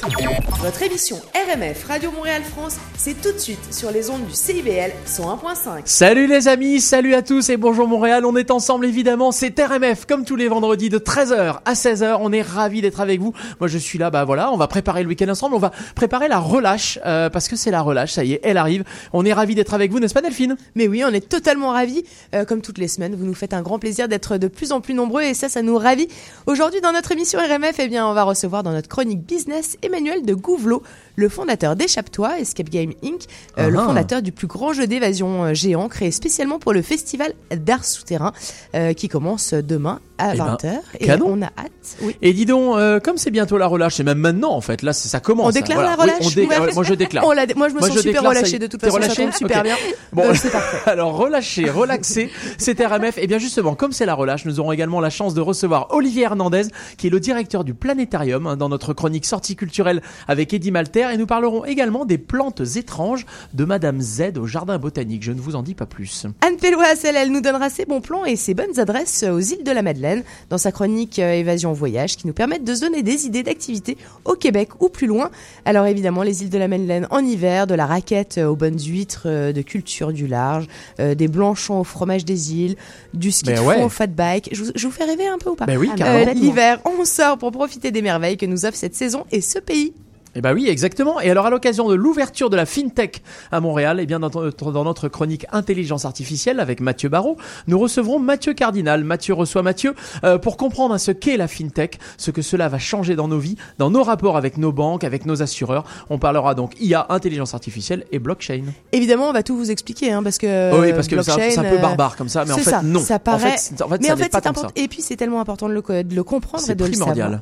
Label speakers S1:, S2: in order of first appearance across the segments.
S1: Tá Thank you. Votre émission RMF Radio Montréal France, c'est tout de suite sur les ondes du CIBL 101.5.
S2: Salut les amis, salut à tous et bonjour Montréal. On est ensemble évidemment, c'est RMF comme tous les vendredis de 13h à 16h. On est ravis d'être avec vous. Moi je suis là, bah voilà, on va préparer le week-end ensemble. On va préparer la relâche euh, parce que c'est la relâche, ça y est, elle arrive. On est ravis d'être avec vous, n'est-ce pas Delphine?
S1: Mais oui, on est totalement ravis. Euh, comme toutes les semaines, vous nous faites un grand plaisir d'être de plus en plus nombreux et ça, ça nous ravit. Aujourd'hui dans notre émission RMF, eh bien, on va recevoir dans notre chronique business Emmanuel de Gouvelot, le fondateur d'Échappe-toi, Escape Game Inc., euh, le
S2: Ah.
S1: fondateur du plus grand jeu d'évasion euh, géant créé spécialement pour le festival d'art souterrain euh, qui commence demain à
S2: Eh ben,
S1: 20h. et
S2: canon.
S1: on a hâte. Oui.
S2: Et dis donc, euh, comme c'est bientôt la relâche, et même maintenant en fait, là ça commence.
S1: On
S2: hein,
S1: déclare
S2: voilà.
S1: la relâche
S2: Oui, dé- Moi je déclare.
S1: Moi, je me
S2: Moi,
S1: sens
S2: je
S1: super
S2: ça
S1: relâché de toute façon, ça
S2: relâché
S1: tombe super bien.
S2: Bon,
S1: c'est parfait.
S2: Alors relâché, relaxé, c'est RMF. Et bien justement, comme c'est la relâche, nous aurons également la chance de recevoir Olivier Hernandez, qui est le directeur du Planétarium, hein, dans notre chronique sortie culturelle avec Eddie Et nous parlerons également des plantes étranges de Madame Z au Jardin Botanique. Je ne vous en dis pas plus.
S1: Anne Pellois, elle, elle nous donnera ses bons plans et ses bonnes adresses aux îles de la Madeleine dans sa chronique euh, Évasion Voyage qui nous permettent de se donner des idées d'activités au Québec ou plus loin. Alors évidemment, les îles de la Madeleine en hiver, de la raquette euh, aux bonnes huîtres, euh, de culture du large, euh, des blanchons au fromage des îles, du ski
S2: Ben
S1: de fond
S2: ouais.
S1: au fat bike. Je vous, je vous fais rêver un peu ou pas?
S2: Ben oui,
S1: Euh,
S2: carrément.
S1: L'hiver, on sort pour profiter des merveilles que nous offre cette saison et ce pays.
S2: Eh ben oui, exactement. Et alors à l'occasion de l'ouverture de la FinTech à Montréal, eh bien dans, notre- dans notre chronique intelligence artificielle avec Mathieu Barrault, nous recevrons Mathieu Cardinal. Mathieu reçoit Mathieu euh, pour comprendre ce qu'est la FinTech, ce que cela va changer dans nos vies, dans nos rapports avec nos banques, avec nos assureurs. On parlera donc IA, intelligence artificielle et blockchain.
S1: Évidemment, on va tout vous expliquer hein, parce que
S2: oui, parce que c'est un, peu
S1: euh,
S2: barbare comme ça, mais en fait
S1: ça,
S2: non.
S1: ça
S2: En
S1: paraît-
S2: fait, en fait,
S1: Mais
S2: ça
S1: en fait,
S2: pas
S1: important.
S2: ça.
S1: Et puis, c'est tellement important de le, de le comprendre
S2: C'est
S1: et de le
S2: primordial.
S1: savoir.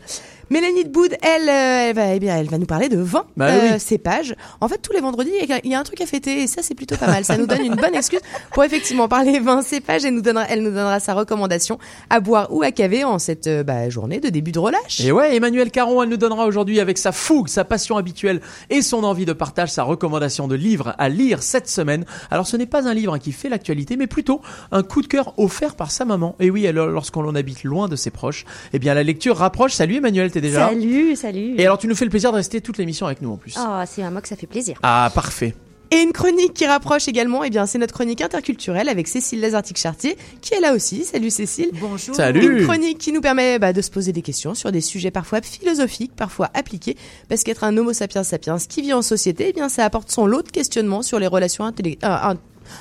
S1: Mélanie de Boud, elle, euh, elle, va, eh bien, elle va nous parler de vin,
S2: Bah
S1: euh,
S2: oui.
S1: cépage. En fait, tous les vendredis, il y a- il y a un truc à fêter et ça, c'est plutôt pas mal. Ça nous donne une bonne excuse pour effectivement parler vin, cépage et nous donnera, elle nous donnera sa recommandation à boire ou à caver en cette euh, bah, journée de début de relâche.
S2: Et ouais, Emmanuel Caron, elle nous donnera aujourd'hui avec sa fougue, sa passion habituelle et son envie de partage, sa recommandation de livre à lire cette semaine. Alors ce n'est pas un livre hein, qui fait l'actualité, mais plutôt un coup de cœur offert par sa maman. Et oui, alors lorsqu'on l'on habite loin de ses proches, eh bien la lecture rapproche. Salut Emmanuel, t'es déjà là
S3: Salut, salut.
S2: Et alors tu nous fais le plaisir de rester toute l'émission avec nous en plus.
S3: Oh, c'est à moi que ça fait plaisir.
S2: Ah, parfait.
S1: Et une chronique qui rapproche également, eh bien, c'est notre chronique interculturelle avec Cécile Lazartique-Chartier, qui est là aussi. Salut Cécile.
S3: Bonjour.
S2: Salut.
S1: Une chronique qui nous permet bah, de se poser des questions sur des sujets parfois philosophiques, parfois appliqués, parce qu'être un homo sapiens sapiens qui vit en société, eh bien, ça apporte son lot de questionnements sur les relations intellec- euh,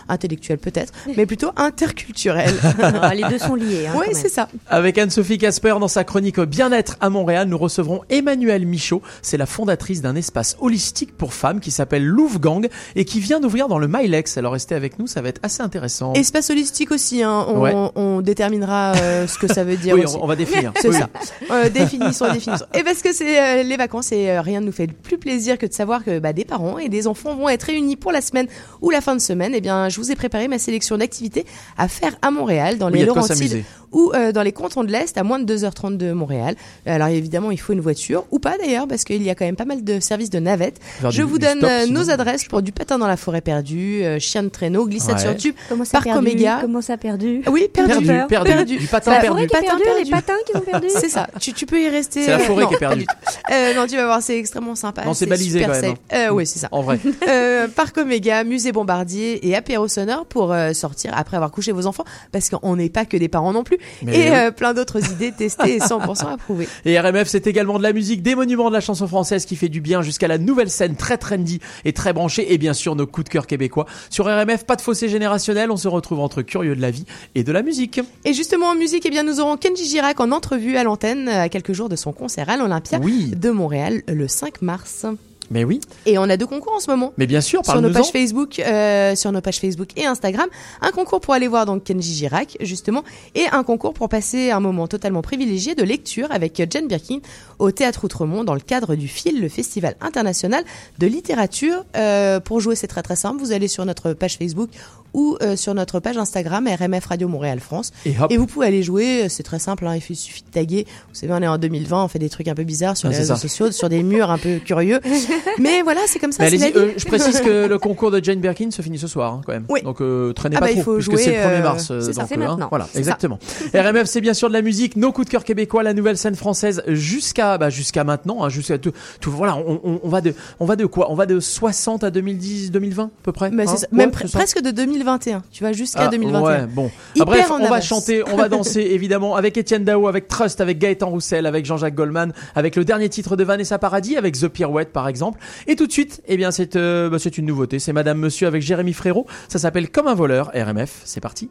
S1: in- intellectuelles peut-être, mais plutôt interculturelles.
S3: Ah, les deux sont liés. Hein,
S1: oui, c'est ça.
S2: Avec Anne-Sophie Casper dans sa chronique Bien-être à Montréal, nous recevrons Emmanuelle Michaud. C'est la fondatrice d'un espace holistique pour femmes qui s'appelle Louvre Gang et qui vient d'ouvrir dans le Milex. Alors restez avec nous, ça va être assez intéressant.
S1: Espace holistique aussi, hein. on,
S2: Ouais.
S1: on déterminera euh, ce que ça veut dire
S2: oui,
S1: aussi.
S2: on, on va définir.
S1: C'est
S2: Oui,
S1: ça. Euh, définissons, définissons. Et parce que c'est euh, les vacances et euh, rien ne nous fait plus plaisir que de savoir que bah, des parents et des enfants vont être réunis pour la semaine ou la fin de semaine. Eh bien, je vous ai préparé ma sélection d'activités à faire à Montréal, dans les Laurentides. Ou euh, dans les cantons de l'Est, à moins de 2h30 de Montréal. Alors évidemment, il faut une voiture ou pas d'ailleurs, parce qu'il y a quand même pas mal de services de navette.
S2: Faire
S1: Je
S2: du-
S1: vous donne
S2: stop,
S1: euh, nos adresses pour du patin dans la forêt perdue, euh, chien de traîneau, glissade
S2: Ouais.
S1: sur tube.
S3: Comment ça
S1: Parc
S3: perdu
S1: Oméga.
S3: Comment ça perdu?
S1: Oui, perdu,
S2: Perdu, perdu, du patin
S1: La
S2: perdu.
S1: Patin
S3: perdu, les
S1: perdu.
S3: patins qui sont perdus.
S1: C'est ça. Tu, tu peux y rester.
S2: C'est la
S1: euh,
S2: forêt
S1: non,
S2: qui est perdue.
S1: Euh, non, tu vas voir, c'est extrêmement sympa.
S2: Non, c'est balisé quand même.
S1: Euh, oui, c'est ça.
S2: En vrai.
S1: Euh, Parc Oméga, musée Bombardier et apéro sonore pour euh, sortir après avoir couché vos enfants, parce qu'on n'est pas que des parents non plus,
S2: Mais
S1: et
S2: oui.
S1: euh, plein d'autres idées testées et 100% approuvées.
S2: Et RMF, c'est également de la musique, des monuments de la chanson française qui fait du bien jusqu'à la nouvelle scène très trendy et très branchée et bien sûr nos coups de cœur québécois. Sur RMF, pas de fossé générationnel, on se retrouve entre curieux de la vie et de la musique.
S1: Et justement en musique, eh bien nous aurons Kenji Girac en entrevue à l'antenne euh, à quelques jours de son concert à l'Olympia
S2: Oui.
S1: de Montréal le 5 mars.
S2: Mais oui,
S1: Et on a deux concours en ce moment.
S2: mais bien sûr,
S1: sur nos pages Facebook, euh, sur nos pages Facebook et Instagram, un concours pour aller voir donc Kenji Girac justement, et un concours pour passer un moment totalement privilégié de lecture avec Jane Birkin au Théâtre Outremont dans le cadre du FIL, le Festival international de littérature. Euh, pour jouer, c'est très très simple. Vous allez sur notre page Facebook ou euh, sur notre page Instagram RMF Radio Montréal France.
S2: Et hop.
S1: Et vous pouvez aller jouer, c'est très simple, hein, il suffit de taguer. Vous savez, on est en 2020, on fait des trucs un peu bizarres sur
S2: Ah,
S1: les réseaux
S2: ça.
S1: sociaux, sur des murs un peu curieux. Mais voilà, c'est comme ça,
S2: Mais
S1: c'est la
S2: allez-y,
S1: vie.
S2: euh, je précise que le concours de Jane Birkin se finit ce soir hein, quand même.
S1: Oui.
S2: Donc euh, traînez
S1: Ah
S2: pas
S1: bah, il
S2: trop
S1: faut
S2: puisque
S1: jouer,
S2: c'est le 1er
S1: euh,
S2: mars. euh,
S3: c'est ça,
S2: donc,
S3: c'est
S2: euh, hein,
S3: maintenant.
S2: voilà, exactement. RMF c'est bien sûr de la musique, nos coups de cœur québécois, la nouvelle scène française jusqu'à bah, jusqu'à maintenant, hein, jusqu'à tout, tout voilà, on, on, on va de on va de quoi? On va de 60 à 2010 2020 à peu près.
S1: Mais
S2: hein?
S1: c'est ça.
S2: Ouais,
S1: Même
S2: c'est
S1: pre-
S2: ça.
S1: presque de 2021. Tu vas jusqu'à
S2: Ah,
S1: 2021.
S2: Ouais, bon. Ah, bref,
S1: en
S2: on va chanter, on va danser évidemment avec Étienne Dao, avec Trust, avec Gaëtan Roussel, avec Jean-Jacques Goldman, avec le dernier titre de Vanessa Paradis, avec The Pirouette par exemple. Et tout de suite, eh bien c'est euh, bah, c'est une nouveauté, c'est Madame Monsieur avec Jérémy Frérot. Ça s'appelle Comme un voleur. RMF, c'est parti.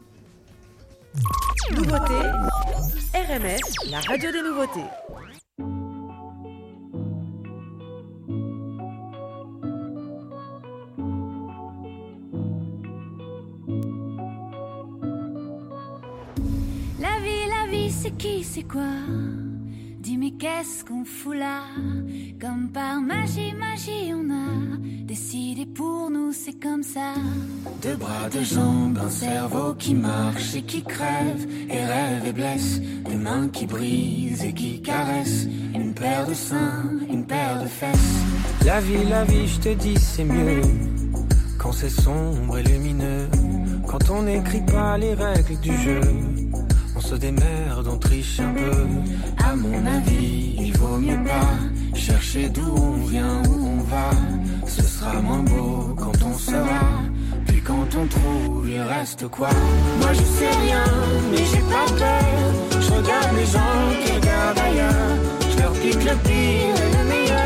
S4: Nouveauté, RMF, la radio des nouveautés.
S5: La vie, la vie, c'est qui, c'est quoi? Dis mais qu'est-ce qu'on fout là? Comme par magie, magie, on a décidé pour nous, c'est comme ça. Deux bras, deux jambes, un cerveau qui marche et qui crève, et rêve et blesse, des mains qui brisent et qui caressent, une paire de seins, une paire de fesses.
S6: La vie, la vie, je te dis, c'est mieux quand c'est sombre et lumineux. Quand on n'écrit pas les règles du jeu, on se démerde, on triche un peu.
S5: À mon avis, il vaut mieux pas chercher d'où on vient, où on va. Ce sera moins beau quand on saura. Puis quand on trouve, il reste quoi? Moi je sais rien, mais j'ai pas peur. Je regarde les gens qui regardent ailleurs. Je leur pique le pire et le meilleur.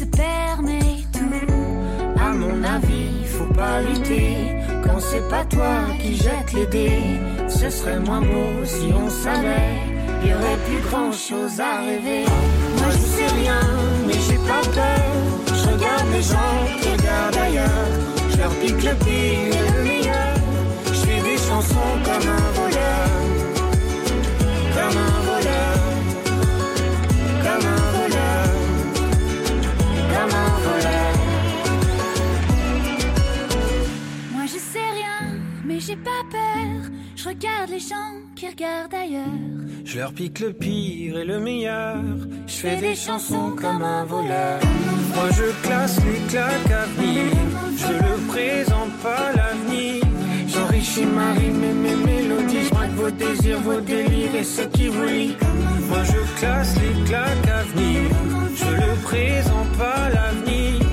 S5: se permet tout À mon avis, faut pas lutter Quand c'est pas toi qui jette les dés Ce serait moins beau si on savait y aurait plus grand chose à rêver. Moi je sais rien, mais j'ai pas peur. Je regarde les gens qui regardent ailleurs. Je leur pique le pire et le meilleur. Je fais des chansons comme un j'ai pas peur. Je regarde les gens qui regardent ailleurs.
S6: Je leur pique le pire et le meilleur. Je fais des chansons comme un voleur. Moi je classe les claques à venir. Je le présente pas l'avenir.
S5: J'enrichis ma rime et mes mélodies. Je vos désirs, vos délires et ce qui vous lie.
S6: Moi je classe les claques à venir. Je le présente pas l'avenir.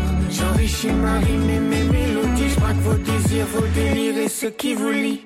S5: Rime et mes mélodies. Je braque vos désirs, vos délires et ce qui vous lie.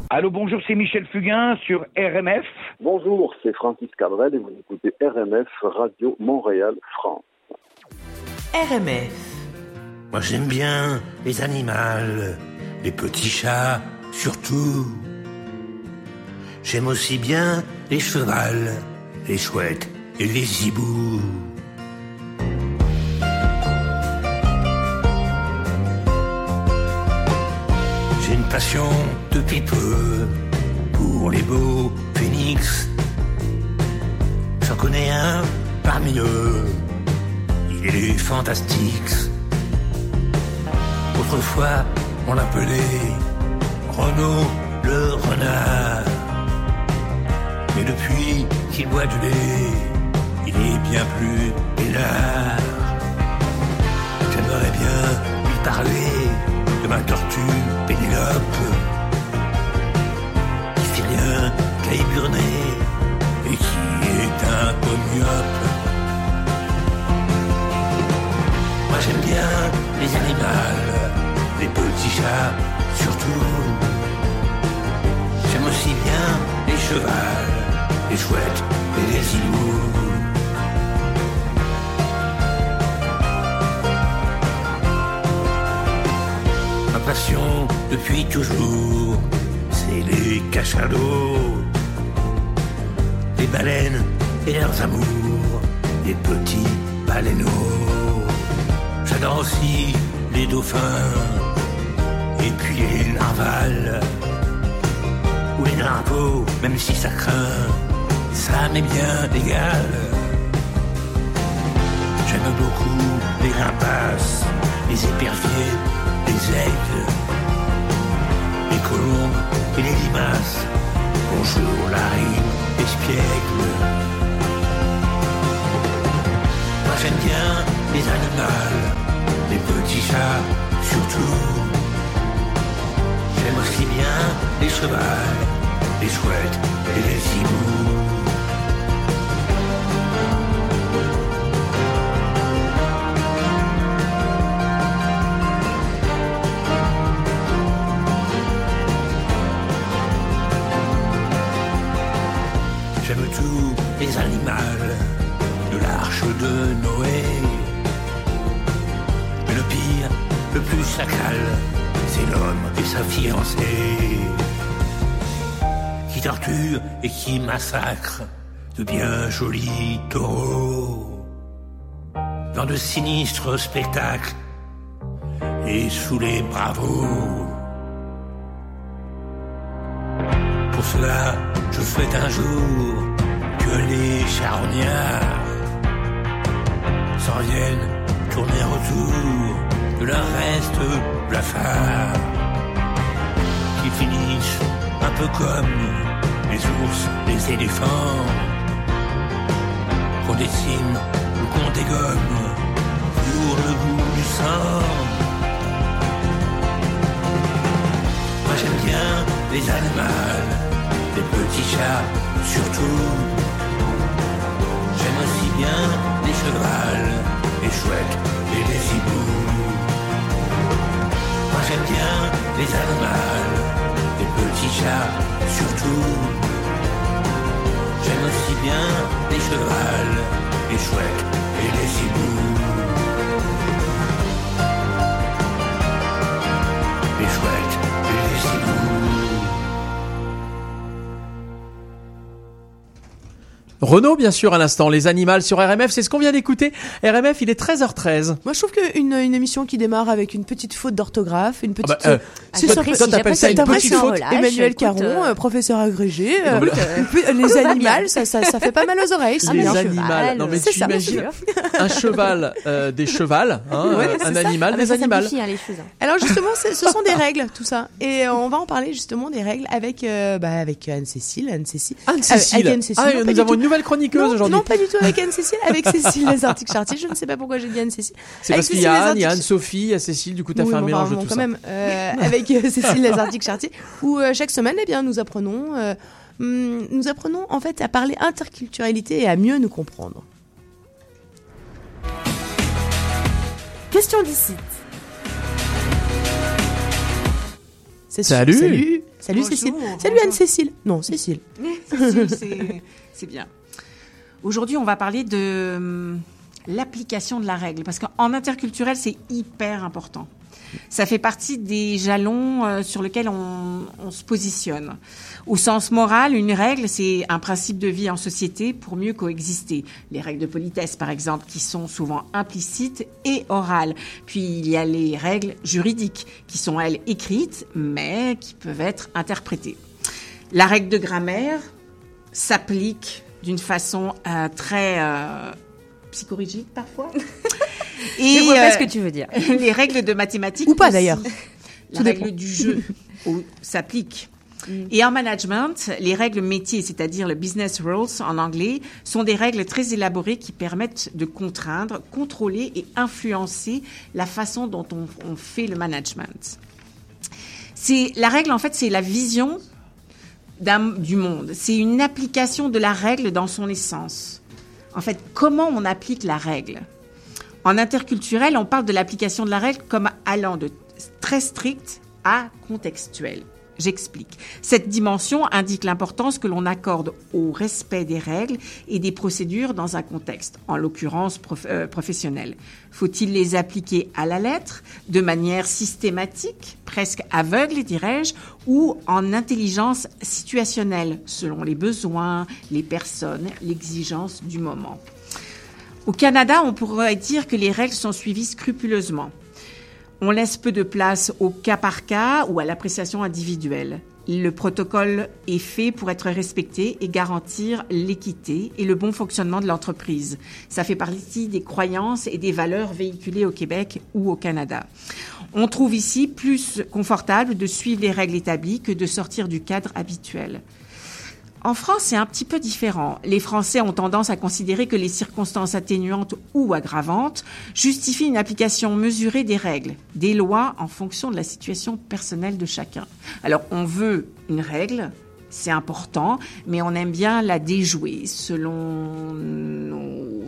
S7: Allô, bonjour, c'est Michel Fugain sur RMF.
S8: Bonjour, c'est Francis Cabrel et vous écoutez RMF Radio Montréal France.
S4: RMF.
S9: Moi j'aime bien les animaux, les petits chats surtout. J'aime aussi bien les chevals, les chouettes et les hiboux. Passion depuis peu pour les beaux phénix. J'en connais un parmi eux, il est fantastique. Autrefois, on l'appelait Renaud le renard. Mais depuis qu'il boit du lait, il est bien plus hélas. J'aimerais bien lui parler de ma tortue Qui fait rien qu'à éburner et qui est un peu myope. Moi j'aime bien les animaux, les petits chats surtout. J'aime aussi bien les chevals, les chouettes et les hiboux. Depuis toujours, c'est les cachalots, les baleines et leurs amours, les petits baleineaux. J'adore aussi les dauphins et puis les narvals ou les narvaux, même si ça craint, ça m'est bien égal. J'aime beaucoup les rapaces, les éperviers, les aigles, les colombes et les limaces. Bonjour la rime espiègle. Moi j'aime bien les animaux, les petits chats surtout. J'aime aussi bien les chevals, les chouettes et les hiboux. Les animaux de l'arche de Noé. Mais le pire, le plus chacal, c'est l'homme et sa fiancée. Qui torture et qui massacre de bien jolis taureaux. Dans de sinistres spectacles et sous les bravos. Pour cela, je souhaite un jour charognards s'en viennent tourner autour de leur reste blafard. Qui finissent un peu comme les ours, les éléphants. Qu'on dessine ou qu'on dégomme pour le goût du sang. Moi j'aime bien les animaux, les petits chats surtout. Bien les chevals, les chouettes et les hiboux. Moi j'aime bien les animaux, les petits chats surtout. J'aime aussi bien les chevals, les chouettes et les hiboux.
S2: Renault, bien sûr, à l'instant. Les animaux sur RMF, c'est ce qu'on vient d'écouter. RMF, il est 13h13.
S1: Moi, je trouve qu'une une émission qui démarre avec une petite faute d'orthographe, une petite.
S2: bah, euh,
S1: c'est
S2: toi-
S1: ça, c'est-
S2: t'appelles ça une petite faute
S1: relâche, Emmanuel
S3: écoute,
S1: Caron,
S3: euh,
S1: euh, professeur agrégé. euh, euh, les animaux, ça, ça, ça fait pas mal aux oreilles. c'est
S2: les
S1: bien.
S2: animaux. Non, mais
S1: C'est
S2: tu
S1: ça,
S2: imagines un cheval, euh, des chevals, hein,
S1: Ouais,
S2: euh,
S1: c'est
S2: un
S1: ça.
S2: animal,
S3: Ah,
S2: des animaux.
S3: hein, hein.
S1: Alors justement, c'est- ce sont des règles, tout ça. Et on va en parler justement des règles avec, bah, avec Anne-Cécile. Anne-Cécile.
S2: Anne-Cécile.
S1: Avec Anne-Cécile.
S2: Ah, nous avons une nouvelle chroniqueuse
S1: Non,
S2: aujourd'hui.
S1: Non, pas du tout avec Anne-Cécile, avec Cécile Lazartic-Chartier. Je ne sais pas pourquoi j'ai dit Anne-Cécile.
S2: C'est parce qu'il y a Anne, il y a Anne-Sophie, il y a Cécile, du coup t'as
S1: Oui,
S2: fait un
S1: bon,
S2: mélange de tout
S1: quand
S2: ça.
S1: même, euh, avec euh, Cécile Lazartic-Chartier, où euh, chaque semaine, eh bien, nous apprenons, euh, hum, nous apprenons en fait à parler interculturalité et à mieux nous comprendre.
S4: Question d'ici.
S1: C'est
S2: Salut.
S1: Salut. Salut
S10: Bonjour,
S1: Cécile. Salut Anne-Cécile. Non, Cécile.
S10: C'est bien. Aujourd'hui, on va parler de hum, l'application de la règle, parce qu'en interculturel, c'est hyper important. Ça fait partie des jalons euh, sur lesquels on, on se positionne. Au sens moral, une règle, c'est un principe de vie en société pour mieux coexister. Les règles de politesse, par exemple, qui sont souvent implicites et orales. Puis il y a les règles juridiques, qui sont, elles, écrites, mais qui peuvent être interprétées. La règle de grammaire s'applique d'une façon euh, très euh, psychorigide parfois.
S3: Je vois pas ce que tu veux dire.
S10: Les règles de mathématiques
S1: Ou pas, d'ailleurs.
S10: La
S1: Tout
S10: règle
S1: dépend.
S10: du jeu s'applique. Et en management, les règles métiers, c'est-à-dire le business rules en anglais, sont des règles très élaborées qui permettent de contraindre, contrôler et influencer la façon dont on, on fait le management. C'est la règle en fait, c'est la vision du monde. C'est une application de la règle dans son essence. En fait, comment on applique la règle? En interculturel, on parle de l'application de la règle comme allant de très strict à contextuel. J'explique. Cette dimension indique l'importance que l'on accorde au respect des règles et des procédures dans un contexte, en l'occurrence euh, professionnel. Faut-il les appliquer à la lettre, de manière systématique, presque aveugle, dirais-je, ou en intelligence situationnelle, selon les besoins, les personnes, l'exigence du moment? Au Canada, on pourrait dire que les règles sont suivies scrupuleusement. On laisse peu de place au cas par cas ou à l'appréciation individuelle. Le protocole est fait pour être respecté et garantir l'équité et le bon fonctionnement de l'entreprise. Ça fait partie des croyances et des valeurs véhiculées au Québec ou au Canada. On trouve ici plus confortable de suivre les règles établies que de sortir du cadre habituel. En France, c'est un petit peu différent. Les Français ont tendance à considérer que les circonstances atténuantes ou aggravantes justifient une application mesurée des règles, des lois en fonction de la situation personnelle de chacun. Alors, on veut une règle, c'est important, mais on aime bien la déjouer selon nos-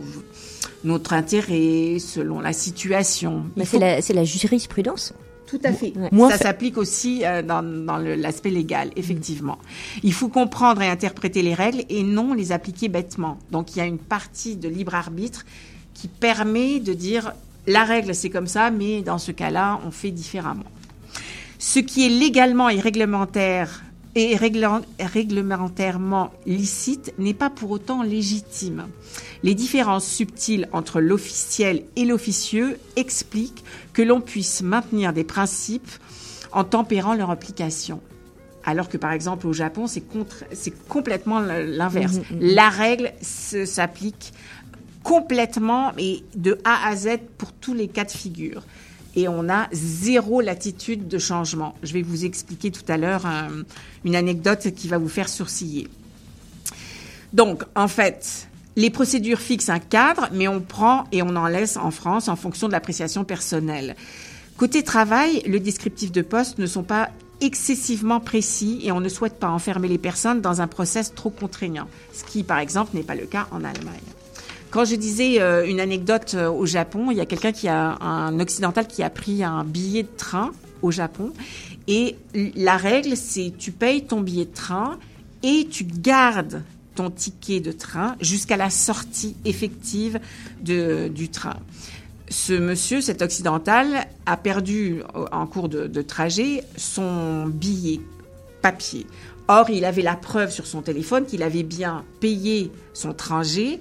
S10: notre intérêt, selon la situation. Il
S3: c'est
S10: faut-
S3: la, c'est la jurisprudence.
S10: Tout à fait.
S3: Moins
S10: ça s'applique aussi euh, dans, l'aspect légal, effectivement. Il faut comprendre et interpréter les règles et non les appliquer bêtement. Donc il y a une partie de libre arbitre qui permet de dire la règle c'est comme ça, mais dans ce cas-là on fait différemment. Ce qui est légalement et réglementaire et réglementairement licite n'est pas pour autant légitime. Les différences subtiles entre l'officiel et l'officieux expliquent que l'on puisse maintenir des principes en tempérant leur application. Alors que par exemple au Japon, c'est contre- c'est complètement l'inverse.
S3: Mhm, mhm.
S10: La règle se- s'applique complètement et de A à Z pour tous les cas de figure. Et on a zéro latitude de changement. Je vais vous expliquer tout à l'heure euh, une anecdote qui va vous faire sourciller. Donc, en fait, les procédures fixent un cadre, mais on prend et on en laisse en France en fonction de l'appréciation personnelle. Côté travail, le descriptif de poste ne sont pas excessivement précis et on ne souhaite pas enfermer les personnes dans un process trop contraignant, ce qui, par exemple, n'est pas le cas en Allemagne. Quand je disais euh, une anecdote euh, au Japon, il y a quelqu'un qui a un occidental qui a pris un billet de train au Japon et la règle c'est tu payes ton billet de train et tu gardes ton ticket de train jusqu'à la sortie effective du train. Ce monsieur, cet occidental, a perdu euh, en cours de trajet son billet papier. Or, il avait la preuve sur son téléphone qu'il avait bien payé son trajet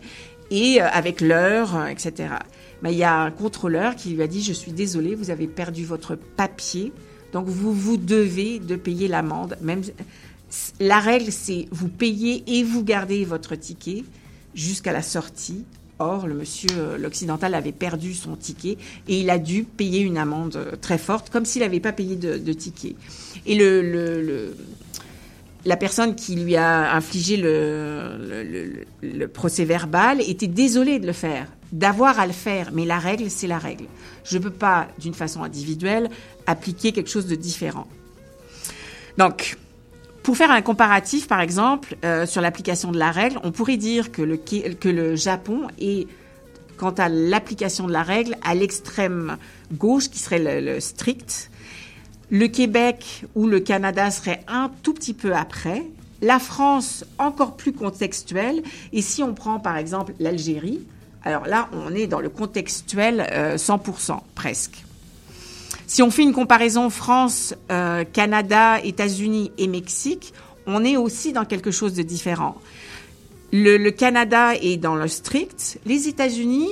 S10: et euh, avec l'heure, euh, etc. Mais il y a un contrôleur qui lui a dit, je suis désolé, vous avez perdu votre papier, donc vous vous devez de payer l'amende. Même la règle, c'est vous payez et vous gardez votre ticket jusqu'à la sortie. Or, le monsieur, euh, l'occidental, avait perdu son ticket et il a dû payer une amende euh, très forte, comme s'il n'avait pas payé de, ticket. Et le- le- la personne qui lui a infligé le, procès verbal était désolée de le faire, d'avoir à le faire, mais la règle, c'est la règle. Je ne peux pas, d'une façon individuelle, appliquer quelque chose de différent. Donc, pour faire un comparatif, par exemple, euh, sur l'application de la règle, on pourrait dire que le, que le Japon est, quant à l'application de la règle, à l'extrême gauche, qui serait le strict. Le Québec ou le Canada serait un tout petit peu après. La France, encore plus contextuelle. Et si on prend par exemple l'Algérie, alors là, on est dans le contextuel euh, 100%, presque. Si on fait une comparaison France, euh, Canada, États-Unis et Mexique, on est aussi dans quelque chose de différent. Le, le Canada est dans le strict. Les États-Unis,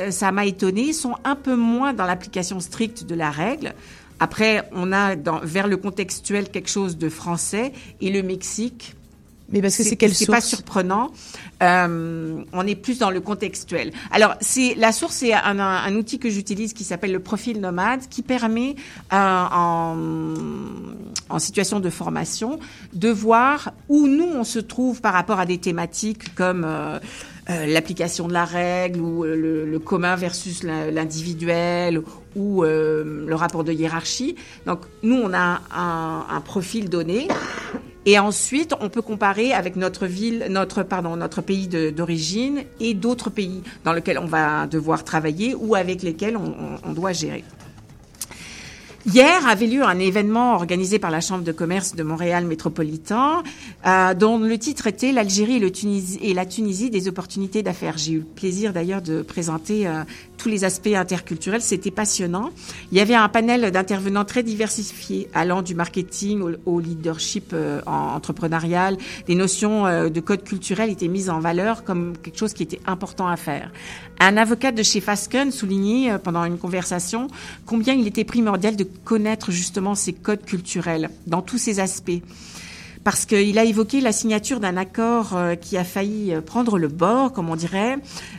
S10: euh, ça m'a étonné, sont un peu moins dans l'application stricte de la règle. Après, on a dans, vers le contextuel quelque chose de français et le Mexique.
S1: Mais parce que c'est quelle
S10: C'est pas
S1: source?
S10: surprenant. Euh, on est plus dans le contextuel. Alors, c'est la source, c'est un, un, un outil que j'utilise qui s'appelle le profil nomade, qui permet euh, en, en situation de formation de voir où nous on se trouve par rapport à des thématiques comme euh, euh, l'application de la règle ou euh, le, le commun versus l'individuel ou euh, le rapport de hiérarchie. Donc nous, on a un, un profil donné. Et ensuite, on peut comparer avec notre ville, notre pardon, notre pays d'origine et d'autres pays dans lesquels on va devoir travailler ou avec lesquels on- on doit gérer. Hier avait lieu un événement organisé par la Chambre de commerce de Montréal métropolitain, euh, dont le titre était l'Algérie et, la Tunisie des opportunités d'affaires. J'ai eu le plaisir d'ailleurs de présenter euh, tous les aspects interculturels. C'était passionnant. Il y avait un panel d'intervenants très diversifiés, allant du marketing au, leadership euh, en- entrepreneurial. Des notions euh, de code culturel étaient mises en valeur comme quelque chose qui était important à faire. Un avocat de chez Fasken soulignait euh, pendant une conversation combien il était primordial de connaître justement ces codes culturels dans tous ces aspects. Parce qu'il a évoqué la signature d'un accord euh, qui a failli euh, prendre le bord, comme on dirait,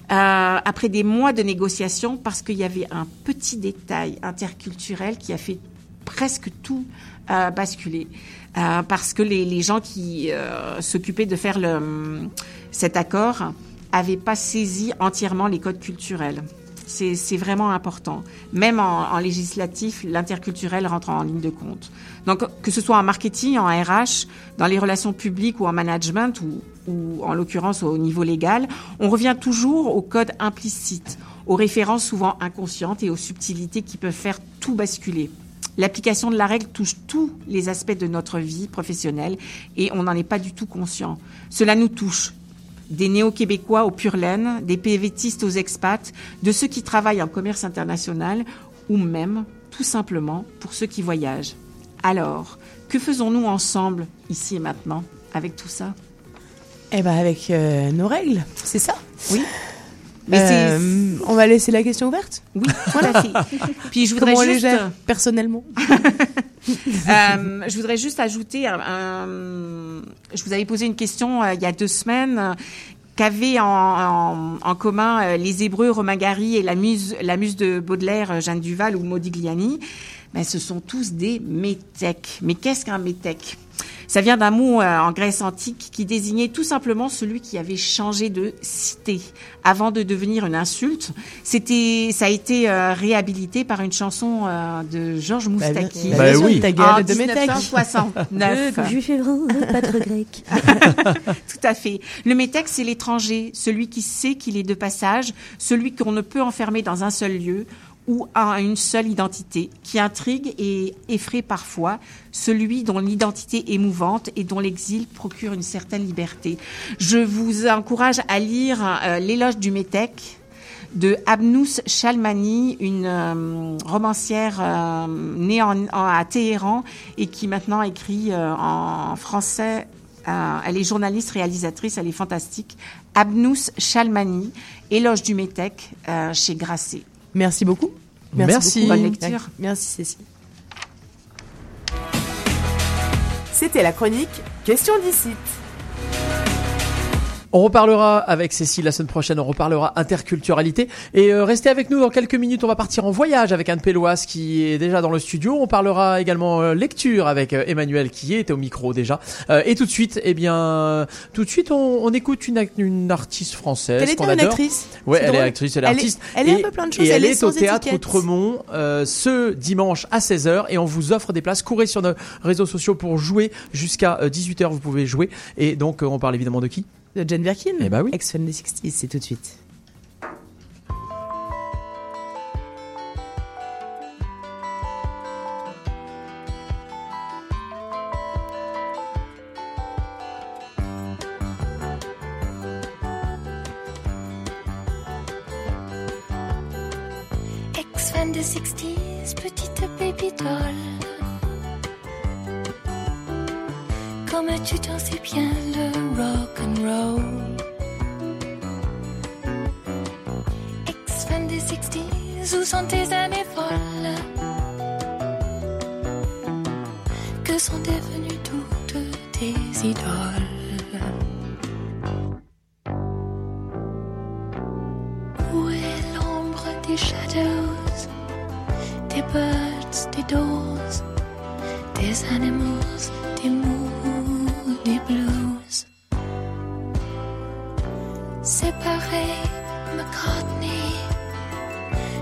S10: après des mois de négociations, parce qu'il y avait un petit détail interculturel qui a fait presque tout basculer. Parce que les, gens qui s'occupaient de faire le, cet accord avaient pas saisi entièrement les codes culturels. C'est vraiment important. Même en, en législatif, l'interculturel rentre en ligne de compte. Donc, que ce soit en marketing, en RH, dans les relations publiques ou en management, ou, ou en l'occurrence au niveau légal, on revient toujours aux codes implicites, aux références souvent inconscientes et aux subtilités qui peuvent faire tout basculer. L'application de la règle touche tous les aspects de notre vie professionnelle et on n'en est pas du tout conscient. Cela nous touche des néo-québécois aux pure laine, des PVTistes aux expats, de ceux qui travaillent en commerce international ou même, tout simplement, pour ceux qui voyagent. Alors, que faisons-nous ensemble, ici et maintenant, avec tout ça?
S1: Eh ben avec euh, nos règles, c'est ça?
S10: Oui. Mais
S1: Euh, on va laisser la question ouverte?
S10: Oui, voilà. Puis je voudrais
S1: Comment les gère personnellement?
S10: Euh, je voudrais juste ajouter, je vous avais posé une question euh, il y a deux semaines. euh, Qu'avaient en, en, en commun euh, les Hébreux, Romain Gary et la muse, la muse de Baudelaire, euh, Jeanne Duval ou Modigliani ben, Ce sont tous des métèques. Mais qu'est-ce qu'un métèque? Ça vient d'un mot euh, en Grèce antique qui désignait tout simplement celui qui avait changé de cité avant de devenir une insulte. C'était, ça a été euh, réhabilité par une chanson euh, de Georges Moustaki.
S1: bah sûr, oui.
S10: en
S1: de métèque.
S10: 1969.
S3: Le juif hébreu, pas de grec.
S10: Tout à fait. Le métèque, c'est l'étranger, celui qui sait qu'il est de passage, celui qu'on ne peut enfermer dans un seul lieu ou à une seule identité, qui intrigue et effraie parfois, celui dont l'identité est mouvante et dont l'exil procure une certaine liberté. Je vous encourage à lire euh, L'éloge du métèque de Abnous Chalmani, une euh, romancière euh, née à Téhéran et qui maintenant écrit en français. Elle est journaliste, réalisatrice, elle est fantastique. Abnous Chalmani, Éloge du métèque chez Grasset.
S1: Merci beaucoup.
S2: Merci.
S1: beaucoup.
S10: Bonne lecture.
S1: Merci Cécile. C'était la chronique Question d'ici.
S2: On reparlera avec Cécile la semaine prochaine, on reparlera interculturalité. Et euh, restez avec nous dans quelques minutes, on va partir en voyage avec Anne Péloise qui est déjà dans le studio. On parlera également euh, lecture avec euh, Emmanuel qui est au micro déjà. Euh, et tout de suite, eh bien, tout de suite, on, on écoute une, une artiste française
S1: Elle est une actrice.
S2: Ouais, elle est actrice, elle est
S1: Elle est-
S2: artiste.
S1: elle est un peu plein de choses,
S2: Et
S1: elle
S2: elle
S1: est
S2: au théâtre
S1: étiquette.
S2: Outremont euh, ce dimanche à 16h et on vous offre des places. Courez sur nos réseaux sociaux pour jouer jusqu'à 18h. Vous pouvez jouer. Et donc, on parle évidemment de qui?
S1: de Jane Birkin,
S2: eh bah oui.
S1: ex-fan des 60s, c'est tout de suite.
S11: Ex-fan des 60s, petite baby doll. Comme tu dansais bien le rock roll. Ex-fan des 60s, où sont tes années folles? Que sont devenues toutes tes idoles? Où est l'ombre des shadows, des birds, des doors, des animals, des Séparés, McCartney,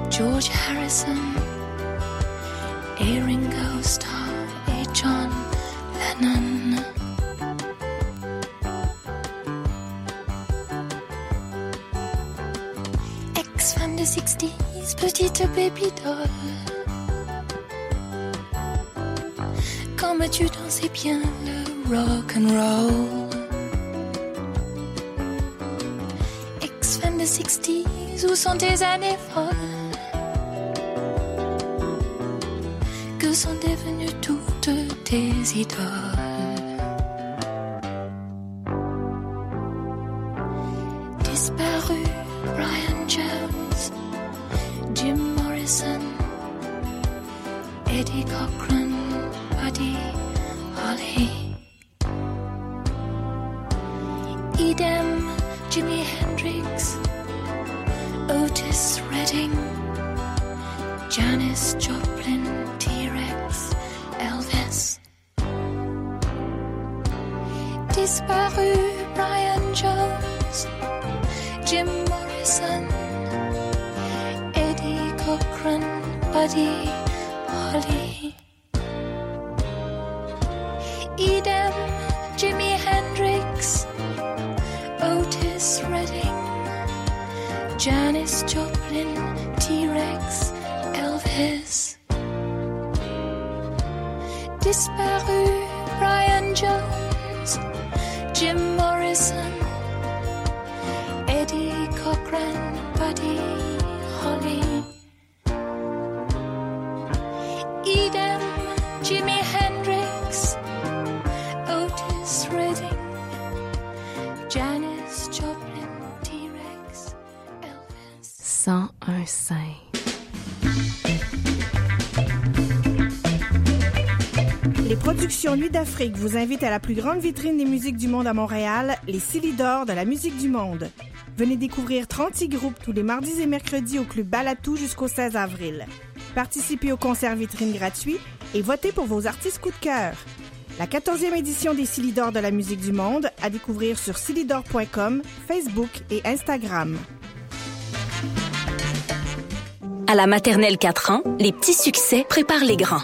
S11: George Harrison, et Ringo Starr John Lennon. Ex-fan des 60s, petite baby doll. Comme tu dansais bien le rock and roll? 60s, où sont tes années folles? Que sont devenues toutes tes idoles?
S12: Vous invitent à la plus grande vitrine des musiques du monde à Montréal, les Silidor de la musique du monde. Venez découvrir 36 groupes tous les mardis et mercredis au Club Balatou jusqu'au 16 avril. Participez au concert vitrine gratuit et votez pour vos artistes coup de cœur. La 14e édition des Silidor de la musique du monde à découvrir sur silidor.com, Facebook et Instagram.
S13: À la maternelle 4 ans, les petits succès préparent les grands.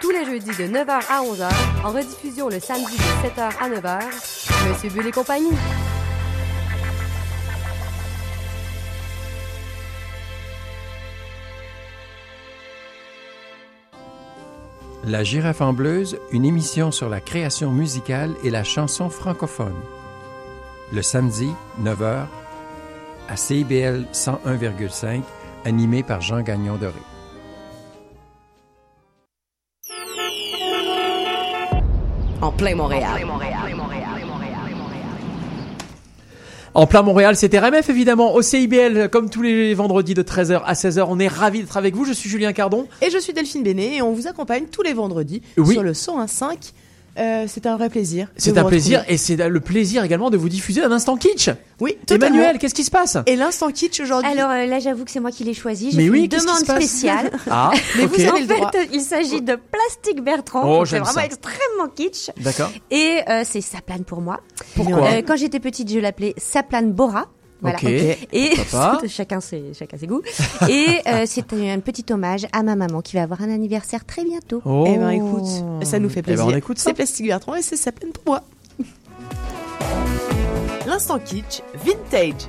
S14: Tous les jeudis de 9h à 11h, en rediffusion le samedi de 7h à 9h, Monsieur Bull et compagnie.
S15: La girafe en bleuse, une émission sur la création musicale et la chanson francophone. Le samedi, 9h, à CIBL 101,5, animé par Jean
S1: En plein Montréal.
S2: En plein Montréal, c'était RMF évidemment au CIBL comme tous les vendredis de 13h à 16h. On est ravis d'être avec vous. Je suis Julien Cardon.
S1: Et je suis Delphine Bénet et on vous accompagne tous les vendredis
S2: Oui.
S1: sur le 101.5. Euh, c'est un vrai plaisir.
S2: C'est un plaisir
S1: retrouver.
S2: et c'est le plaisir également de vous diffuser un instant kitsch.
S1: Oui,
S2: Emmanuel, qu'est-ce qui se passe?
S1: Et l'instant kitsch aujourd'hui.
S3: Alors euh, là, j'avoue que c'est moi qui l'ai choisi. J'ai
S2: oui,
S3: une
S2: qu'est-ce qui
S3: demande
S2: se passe?
S3: spéciale.
S2: Ah,
S1: Mais vous avez
S3: En
S1: le droit.
S3: fait, il s'agit de Plastique Bertrand.
S2: Oh,
S3: c'est
S2: j'aime
S3: vraiment
S2: ça.
S3: extrêmement kitsch.
S2: D'accord.
S3: Et euh, c'est ça plane pour moi.
S2: Pourquoi?
S3: Euh, Quand j'étais petite, je l'appelais Saplane Bora. Voilà.
S2: Ok.
S3: Et chacun ses chacun ses goûts. Et euh, c'est un petit hommage à ma maman qui va avoir un anniversaire très bientôt.
S2: Oh.
S1: Eh ben écoute, ça nous fait
S2: Eh ben,
S1: plaisir.
S2: on écoute ça.
S1: C'est Plastique Bertrand et c'est sa peine pour moi. L'instant kitsch vintage.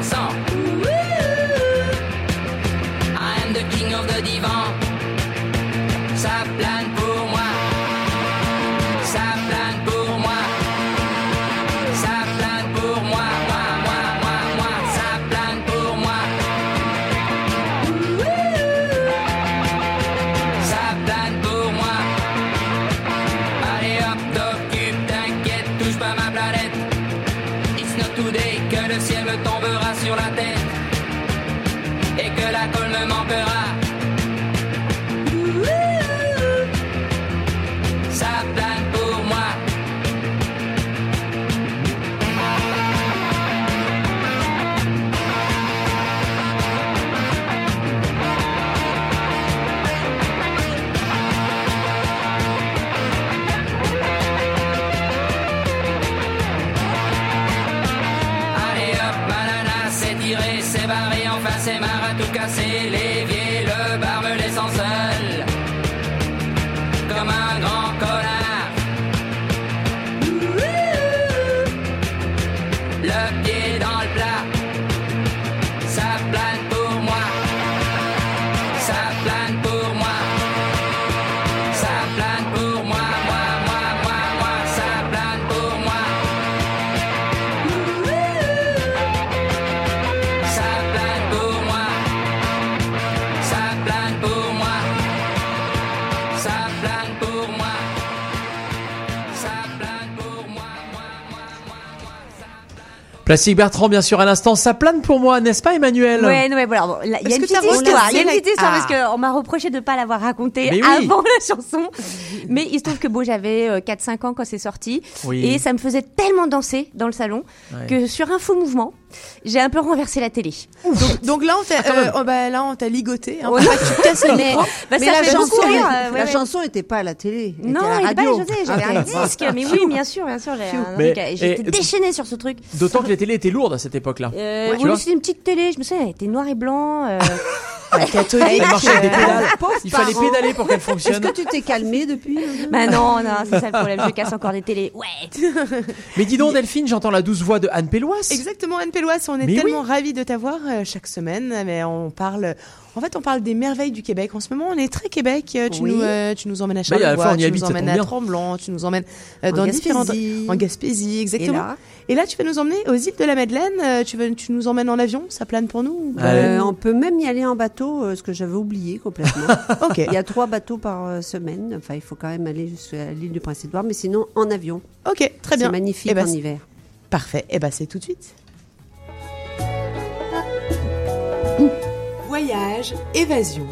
S16: me dit
S2: Plastique Bertrand, bien sûr, à l'instant, ça plane pour moi, n'est-ce pas, Emmanuel
S3: Ouais, non, mais voilà, bon, il y a une petite histoire, il y a une petite histoire parce qu'on m'a reproché de ne pas l'avoir raconté
S2: Mais oui.
S3: avant la chanson. Mais il se trouve que bon, j'avais euh, 4-5 ans quand c'est sorti
S2: Oui.
S3: et ça me faisait tellement danser dans le salon
S2: Ouais.
S3: que sur un faux mouvement, j'ai un peu renversé la télé.
S1: Donc, donc là, on t'a, euh, oh, bah, là, on t'a ligoté. Hein,
S3: Ouais.
S1: pour pas que tu casses le
S3: Mais-
S1: micro.
S3: bah,
S17: mais
S3: ça
S17: la
S3: fait
S17: chanson,
S3: rire, euh, ouais,
S17: la
S3: ouais.
S17: chanson était pas à la télé. elle
S3: Non,
S17: était à la
S3: était pas à la
S17: radio.
S3: José, j'avais un disque, mais oui, bien sûr, bien sûr,
S2: et-
S3: déchaînée sur ce truc.
S2: D'autant que les télés étaient lourdes à cette époque-là.
S3: Euh, oui, c'était une petite télé, je me souviens, elle était noir et blanc. euh,
S1: catholique.
S2: Elle marchait avec des pédales.
S17: Pauvre
S2: Il fallait pédaler pour qu'elle
S17: Est-ce
S2: fonctionne.
S17: que tu t'es calmé depuis
S3: Bah non, non, c'est ça le problème, je casse encore des télés. Ouais.
S2: Mais dis donc, Delphine, j'entends la douce voix de Anne Péloise.
S1: Exactement, Anne Péloise, on est
S2: Mais
S1: tellement ravis de t'avoir euh, chaque semaine. Mais on parle, en fait, on parle des merveilles du Québec. En ce moment, on est très Québec. Euh, Tu
S17: Oui.
S1: nous, euh, tu nous emmènes à
S2: Bah,
S1: Charlevoix, tu nous emmènes à
S2: bien.
S1: Tremblant, tu nous emmènes euh, dans différentes, en Gaspésie, exactement.
S17: Et là
S1: Et là, tu vas nous emmener aux îles de la Madeleine. Euh, Tu veux, tu nous emmènes en avion, ça plane pour nous
S17: on peut même y aller en bateau, ce que j'avais oublié complètement.
S1: Ok.
S17: Il y a trois bateaux par semaine. Enfin, il faut quand même aller jusqu'à l'île du Prince-Édouard, mais sinon en avion.
S1: Ok, très bien.
S17: C'est magnifique
S1: Eh ben,
S17: en hiver.
S1: Parfait. Et ben, c'est tout de suite. Voyage, évasion.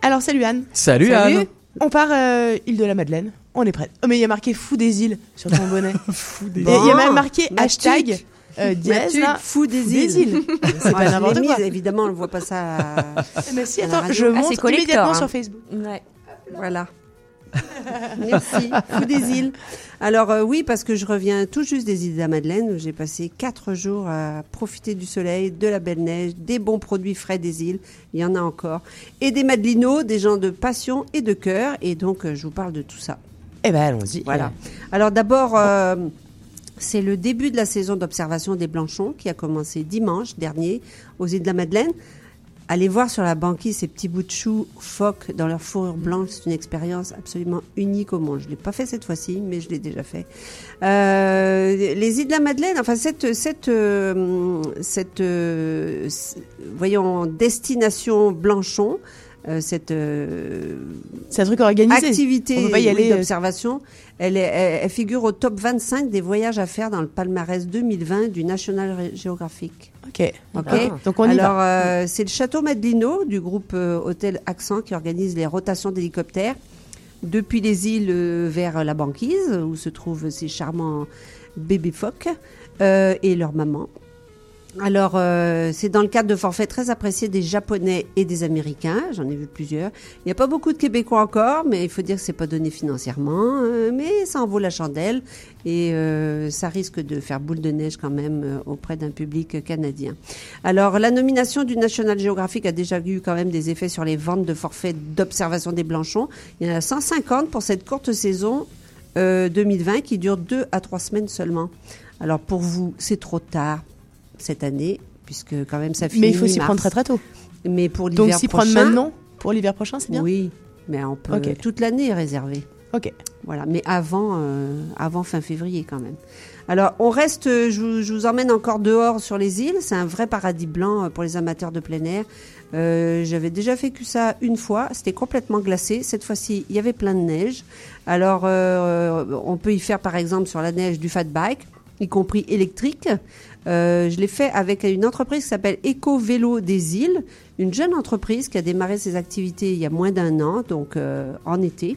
S1: Alors, salut Anne.
S2: Salut, Anne.
S1: On part euh, île de la Madeleine. On est prête. Oh, mais il y a marqué fou des îles sur ton bonnet.
S2: Fou des
S1: Il y a- il y a même marqué
S17: Matuk.
S1: hashtag euh, dièse, là,
S17: fou des îles.
S1: C'est
S17: Ouais,
S1: pas n'importe quoi.
S17: évidemment, on ne voit pas ça. à-
S1: Mais si, attends, je
S3: Ah, collector,
S1: immédiatement
S3: hein.
S1: sur Facebook.
S3: Ouais.
S17: Voilà. Merci, fou des îles. Alors euh, oui, parce que je reviens tout juste des îles de la Madeleine, où j'ai passé quatre jours à profiter du soleil, de la belle neige, des bons produits frais des îles, il y en a encore, et des madelinos, des gens de passion et de cœur, et donc euh, je vous parle de tout ça.
S1: Eh ben allons-y.
S17: Voilà. Alors d'abord, euh, c'est le début de la saison d'observation des Blanchons qui a commencé dimanche dernier aux îles de la Madeleine. Allez voir sur la banquise ces petits bouts de choux phoques dans leur fourrure blanche. C'est une expérience absolument unique au monde. Je ne l'ai pas fait cette fois-ci, mais je l'ai déjà fait. Euh, les îles de la Madeleine, enfin cette, cette, euh, cette euh, voyons, destination Blanchon, cette
S1: C'est un truc organisé.
S17: activité
S1: On peut pas y
S17: oui,
S1: aller,
S17: d'observation, elle, est- elle, elle figure au top 25 des voyages à faire dans le palmarès 2020 du National Geographic.
S1: Ok.
S17: Ok.
S1: Ah, donc on y
S17: Alors,
S1: va.
S17: euh, c'est le château Madelino du groupe euh, Hôtel Accent qui organise les rotations d'hélicoptères depuis les îles euh, vers la banquise où se trouvent ces charmants bébés phoques et leur maman. Alors, euh, c'est dans le cadre de forfaits très appréciés des Japonais et des Américains. J'en ai vu plusieurs. Il n'y a pas beaucoup de Québécois encore, mais il faut dire que c'est pas donné financièrement. euh, mais ça en vaut la chandelle et euh, ça risque de faire boule de neige quand même euh, auprès d'un public canadien. Alors, la nomination du National Geographic a déjà eu quand même des effets sur les ventes de forfaits d'observation des Blanchons. Il y en a 150 pour cette courte saison euh, 2020 qui dure deux à trois semaines seulement. Alors, pour vous, c'est trop tard cette année, puisque quand même ça finit
S1: Mais il faut s'y prendre très très tôt.
S17: Mais pour l'hiver
S1: Donc s'y prendre
S17: prochain-
S1: maintenant pour l'hiver prochain, c'est bien.
S17: Oui, mais on peut toute l'année est réservée.
S1: Ok.
S17: Voilà, mais avant, euh, avant fin février quand même. Alors, on reste, je, vous- je vous emmène encore dehors sur les îles. C'est un vrai paradis blanc euh, pour les amateurs de plein air. Euh, J'avais déjà vécu ça une fois. C'était complètement glacé. Cette fois-ci, il y avait plein de neige. Alors, euh, on peut y faire par exemple sur la neige du fat bike, y compris électrique. Euh, je l'ai fait avec une entreprise qui s'appelle Eco Vélo des îles, une jeune entreprise qui a démarré ses activités il y a moins d'un an, donc euh, en été.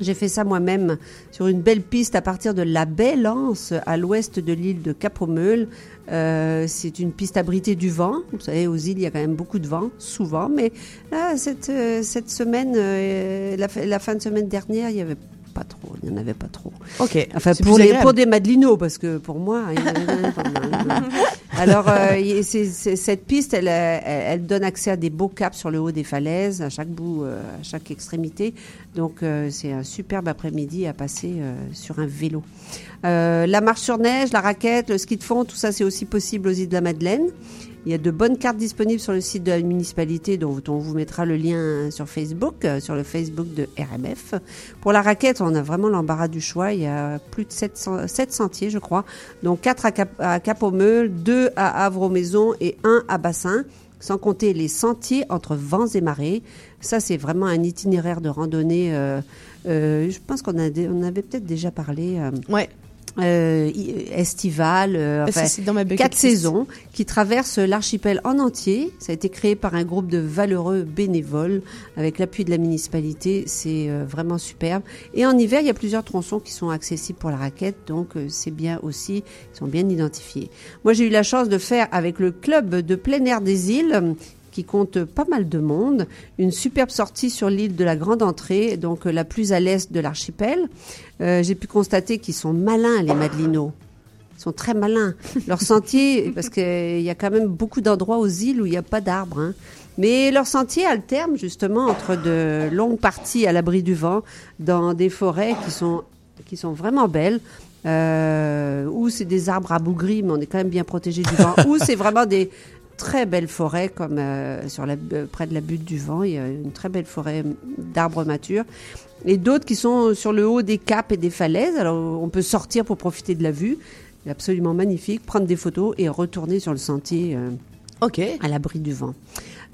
S17: J'ai fait ça moi-même sur une belle piste à partir de la Belle Anse, à l'ouest de l'île de Capomeul. Euh, c'est une piste abritée du vent. Vous savez, aux îles, il y a quand même beaucoup de vent, souvent. Mais là, cette, euh, semaine, la, fin- la fin de semaine dernière, il y avait pas trop. Il n'y en avait pas trop.
S1: Ok.
S17: Enfin, pour, les, pour des madelinos, parce que pour moi, il y en avait pas mal. Alors, euh, cette piste, elle, euh, elle, elle donne accès à des beaux caps sur le haut des falaises, à chaque bout, euh, à chaque extrémité. Donc, euh, c'est un superbe après-midi à passer euh, sur un vélo. La marche sur neige, la raquette, le ski de fond, tout ça, c'est aussi possible aux îles de la Madeleine. Il y a de bonnes cartes disponibles sur le site de la municipalité, dont on vous mettra le lien sur Facebook, euh, sur le Facebook de RMF. Pour la raquette, on a vraiment l'embarras du choix. Il y a plus de 700, 7 sentiers, je crois. Donc 4 à, Cap, à Cap-aux-Meules, 2 à Havre-aux-Maisons et 1 à Bassin, sans compter les sentiers entre vents et marées. Ça, c'est vraiment un itinéraire de randonnée. euh, euh, je pense qu'on avait peut-être déjà parlé. euh,
S1: Ouais.
S17: Euh, estivale, euh, enfin,
S1: c'est dans ma bucket
S17: quatre saisons qui traversent l'archipel en entier. Ça a été créé par un groupe de valeureux bénévoles avec l'appui de la municipalité. C'est euh, vraiment superbe. Et en hiver, il y a plusieurs tronçons qui sont accessibles pour la raquette, donc euh, c'est bien aussi, ils sont bien identifiés. Moi, j'ai eu la chance de faire avec le club de plein air des îles euh, qui compte pas mal de monde, une superbe sortie sur l'île de la Grande Entrée, donc euh, la plus à l'est de l'archipel. Euh, J'ai pu constater qu'ils sont malins, les Madelinos. Ils sont très malins. Leur sentier, parce qu'il y a quand même beaucoup d'endroits aux îles où il n'y a pas d'arbres. hein. Mais leur sentier alterne justement entre de longues parties à l'abri du vent, dans des forêts qui sont, qui sont vraiment belles. Euh, où c'est des arbres abougris, mais on est quand même bien protégé du vent. ou c'est vraiment des très belles forêts, comme euh, sur la, euh, près de la butte du vent, il y a une très belle forêt d'arbres matures. Et d'autres qui sont sur le haut des caps et des falaises. Alors on peut sortir pour profiter de la vue. C'est absolument magnifique. Prendre des photos et retourner sur le sentier euh,
S1: Ok.
S17: à l'abri du vent.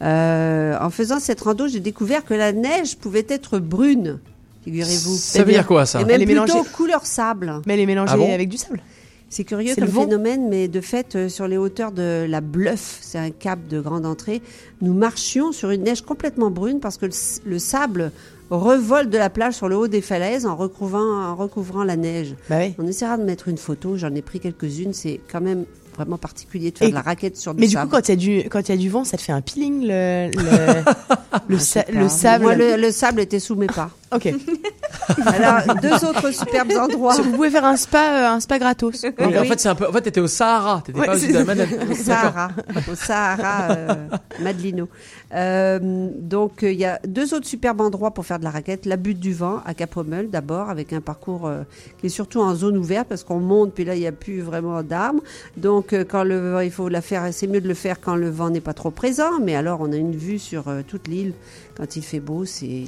S17: Euh, en faisant cette rando, j'ai découvert que la neige pouvait être brune. Figurez-vous.
S2: Ça veut dire quoi, ça?
S17: Et
S1: Elle
S17: même
S1: est
S17: plutôt
S1: mélangée.
S17: couleur sable.
S1: Mais elle est mélangée
S2: Ah bon?
S1: avec du sable?
S17: C'est curieux comme phénomène, mais de fait, euh, sur les hauteurs de la Bluff, c'est un cap de grande entrée, nous marchions sur une neige complètement brune parce que le, sable revole de la plage sur le haut des falaises en recouvrant, en recouvrant la neige.
S1: Bah oui.
S17: On essaiera de mettre une photo, j'en ai pris quelques-unes, c'est quand même vraiment particulier de faire
S1: Et-
S17: de la raquette sur du
S1: Mais du
S17: sable.
S1: coup, quand il y a du quand il y a du vent, ça te fait un peeling le le, le, sa- le sable?
S17: Moi, le sable était sous mes pas.
S1: Ok.
S17: Alors, deux autres superbes endroits.
S1: Vous pouvez faire un spa euh, un spa gratos.
S2: Donc,
S17: Oui.
S2: en fait, c'est un peu. En fait, t'étais au Sahara. T'étais
S1: Ouais,
S2: pas
S1: ça.
S2: Madeleine.
S17: Au Sahara, au Sahara euh, Madelino. Euh, donc euh, il y a deux autres superbes endroits pour faire de la raquette. La butte du vent à Capomel d'abord, avec un parcours euh, qui est surtout en zone ouverte parce qu'on monte puis là il n'y a plus vraiment d'arbres. Donc euh, quand le vent, il faut la faire, c'est mieux de le faire quand le vent n'est pas trop présent. Mais alors on a une vue sur euh, toute l'île quand il fait beau, c'est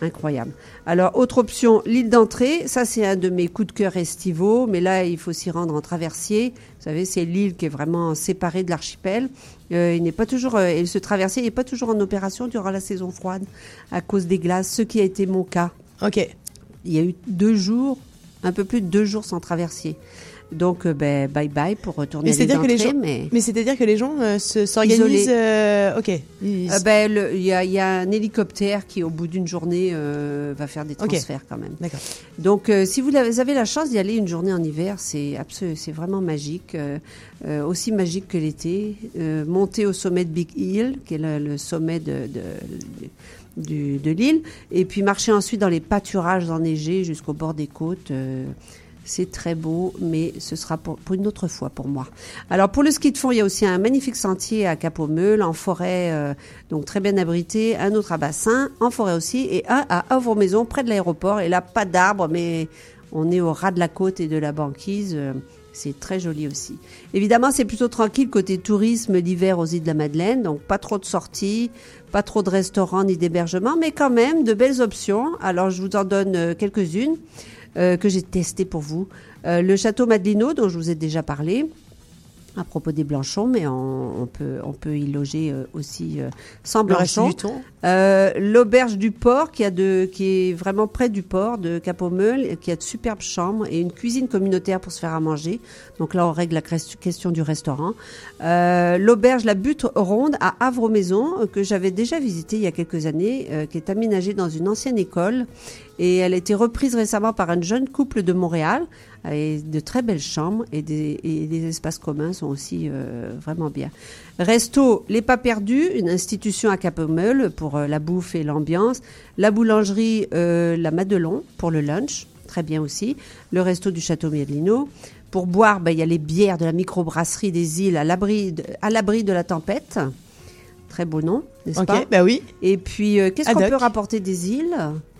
S17: Incroyable. Alors, autre option, l'île d'entrée. Ça, c'est un de mes coups de cœur estivaux. Mais là, il faut s'y rendre en traversier. Vous savez, c'est l'île qui est vraiment séparée de l'archipel. Euh, il n'est pas toujours, euh, et ce traversier n'est pas toujours en opération durant la saison froide à cause des glaces, ce qui a été mon cas.
S1: Ok.
S17: Il y a eu deux jours, un peu plus de deux jours sans traversier. Donc, euh, ben, bye bye pour retourner
S1: Mais que les
S17: d'entrée,
S1: gens,
S17: mais...
S1: mais, c'est-à-dire que les gens euh, se- s'organisent. Euh, ok.
S17: Euh, ben, il y, a, il y a un hélicoptère qui, au bout d'une journée, euh, va faire des transferts quand même.
S1: D'accord.
S17: Donc, si vous avez la chance d'y aller une journée en hiver, c'est c'est vraiment magique, aussi magique que l'été. Monter au sommet de Big Hill, qui est le, le sommet de, de, du- de l'île, et puis marcher ensuite dans les pâturages enneigés jusqu'au bord des côtes. euh, c'est très beau, mais ce sera pour, pour une autre fois pour moi. Alors pour le ski de fond, il y a aussi un magnifique sentier à Cap-aux-Meules, en forêt, euh, donc très bien abrité, un autre à Bassin, en forêt aussi, et un à Havre-Maison, près de l'aéroport. Et là, pas d'arbres, mais on est au ras de la côte et de la banquise. euh, C'est très joli aussi. Évidemment, c'est plutôt tranquille côté tourisme l'hiver aux îles de la Madeleine, donc pas trop de sorties, pas trop de restaurants ni d'hébergements, mais quand même de belles options. Alors je vous en donne euh, quelques-unes que j'ai testées pour vous. Euh, le château Madelino, dont je vous ai déjà parlé, à propos des Blanchons, mais on, on peut, on peut y loger euh, aussi euh, sans. Euh, L'auberge du port, qui, a de, qui est vraiment près du port de Cap-aux-Meules, qui a de superbes chambres et une cuisine communautaire pour se faire à manger. Donc là, on règle la question du restaurant. Euh, L'auberge La Butte Ronde à Havre-Maison, euh, que j'avais déjà visité il y a quelques années, euh, qui est aménagée dans une ancienne école. Et elle a été reprise récemment par un jeune couple de Montréal, avec de très belles chambres et des, et les espaces communs sont aussi euh, vraiment bien. Resto Les Pas Perdus, une institution à Cap-aux-Meules pour euh, la bouffe et l'ambiance. La boulangerie euh, La Madelon pour le lunch, très bien aussi. Le resto du Château Merlino. Pour boire, ben, il y a les bières de la microbrasserie des îles à l'abri de, à l'abri de la tempête. Très beau nom, n'est-ce
S1: Ok,
S17: pas?
S1: bah oui.
S17: Et puis, qu'est-ce qu'on peut rapporter des îles,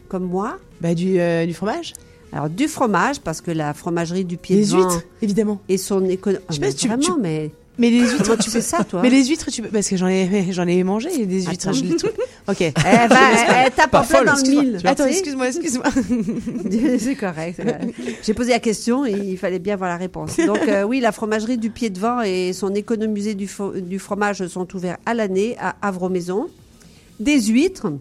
S17: comme moi?
S1: Bah du, euh, du fromage.
S17: Alors, du fromage, parce que la fromagerie du pied vent
S1: huîtres, évidemment.
S17: et son économie...
S1: Je sais pas si tu-
S17: vraiment,
S1: tu-
S17: mais...
S1: Mais les huîtres,
S17: tu fais ça, toi
S1: Mais les huîtres, tu peux- parce que j'en ai, j'en ai mangé des huîtres.
S17: Attends.
S1: Je les trouve. Ok.
S17: Eh ben, elle tape
S2: Pas
S17: en plein
S2: folle,
S17: dans le
S2: excuse-moi.
S17: mille.
S1: Attends,
S17: Tu sais
S1: excuse-moi, excuse-moi.
S17: c'est correct. J'ai posé la question et il fallait bien avoir la réponse. Donc euh, oui, la fromagerie du Pied de Vent et son économusée du, fo- du fromage sont ouverts à l'année à Havre-Maison. Des huîtres.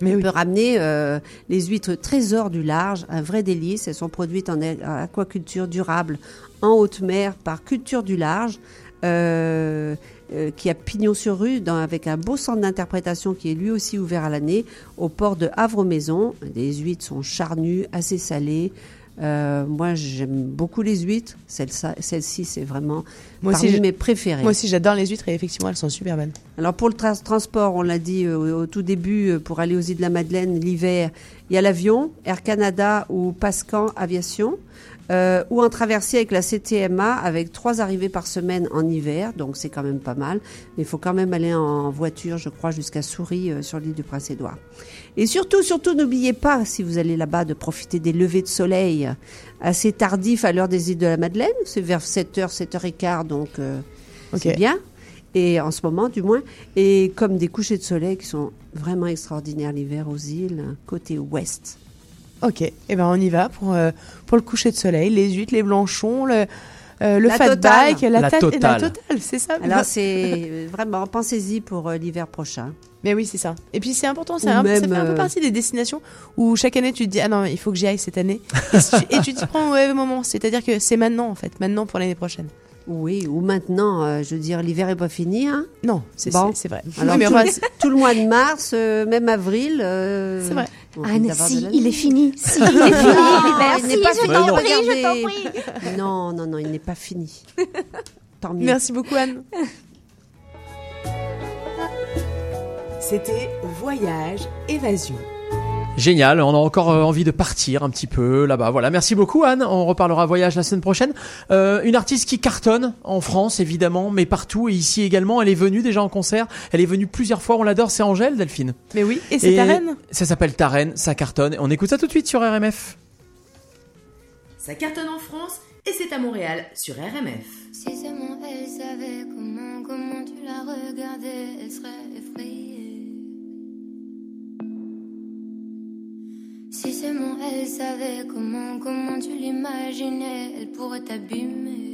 S1: Mais
S17: On peut ramener euh, les huîtres trésors du large, un vrai délice. Elles sont produites en aquaculture durable en haute mer par Culture du large, euh, euh, qui a pignon sur rue, dans- avec un beau centre d'interprétation qui est lui aussi ouvert à l'année au port de Havre-Maison. Les huîtres sont charnues, assez salées. Euh, moi, j'aime beaucoup les huîtres. Celle- Celle-ci, c'est vraiment
S1: Moi aussi,
S17: parmi
S1: j'ai-
S17: mes préférées.
S1: Moi aussi, j'adore les huîtres et effectivement, elles sont super bonnes.
S17: Alors pour le tra- transport, on l'a dit euh, au tout début, euh, pour aller aux îles de la Madeleine l'hiver, il y a l'avion, Air Canada ou Pascan Aviation, euh, ou en traversée avec la CTMA avec trois arrivées par semaine en hiver, donc c'est quand même pas mal. Mais il faut quand même aller en voiture, je crois, jusqu'à Souris euh, sur l'île du Prince-Édouard. Et surtout, surtout, n'oubliez pas, si vous allez là-bas, de profiter des levées de soleil assez tardifs à l'heure des îles de la Madeleine. C'est vers 7h, 7h15, donc euh, c'est bien. Et en ce moment, du moins. Et comme des couchers de soleil qui sont vraiment extraordinaires l'hiver aux îles, côté ouest.
S1: Ok. Et ben, on y va pour, euh, pour le coucher de soleil, les huîtres, les blanchons, le, euh, le fat
S17: totale.
S1: bike, la,
S2: La
S1: ta-
S2: totale.
S1: la totale, c'est ça.
S17: Alors, c'est vraiment, pensez-y pour euh, l'hiver prochain.
S1: Mais oui, c'est ça. Et puis c'est important, ça, un- ça fait un peu
S17: euh,
S1: partie des destinations où chaque année tu te dis ah non il faut que j'y aille cette année et, si tu- et tu t'y prends au mauvais moment. C'est-à-dire que c'est maintenant en fait, maintenant pour l'année prochaine.
S17: Oui, ou maintenant, euh, je veux dire, l'hiver est pas fini. Hein
S1: Non, c'est
S17: Bon.
S1: vrai.
S17: Alors,
S1: Oui, mais
S17: tout,
S1: enfin,
S17: tout le mois de mars, euh, même avril. euh,
S1: C'est vrai.
S3: Anne, si, il est fini. Si, il est fini,
S17: Non,
S3: l'hiver. Si,
S17: pas
S3: je
S17: fini,
S3: t'en prie,
S17: regardez.
S3: je t'en prie.
S17: Non, non, non, il n'est pas fini. Tant mieux.
S1: Merci beaucoup Anne. C'était Voyage Évasion.
S2: Génial, on a encore euh, envie de partir un petit peu là-bas. Voilà, merci beaucoup Anne. On reparlera voyage la semaine prochaine. Euh, une artiste qui cartonne en France évidemment, mais partout et ici également. Elle est venue déjà en concert. Elle est venue plusieurs fois. On l'adore. C'est Angèle, Delphine.
S1: Mais oui, et c'est ta reine
S2: Ça s'appelle Ta reine, ça cartonne. On écoute ça tout de suite sur RMF.
S4: Ça cartonne en France et c'est à Montréal sur RMF.
S18: Si seulement elle savait comment, comment tu la regardais, elle serait elle savait comment, comment tu l'imaginais, elle pourrait t'abîmer.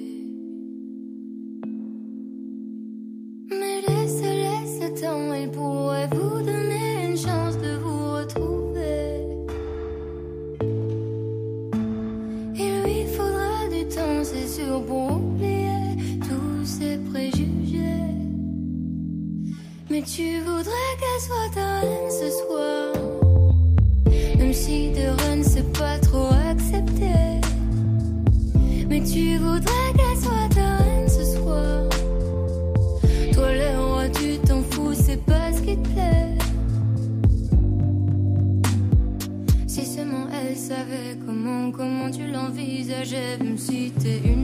S18: Même si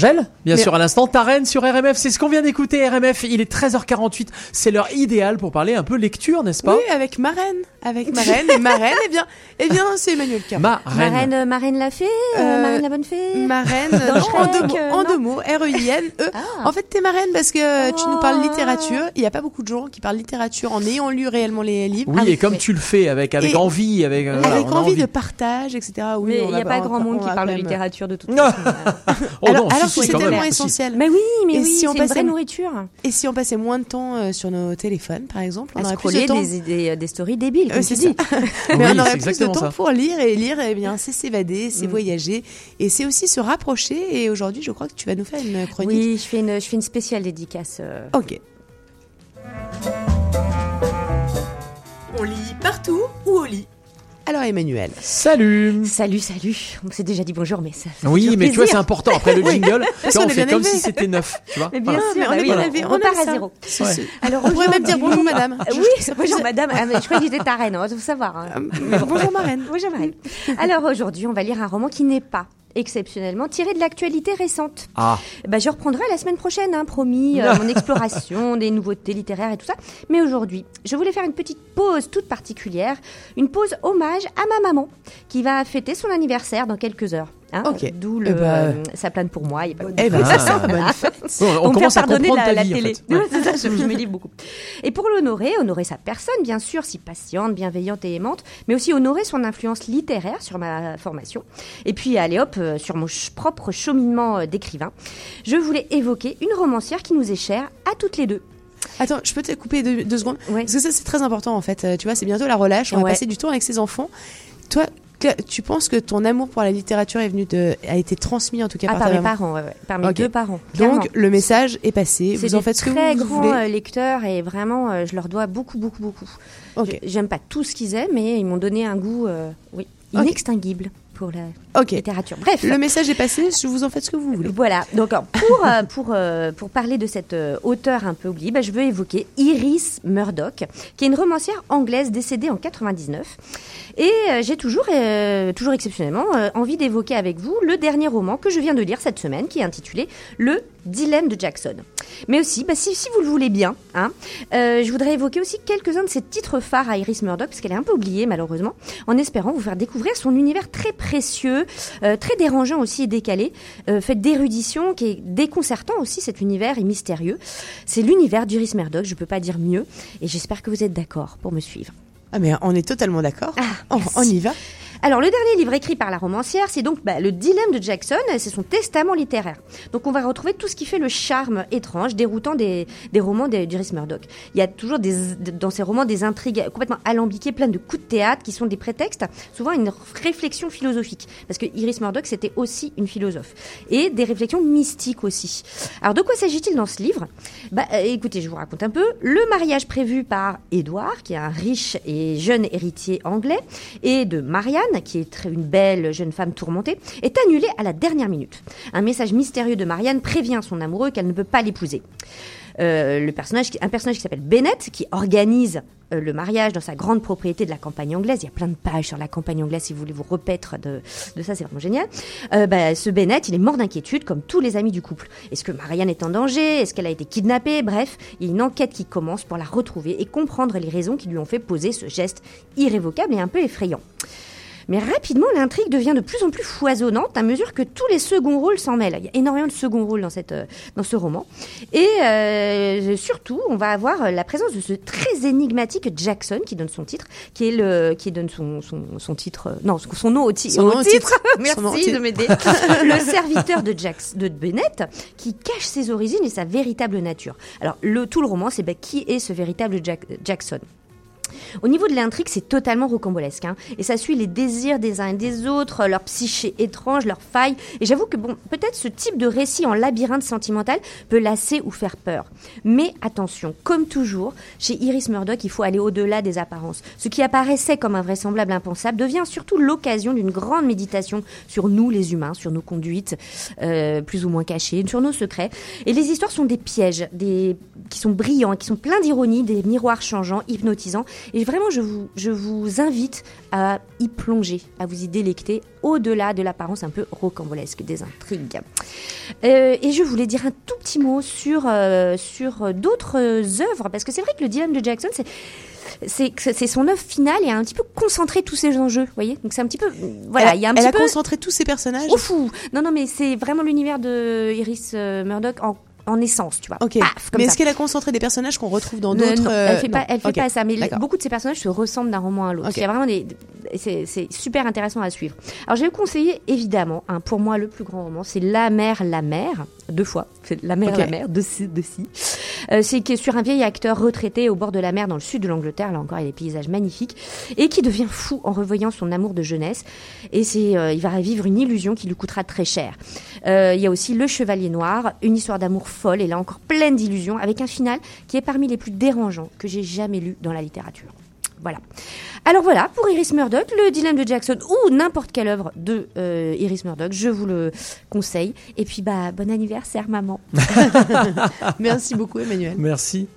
S2: Angèle, bien
S1: Mais-
S2: sûr, à l'instant, ta reine sur RMF, c'est ce qu'on vient d'écouter, RMF, il est 13h48, c'est l'heure idéale pour parler un peu lecture, n'est-ce pas?
S1: Oui, avec ma reine. Avec ma reine. Et ma reine, eh bien, eh bien c'est Emmanuel Caron.
S2: Ma reine.
S3: Marraine, euh, Marraine la fée, euh,
S1: Euh,
S3: Marraine la bonne fée.
S1: Ma reine,
S3: Dans
S1: non, en deux mots,
S3: euh,
S1: en
S3: non
S1: deux mots, R-E-I-N-E. En fait, t'es ma reine parce que tu nous parles littérature. Il n'y a pas beaucoup de gens qui parlent littérature en ayant lu réellement les livres.
S2: Oui, et comme tu le fais, avec, avec
S1: Et-
S2: envie, avec, euh, voilà,
S1: Avec envie, de partage, etc. Oui,
S3: Mais il n'y a pas grand monde
S1: on
S3: qui parle de littérature de toute façon.
S2: Oh
S1: alors,
S2: non,
S1: alors
S2: si, si,
S1: c'est
S2: quand même,
S1: tellement
S2: si.
S1: essentiel.
S3: Mais oui, mais
S1: Et
S3: oui,
S1: si on
S3: c'est une
S1: passait-
S3: vraie nourriture.
S1: Et si on passait moins de temps euh, sur nos téléphones, par exemple, on
S3: À
S1: aurait plus de temps.
S3: des, idées, des stories débiles,
S1: Euh,
S3: comme
S1: c'est
S3: tu
S1: ça.
S3: dis.
S1: Mais
S2: Oui,
S1: on aurait plus de temps
S2: ça.
S1: pour lire et lire, eh bien, c'est s'évader, c'est
S3: Mm.
S1: voyager et c'est aussi se rapprocher. Et aujourd'hui, je crois que tu vas nous faire une chronique.
S3: Oui, je fais une, je fais une spéciale dédicace. euh,
S1: Ok. On lit partout ou au lit? Alors Emmanuel.
S2: Salut
S3: Salut, salut. On s'est déjà dit bonjour, mais ça fait
S2: Oui, mais tu vois, c'est important. Après le jingle,
S1: Parce
S2: on fait comme si c'était neuf. Tu vois
S3: Mais bien sûr,
S1: mais on
S3: bah
S1: est
S3: on
S1: on
S3: repart à zéro. Alors
S1: On pourrait même dire bonjour madame.
S3: Euh, Oui, bonjour madame. Ah, mais je crois que j'étais ta reine, on va tout savoir. hein. Bon.
S1: Bonjour ma reine.
S3: Bonjour Marine. Alors aujourd'hui, on va lire un roman qui n'est pas exceptionnellement tiré de l'actualité récente.
S2: Ah.
S3: Bah, je reprendrai la semaine prochaine, hein, promis, euh, mon exploration des nouveautés littéraires et tout ça. Mais aujourd'hui, je voulais faire une petite pause toute particulière, une pause hommage à ma maman, qui va fêter son anniversaire dans quelques heures. Hein. D'où
S1: Eh
S3: le,
S1: ben,
S3: euh, ça plane pour moi. y a pas
S1: Eh ben,
S2: Ah.
S1: ça,
S3: Voilà.
S2: Bon, on commence à
S3: pardonner la,
S2: vie, en
S3: télé.
S2: fait. Ouais.
S3: Ça, je, je me livre beaucoup. Et pour l'honorer, honorer sa personne, bien sûr, si patiente, bienveillante et aimante, mais aussi honorer son influence littéraire sur ma formation. Et puis, allez hop, euh, sur mon propre cheminement euh, d'écrivain, je voulais évoquer une romancière qui nous est chère à toutes les deux.
S1: Attends, je peux te couper deux, deux secondes?
S3: Ouais.
S1: Parce que ça, c'est très important en fait. Euh, Tu vois, c'est bientôt la relâche. On va passer du temps avec ses enfants. Toi, tu penses que ton amour pour la littérature est venu de, a été transmis en tout cas
S3: Ah,
S1: par,
S3: mes parents, ouais, ouais. par mes deux parents. clairement.
S1: Donc le message est passé. Vous en faites ce que
S3: très
S1: vous
S3: grands
S1: voulez.
S3: euh, lecteurs et vraiment, euh, je leur dois beaucoup, beaucoup, beaucoup.
S1: Ok.
S3: Je- J'aime pas tout ce qu'ils aiment, mais ils m'ont donné un goût, euh, oui, inextinguible pour la littérature. Bref.
S1: Le message est passé. Je vous en faites ce que vous voulez.
S3: Voilà, donc pour, euh, pour, euh, pour parler de cette euh, auteure un peu oubliée, bah, je veux évoquer Iris Murdoch, qui est une romancière anglaise décédée en 99. Et j'ai toujours, euh, toujours exceptionnellement, euh, envie d'évoquer avec vous le dernier roman que je viens de lire cette semaine, qui est intitulé Le Dilemme de Jackson. Mais aussi, bah, si, si vous le voulez bien, hein, euh, je voudrais évoquer aussi quelques-uns de ses titres phares à Iris Murdoch, parce qu'elle est un peu oubliée malheureusement, en espérant vous faire découvrir son univers très précieux, euh, très dérangeant aussi et décalé, euh, fait d'érudition, qui est déconcertant aussi cet univers et mystérieux. C'est l'univers d'Iris Murdoch, je peux pas dire mieux, et j'espère que vous êtes d'accord pour me suivre.
S1: Ah mais on est totalement d'accord. on, on y va.
S3: Alors, le dernier livre écrit par la romancière, c'est donc bah, Le Dilemme de Jackson, c'est son testament littéraire. Donc, on va retrouver tout ce qui fait le charme étrange, déroutant des, des romans d'I- d'Iris Murdoch. Il y a toujours des, dans ces romans des intrigues complètement alambiquées, pleines de coups de théâtre, qui sont des prétextes, souvent une réflexion philosophique. Parce que Iris Murdoch, c'était aussi une philosophe. Et des réflexions mystiques aussi. Alors, de quoi s'agit-il dans ce livre? Bah, euh, Écoutez, je vous raconte un peu. Le mariage prévu par Édouard, qui est un riche et jeune héritier anglais, et de Marianne, qui est une belle jeune femme tourmentée, est annulé à la dernière minute. Un message mystérieux de Marianne prévient son amoureux qu'elle ne peut pas l'épouser. Euh, le personnage, un personnage qui s'appelle Bennett, qui organise euh, le mariage dans sa grande propriété de la campagne anglaise. Il y a plein de pages sur la campagne anglaise si vous voulez vous repaître de, de ça, c'est vraiment génial. Euh, bah, ce Bennett, il est mort d'inquiétude comme tous les amis du couple. Est-ce que Marianne est en danger? Est-ce qu'elle a été kidnappée? Bref, il y a une enquête qui commence pour la retrouver et comprendre les raisons qui lui ont fait poser ce geste irrévocable et un peu effrayant. Mais rapidement, l'intrigue devient de plus en plus foisonnante à mesure que tous les seconds rôles s'en mêlent. Il y a énormément de seconds rôles dans, cette, euh, dans ce roman. Et euh, surtout, on va avoir euh, la présence de ce très énigmatique Jackson, qui donne son titre, qui, est le, qui donne son, son, son titre, non, son nom au, ti-
S1: Son
S3: au
S1: nom
S3: titre.
S1: titre.
S3: Merci de m'aider. le serviteur de, Jax, de Bennett, qui cache ses origines et sa véritable nature. Alors, le, tout le roman, c'est ben, qui est ce véritable Jack- Jackson? Au niveau de l'intrigue, c'est totalement rocambolesque. hein. Et ça suit les désirs des uns et des autres, leur psyché étrange, leurs failles. Et j'avoue que, bon, peut-être ce type de récit en labyrinthe sentimental peut lasser ou faire peur. Mais attention, comme toujours, chez Iris Murdoch, il faut aller au-delà des apparences. Ce qui apparaissait comme invraisemblable, impensable, devient surtout l'occasion d'une grande méditation sur nous, les humains, sur nos conduites, euh, plus ou moins cachées, sur nos secrets. Et les histoires sont des pièges, des qui sont brillants, qui sont pleins d'ironie, des miroirs changeants, hypnotisants. Et vraiment, je vous, je vous invite à y plonger, à vous y délecter, au-delà de l'apparence un peu rocambolesque des intrigues. Euh, et je voulais dire un tout petit mot sur, euh, sur d'autres œuvres, parce que c'est vrai que le dilemme de Jackson, c'est c'est son œuvre finale et a un petit peu concentré tous ses enjeux, vous voyez Donc c'est un petit peu voilà, il y a un
S1: elle
S3: petit
S1: a
S3: peu
S1: concentré tous ses personnages?
S3: fou. Non non mais c'est vraiment l'univers de Iris euh, Murdoch en en essence, tu vois.
S1: Ok.
S3: Paf, comme
S1: mais est-ce qu'elle a concentré des personnages qu'on retrouve dans d'autres euh,
S3: elle fait pas,
S1: non.
S3: elle fait pas ça. Mais beaucoup de ces personnages se ressemblent d'un roman à l'autre.
S1: Ok.
S3: Il y a vraiment des, c'est, super intéressant à suivre. Alors, je vais vous conseiller évidemment, hein, pour moi, le plus grand roman, c'est La mer, la mer, deux fois. C'est La mer,
S1: Ok.
S3: la mer, de ci, de ci. Euh, c'est qui est sur un vieil acteur retraité au bord de la mer dans le sud de l'Angleterre. Là encore, il y a des paysages magnifiques et qui devient fou en revoyant son amour de jeunesse. Et c'est, euh, il va vivre une illusion qui lui coûtera très cher. Euh, il y a aussi Le Chevalier Noir, une histoire d'amour folle et là encore pleine d'illusions, avec un final qui est parmi les plus dérangeants que j'ai jamais lu dans la littérature. Voilà. Alors voilà, pour Iris Murdoch, le dilemme de Jackson ou n'importe quelle œuvre de euh, Iris Murdoch, je vous le conseille. Et puis bah bon anniversaire maman.
S1: Merci beaucoup Emmanuel.
S2: Merci.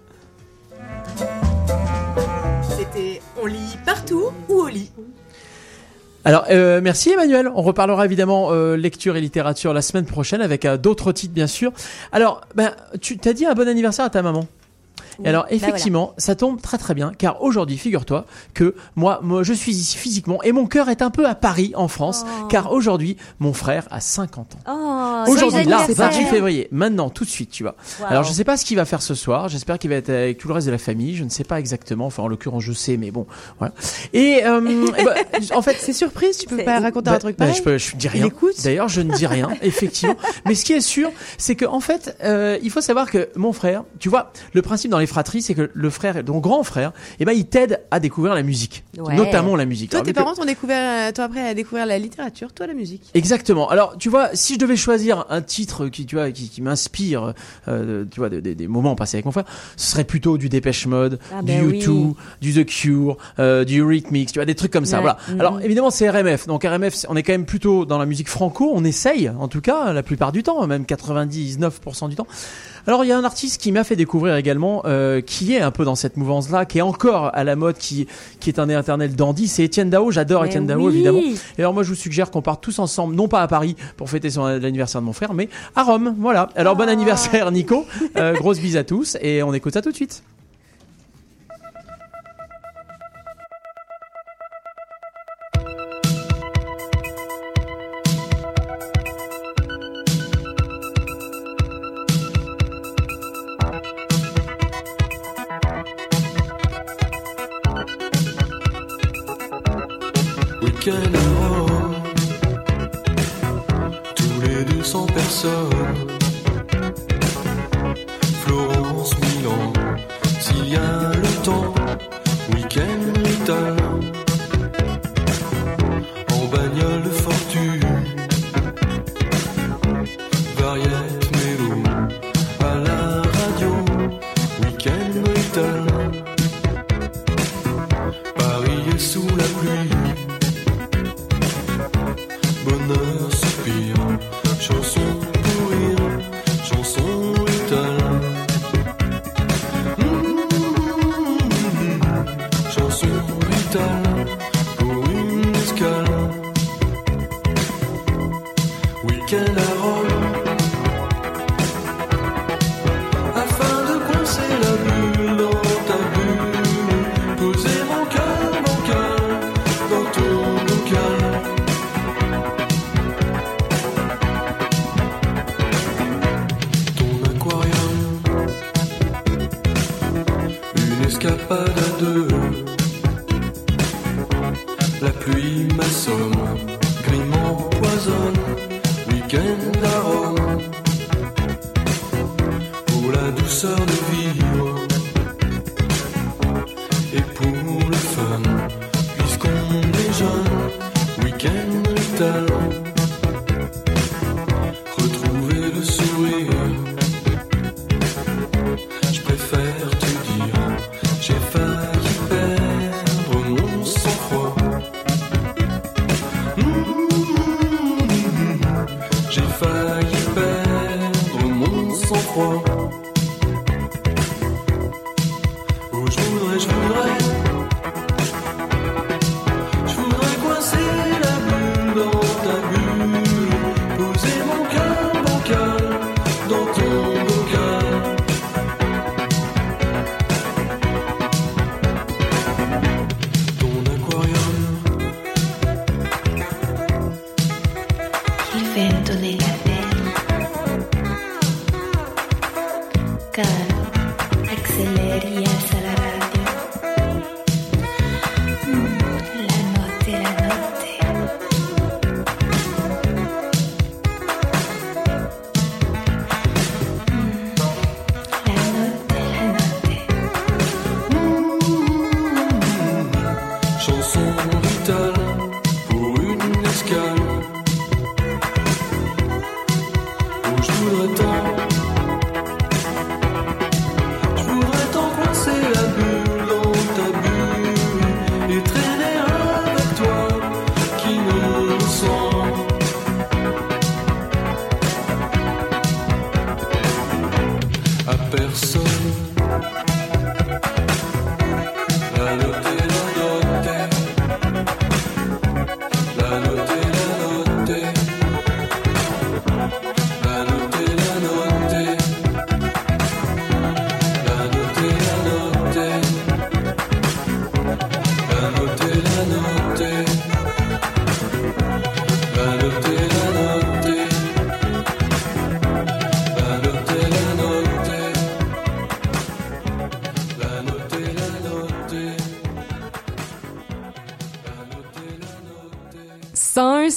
S4: C'était On lit partout ou au lit?
S2: Alors, euh, merci Emmanuel. On reparlera évidemment euh, lecture et littérature la semaine prochaine avec euh, d'autres titres, bien sûr. Alors, ben, tu t'as dit un bon anniversaire à ta maman? Et alors,
S3: bah
S2: effectivement, ça tombe très très bien, car aujourd'hui, figure-toi que moi, moi, je suis ici physiquement et mon cœur est un peu à Paris, en France, car aujourd'hui, mon frère a 50 ans.
S3: Oh,
S2: Aujourd'hui, là,
S3: anniversaire.
S2: 28 février, maintenant, tout de suite, tu vois.
S3: Wow.
S2: Alors, je sais pas ce qu'il va faire ce soir. J'espère qu'il va être avec tout le reste de la famille. Je ne sais pas exactement. Enfin, en l'occurrence, je sais, mais bon, voilà. Et, euh, ben, en fait,
S1: C'est surprise, tu peux pas raconter
S2: bah,
S1: un truc
S2: bah,
S1: pareil
S2: je, peux, je dis rien. D'ailleurs, je ne dis rien, effectivement. Mais ce qui est sûr, c'est que en fait, euh, il faut savoir que mon frère, tu vois, le principe dans les fratries, c'est que le frère, ton grand frère, eh ben, il t'aide à découvrir la musique,
S1: Ouais.
S2: notamment la musique.
S1: Toi,
S2: Alors,
S1: tes parents t'ont découvert, euh, toi après à découvrir la littérature, toi la musique.
S2: Exactement. Alors, tu vois, si je devais choisir un titre qui, tu vois, qui, qui m'inspire, euh, tu vois, de- de- des moments passés avec mon frère, ce serait plutôt du Dépêche Mode,
S3: Ah
S2: du
S3: ben
S2: U2,
S3: oui.
S2: du The Cure, euh, du Eurythmics, tu vois, des trucs comme ça.
S3: Ouais.
S2: Voilà.
S3: Mhm.
S2: Alors, évidemment, c'est RMF. Donc, RMF, on est quand même plutôt dans la musique franco. On essaye, en tout cas, la plupart du temps, même 99% du temps. Alors, il y a un artiste qui m'a fait découvrir également, euh, qui est un peu dans cette mouvance-là, qui est encore à la mode, qui, qui est un éternel dandy, c'est Étienne Dao. J'adore Étienne Dao, évidemment. Et alors moi je vous suggère qu'on parte tous ensemble, non pas à Paris pour fêter son l'anniversaire de mon frère, mais à Rome. Voilà. Alors bon anniversaire Nico, Euh, grosse bise à tous et on écoute ça tout de suite.
S19: À Rome, tous les 200 personnes. Florence,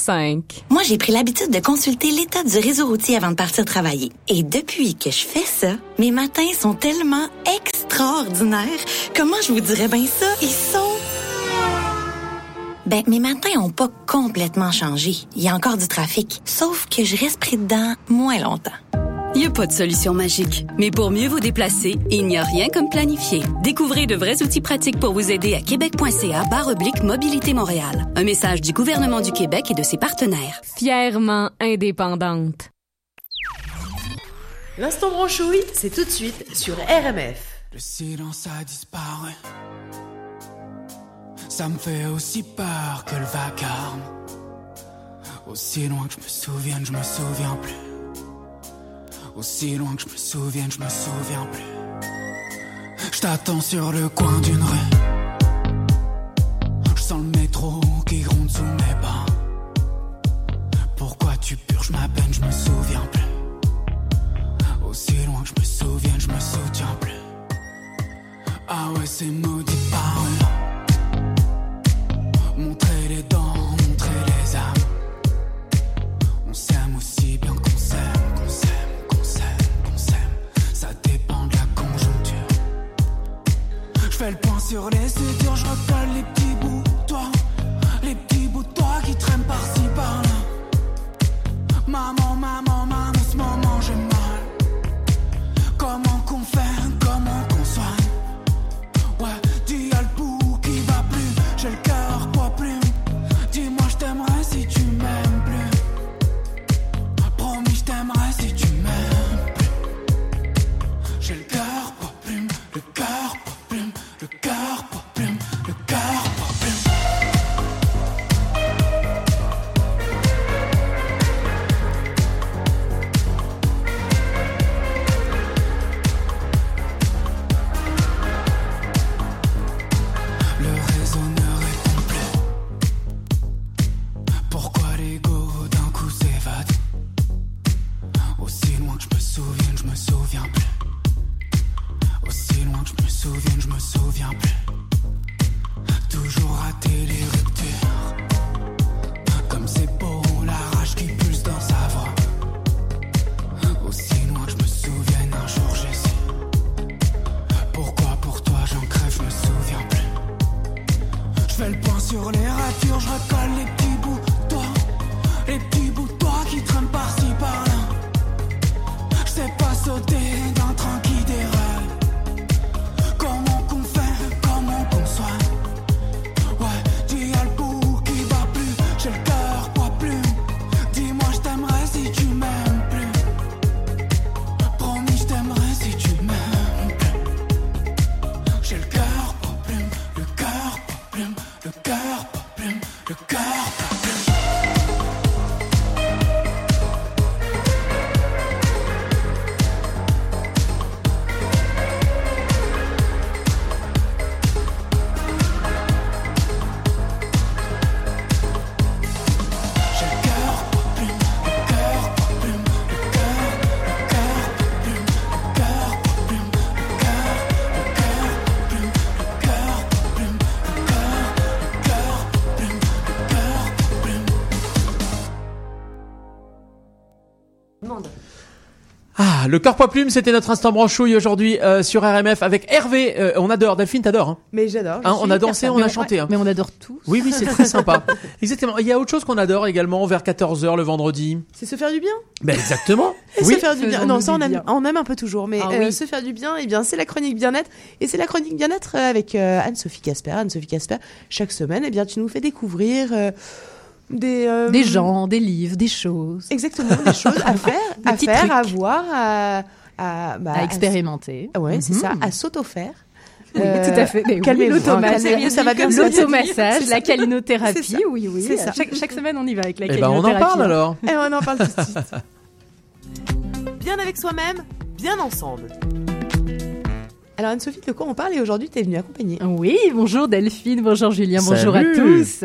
S20: 101.5.
S21: Moi, j'ai pris l'habitude de consulter l'état du réseau routier avant de partir travailler. Et depuis que je fais ça, mes matins sont tellement extraordinaires. Comment je vous dirais bien ça? Ils sont... Ben, mes matins ont pas complètement changé. Il y a encore du trafic. Sauf que je reste pris dedans moins longtemps.
S22: A pas de solution magique, mais pour mieux vous déplacer, il n'y a rien comme planifier. Découvrez de vrais outils pratiques pour vous aider à québec.ca barre oblique Mobilité Montréal. Un message du gouvernement du Québec et de ses partenaires.
S20: Fièrement indépendante.
S4: L'instant branchouille, c'est tout de suite sur RMF.
S23: Le silence a disparu. Ça me fait aussi peur que le vacarme. Aussi loin que je me souvienne, je me souviens plus. Aussi loin que je me souvienne, je me souviens plus. Je t'attends sur le coin d'une rue. Ah, le
S2: corps poids plume, c'était notre instant branchouille aujourd'hui euh, sur RMF avec Hervé. Euh, on adore, Delphine, t'adores. Hein
S1: Mais j'adore.
S2: Hein, on a dansé, on a chanté. hein.
S1: Mais on adore tous.
S2: Oui, oui, c'est très sympa. Exactement. Il y a autre chose qu'on adore également vers 14h le vendredi.
S1: C'est se faire du bien.
S2: Ben exactement.
S1: Et
S2: oui.
S1: se faire du bien. Non, ça on aime,
S2: bien.
S1: on aime un peu toujours, mais
S2: Ah
S1: euh,
S2: oui.
S1: se faire du bien, eh bien c'est la chronique bien-être et c'est la chronique bien-être avec euh, Anne-Sophie Casper. Anne-Sophie Casper, chaque semaine, eh bien tu nous fais découvrir euh, des euh,
S24: Des gens, des livres, des choses.
S1: exactement des choses à faire,
S24: Des
S1: à faire,
S24: trucs.
S1: à voir, à à, bah,
S24: À expérimenter.
S1: Ouais, c'est
S24: Mhm.
S1: ça, à s'auto-faire.
S24: Oui, tout à fait. Mais oui,
S1: hein,
S24: l'automassage,
S1: ça va bien.
S24: L'automassage, la calinothérapie, oui, oui.
S1: C'est ça.
S24: Chaque, chaque semaine, on y va avec la
S2: Eh ben, on en
S24: calinothérapie.
S2: parle alors.
S1: Et on en parle tout de suite. Bien avec soi-même, bien ensemble. Alors Anne-Sophie, de quoi on parle et aujourd'hui tu es venue accompagner
S24: Oui, bonjour Delphine, bonjour Julien, bonjour
S1: Salut.
S24: à tous.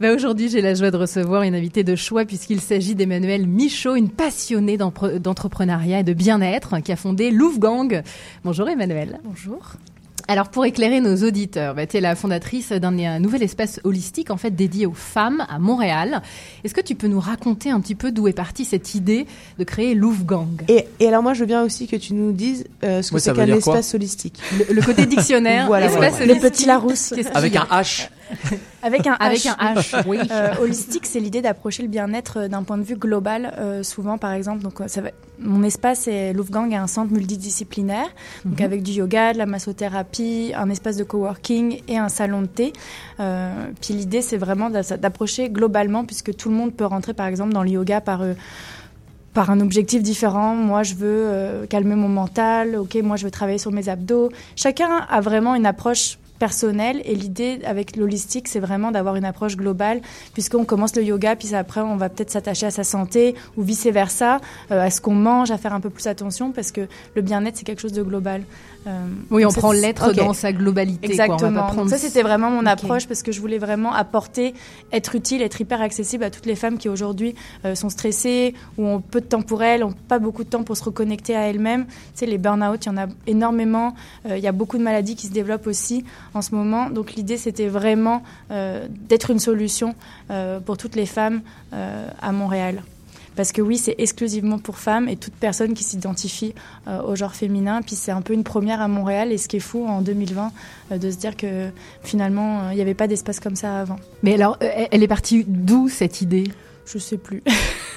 S24: Ben, Aujourd'hui, j'ai la joie de recevoir une invitée de choix puisqu'il s'agit d'Emmanuelle Michaud, une passionnée d'entrepreneuriat et de bien-être qui a fondé Louvgang. Bonjour Emmanuelle.
S25: Bonjour.
S24: Alors pour éclairer nos auditeurs, bah, tu es la fondatrice d'un un nouvel espace holistique en fait dédié aux femmes à Montréal. Est-ce que tu peux nous raconter un petit peu d'où est partie cette idée de créer Louvre Gang
S1: Et, et alors moi je veux bien aussi que tu nous dises euh, ce que
S2: Oui,
S1: c'est qu'un espace holistique.
S24: le, le côté dictionnaire,
S1: Voilà,
S24: espace
S1: voilà.
S24: holistique.
S26: Le petit Larousse.
S24: Qu'est-ce
S2: Avec un H.
S26: Avec un H.
S24: Avec un H, oui.
S26: Euh, holistique, c'est l'idée d'approcher le bien-être euh, d'un point de vue global. euh, souvent, par exemple, donc ça va- mon espace est est un centre multidisciplinaire, donc
S24: Mhm.
S26: avec du yoga, de la massothérapie, un espace de coworking et un salon de thé. Euh, puis l'idée, c'est vraiment d'a- d'approcher globalement, puisque tout le monde peut rentrer, par exemple, dans le yoga par par un objectif différent. Moi, je veux euh, calmer mon mental. Ok, moi, je veux travailler sur mes abdos. Chacun a vraiment une approche personnelle. Et l'idée avec l'holistique c'est vraiment d'avoir une approche globale puisqu'on commence le yoga puis après on va peut-être s'attacher à sa santé ou vice versa à ce qu'on mange à faire un peu plus attention parce que le bien-être c'est quelque chose de global. Euh,
S24: Oui, on prend l'être dans sa globalité. quoi. On va pas
S26: exactement.
S24: prendre-
S26: ça c'était vraiment mon approche parce que je voulais vraiment apporter être utile être hyper accessible à toutes les femmes qui aujourd'hui euh, sont stressées ou ont peu de temps pour elles ont pas beaucoup de temps pour se reconnecter à elles-mêmes. Tu sais les burn-out il y en a énormément. Euh, il y a beaucoup de maladies qui se développent aussi en ce moment donc l'idée c'était vraiment euh, d'être une solution euh, pour toutes les femmes euh, à Montréal parce que oui, c'est exclusivement pour femmes et toute personne qui s'identifie au genre féminin. Puis c'est un peu une première à Montréal et ce qui est fou en 2020 euh, de se dire que finalement il n'y avait pas d'espace comme ça avant.
S24: Mais alors, elle est partie d'où cette idée?
S26: Je sais plus.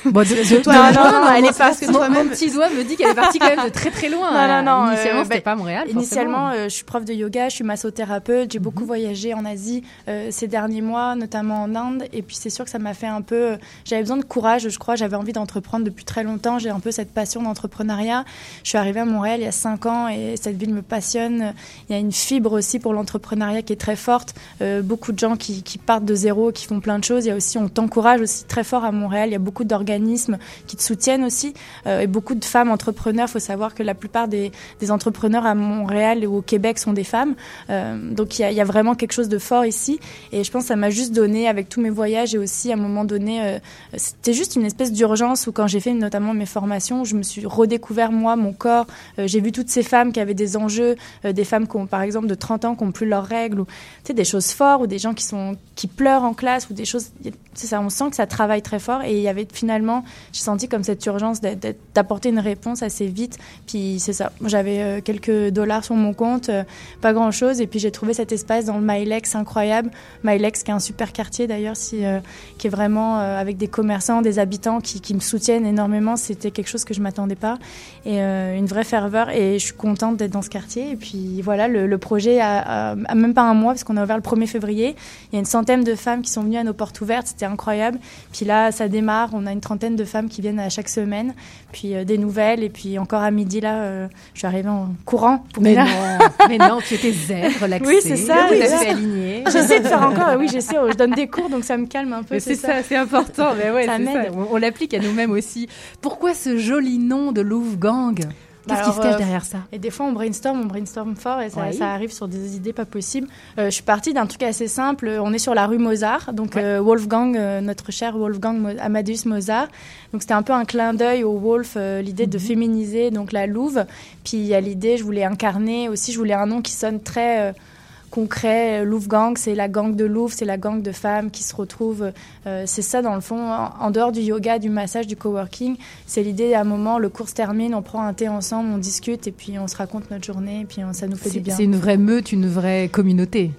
S24: Bon, de, de-
S26: toi, non,
S24: loin,
S26: non,
S24: moi,
S26: elle est
S24: parce
S26: partie
S24: que. Mon, mon petit doigt me dit qu'elle est partie quand même de très très loin.
S26: Non, non, non.
S24: Initialement,
S26: euh,
S24: c'était
S26: bah,
S24: pas Montréal.
S26: Initialement, euh, je suis prof de yoga, je suis massothérapeute. J'ai
S24: Mhm.
S26: beaucoup voyagé en Asie euh, ces derniers mois, notamment en Inde. Et puis, c'est sûr que ça m'a fait un peu. euh, J'avais besoin de courage, je crois. J'avais envie d'entreprendre depuis très longtemps. J'ai un peu cette passion d'entrepreneuriat. Je suis arrivée à Montréal il y a cinq ans et cette ville me passionne. Il y a une fibre aussi pour l'entrepreneuriat qui est très forte. Euh, beaucoup de gens qui, qui partent de zéro, qui font plein de choses. Il y a aussi, on t'encourage aussi très fort à Montréal. Il y a beaucoup d'organismes qui te soutiennent aussi euh, et beaucoup de femmes entrepreneurs. Il faut savoir que la plupart des, des entrepreneurs à Montréal ou au Québec sont des femmes. Euh, donc il y, a, vraiment quelque chose de fort ici. Et je pense que ça m'a juste donné, avec tous mes voyages et aussi à un moment donné, euh, c'était juste une espèce d'urgence où quand j'ai fait notamment mes formations, je me suis redécouvert moi, mon corps. J'ai vu toutes ces femmes qui avaient des enjeux, des femmes qui ont par exemple de 30 ans qui n'ont plus leurs règles, ou tu sais, des choses fortes, ou des gens qui, sont, qui pleurent en classe, ou des choses. C'est ça, on sent que ça travaille très fort. Et il y avait finalement, j'ai senti comme cette urgence d'apporter une réponse assez vite. Puis c'est ça. J'avais euh, quelques dollars sur mon compte, euh, pas grand chose. Et puis j'ai trouvé cet espace dans le Mylex incroyable. Mylex, qui est un super quartier d'ailleurs, euh, qui est vraiment avec des commerçants, des habitants qui, me soutiennent énormément. C'était quelque chose que je m'attendais pas. Et une vraie ferveur. Et je suis contente d'être dans ce quartier. Et puis voilà, le, projet a- a même pas un mois, parce qu'on a ouvert le 1er février. Il y a une centaine de femmes qui sont venues à nos portes ouvertes. C'était incroyable. Puis là, ça démarre. On a une trentaine de femmes qui viennent à chaque semaine. Puis euh, des nouvelles. Et puis encore à midi, là, euh, je suis arrivée en courant. Pour
S24: Mais non, mais non, tu étais zen, relaxée,
S26: Oui, c'est ça. oui,
S24: alignée.
S26: J'essaie de faire encore. Oui, j'essaie. Je donne des cours, donc ça me calme un peu.
S24: C'est ça, c'est important. Mais ouais,
S26: Ça
S24: c'est ça.
S26: m'aide.
S24: On, on l'applique à nous-mêmes aussi. Pourquoi ce joli nom de Louvre Gang Qu'est-ce qui se cache
S26: euh,
S24: derrière ça?
S26: Et des fois, on brainstorm, on brainstorm fort et ça,
S24: Oui.
S26: ça arrive sur des idées pas possibles. Euh, je suis partie d'un truc assez simple. On est sur la rue Mozart, donc euh, Wolfgang, euh, notre cher Wolfgang Mo- Amadeus Mozart. Donc c'était un peu un clin d'œil au Wolf, l'idée de féminiser donc la Louve. Puis il y a l'idée, je voulais incarner aussi, je voulais un nom qui sonne très concret. Louvre Gang, c'est la gang de Louvre, c'est la gang de femmes qui se retrouvent. Euh, c'est ça dans le fond, en, en dehors du yoga, du massage, du coworking. C'est l'idée à un moment, le cours se termine, on prend un thé ensemble, on discute et puis on se raconte notre journée et puis on- ça nous fait du bien.
S24: c'est une vraie meute, une vraie communauté.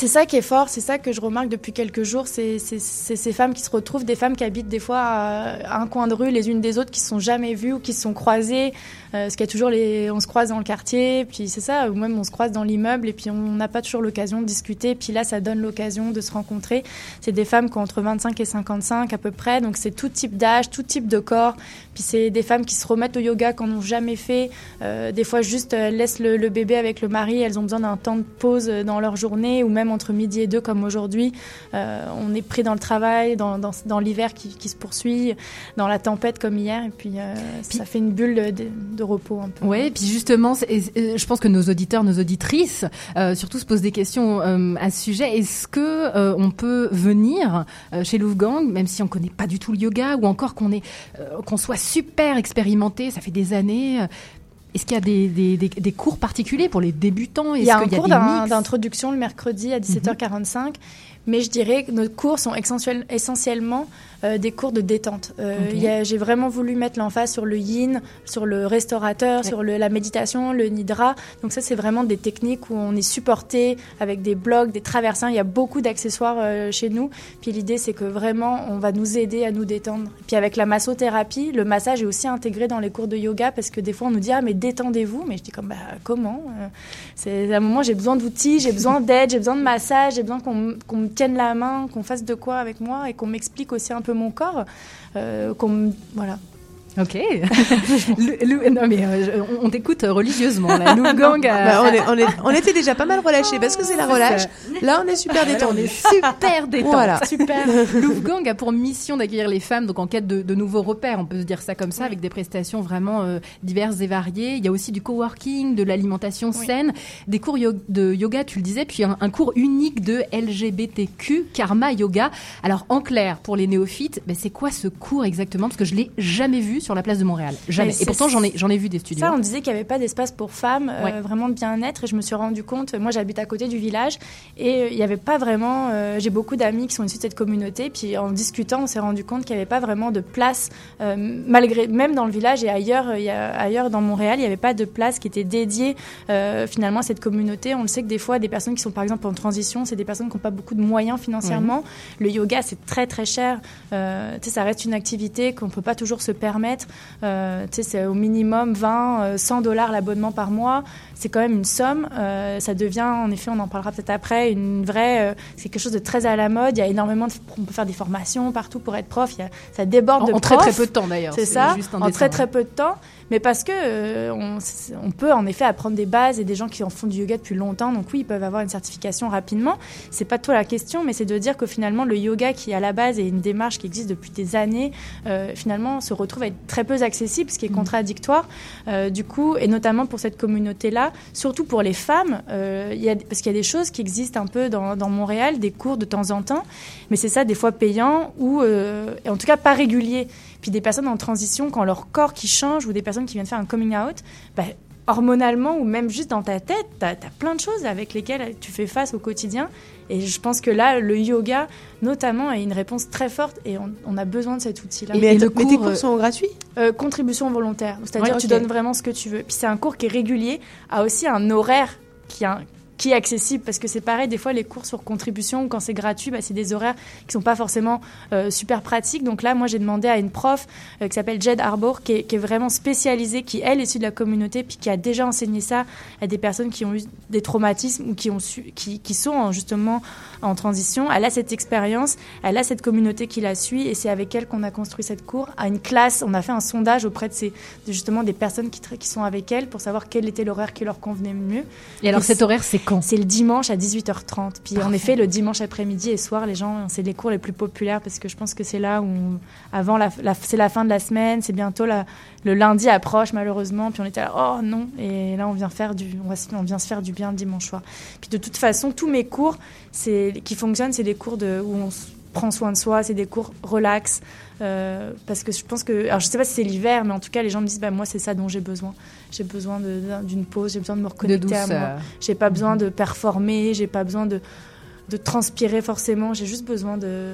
S26: C'est ça qui est fort, c'est ça que je remarque depuis quelques jours, c'est ces femmes qui se retrouvent, des femmes qui habitent des fois à un coin de rue les unes des autres, qui se sont jamais vues ou qui se sont croisées, euh, parce qu'il y a toujours les, on se croise dans le quartier, puis c'est ça, ou même on se croise dans l'immeuble et puis on n'a pas toujours l'occasion de discuter, puis là ça donne l'occasion de se rencontrer. C'est des femmes qui ont entre 25 et 55 à peu près, donc c'est tout type d'âge, tout type de corps, puis c'est des femmes qui se remettent au yoga qu'on n'ont jamais fait, euh, des fois juste euh, elles laissent le, le bébé avec le mari, elles ont besoin d'un temps de pause euh, dans leur journée ou même entre midi et deux comme aujourd'hui. Euh, on est pris dans le travail, dans, dans, dans l'hiver qui, qui se poursuit, dans la tempête comme hier et puis, euh, ça fait une bulle de, de- de repos un peu.
S24: Ouais, et puis justement, je pense que nos auditeurs, nos auditrices, euh, surtout se posent des questions euh, à ce sujet. Est-ce que euh, on peut venir euh, chez Louvgang, même si on connaît pas du tout le yoga, ou encore qu'on est, euh, qu'on soit super expérimenté, ça fait des années. Est-ce qu'il y a des, des, des, des cours particuliers pour les débutants?
S26: Il y a un cours d'introduction le mercredi à 17h45, mais je dirais que nos cours sont essentiel- essentiellement euh, des cours de détente. Euh, J'ai vraiment voulu mettre l'emphase sur le yin, sur le restaurateur, sur le- la méditation, le nidra. Donc ça, c'est vraiment des techniques où on est supporté avec des blocs, des traversins. Il y a beaucoup d'accessoires euh, chez nous. Puis l'idée, c'est que vraiment, on va nous aider à nous détendre. Puis avec la massothérapie, le massage est aussi intégré dans les cours de yoga parce que des fois, on nous dit ah mais détendez-vous, mais je dis comme bah comment C'est à un moment, j'ai besoin d'outils, j'ai besoin d'aide, j'ai besoin de massage, j'ai besoin qu'on qu'on me tienne la main, qu'on fasse de quoi avec moi et qu'on m'explique aussi un peu mon corps, euh, qu'on voilà.
S24: Ok. Le- non mais euh, on, on t'écoute religieusement là. Lou Gang. a-
S1: Bah, on, est- on est- on était déjà pas mal relâchés parce que c'est la relâche. Là, on est super détendu.
S24: super détente.
S1: Voilà.
S24: Super. Louvgang a pour mission d'accueillir les femmes donc en quête de, de nouveaux repères, on peut se dire ça comme ça, avec des prestations vraiment euh, diverses et variées. Il y a aussi du coworking, de l'alimentation saine, des cours yo- de yoga, tu le disais, puis un, un cours unique de LGBTQ, Karma Yoga. Alors en clair, pour les néophytes, ben, c'est quoi ce cours exactement? Parce que je l'ai jamais vu sur la place de Montréal. Jamais.
S26: Mais
S24: Et pourtant j'en ai, j'en ai vu des studios.
S26: Ça, on disait qu'il n'y avait pas d'espace pour femmes, euh, vraiment de bien-être. Et je me suis rendu compte, moi j'habite à côté du village, et euh, il n'y avait pas vraiment. euh, J'ai beaucoup d'amis qui sont issus de cette communauté, puis en discutant, on s'est rendu compte qu'il n'y avait pas vraiment de place, euh, malgré, même dans le village et ailleurs, il y a- ailleurs dans Montréal, il n'y avait pas de place qui était dédiée finalement à cette communauté. On le sait que des fois, des personnes qui sont par exemple en transition, c'est des personnes qui n'ont pas beaucoup de moyens financièrement. Le yoga, c'est très très cher. Ça reste une activité qu'on ne peut pas toujours se permettre. Euh, c'est au minimum 20, euh, 100 dollars l'abonnement par mois. C'est quand même une somme. Euh, ça devient, en effet, on en parlera peut-être après, une vraie. euh, c'est quelque chose de très à la mode. Il y a énormément de. On peut faire des formations partout pour être prof. Il y a- ça déborde
S24: En-
S26: de
S24: en très,
S26: profs.
S24: très peu de temps, d'ailleurs.
S26: C'est ça.
S24: juste
S26: en très
S24: ouais.
S26: très peu de temps. Mais parce que euh, on, on peut en effet apprendre des bases et des gens qui en font du yoga depuis longtemps. Donc oui, ils peuvent avoir une certification rapidement. C'est pas toi la question, mais c'est de dire que finalement le yoga qui à la base est une démarche qui existe depuis des années, euh, finalement se retrouve à être très peu accessible, ce qui est contradictoire. Euh, du coup, et notamment pour cette communauté-là, surtout pour les femmes, euh, y a, parce qu'il y a des choses qui existent un peu dans, dans Montréal, des cours de temps en temps, mais c'est ça des fois payant ou euh, et en tout cas pas régulier. Puis des personnes en transition, quand leur corps qui change ou des personnes qui viennent faire un coming out, bah, hormonalement ou même juste dans ta tête, tu as, plein de choses avec lesquelles tu fais face au quotidien. Et je pense que là, le yoga, notamment, est une réponse très forte et on, on a besoin de cet outil-là.
S1: Mais, attends, mais tes cours sont gratuits?
S26: Euh, Contribution volontaire. C'est-à-dire
S1: Ouais,
S26: tu
S1: ok.
S26: donnes vraiment ce que tu veux. Puis c'est un cours qui est régulier, a aussi un horaire qui, a- qui est accessible parce que c'est pareil, des fois les cours sur contribution quand c'est gratuit, bah, c'est des horaires qui sont pas forcément euh, super pratiques. Donc là, moi j'ai demandé à une prof euh, qui s'appelle Jed Harbour, qui est, qui est vraiment spécialisée, qui elle est issue de la communauté, puis qui a déjà enseigné ça à des personnes qui ont eu des traumatismes ou qui, ont su, qui, qui sont en- justement en transition. Elle a cette expérience, elle a cette communauté qui la suit et c'est avec elle qu'on a construit cette cour. À une classe, on a fait un sondage auprès de, ces, de justement des personnes qui, qui sont avec elle pour savoir quel était l'horaire qui leur convenait mieux.
S24: Et alors,
S26: Et
S24: cet horaire, c'est quand
S26: C'est le dimanche à 18h30. Puis en effet, le dimanche après-midi et soir, les gens, c'est les cours les plus populaires parce que je pense que c'est là où, avant, la, la- c'est la fin de la semaine, c'est bientôt la, le lundi approche malheureusement. Puis on était là, oh non. Et là, on vient faire du, on, va se- on vient se faire du bien le dimanche soir. Puis de toute façon, tous mes cours, c'est qui fonctionnent, c'est des cours de où on prend soin de soi, c'est des cours relax. euh, parce que je pense que, alors je sais pas si c'est l'hiver, mais en tout cas, les gens me disent, bah moi, c'est ça dont j'ai besoin. J'ai besoin d'une pause, j'ai besoin de me reconnecter à moi. J'ai pas besoin de performer, j'ai pas besoin de, de transpirer forcément. J'ai juste besoin de,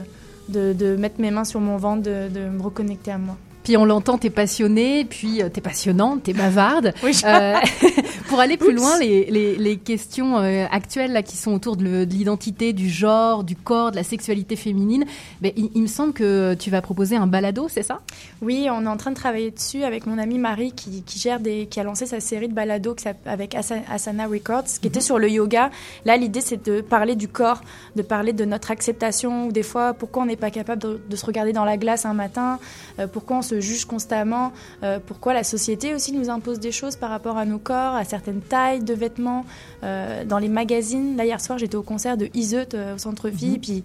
S26: de, de mettre mes mains sur mon ventre, de, de me reconnecter à moi.
S24: Puis on l'entend, t'es passionnée, puis euh, t'es passionnante, t'es bavarde.
S26: Oui.
S24: Euh, pour aller plus
S26: Oups.
S24: loin, les, les, les questions euh, actuelles là, qui sont autour de l'identité, du genre, du corps, de la sexualité féminine, ben, il, il me semble que tu vas proposer un balado, c'est ça?
S26: Oui, on est en train de travailler dessus avec mon amie Marie qui, qui gère des, qui a lancé sa série de balados avec Asa- Asana Records, qui était sur le yoga. Là, l'idée c'est de parler du corps, de parler de notre acceptation, ou des fois pourquoi on n'est pas capable de, de se regarder dans la glace un matin, euh, pourquoi on se juge constamment, euh, pourquoi la société aussi nous impose des choses par rapport à nos corps, à certaines tailles de vêtements, euh, dans les magazines. Là, hier soir, j'étais au concert de Iseut euh, au centre-ville, puis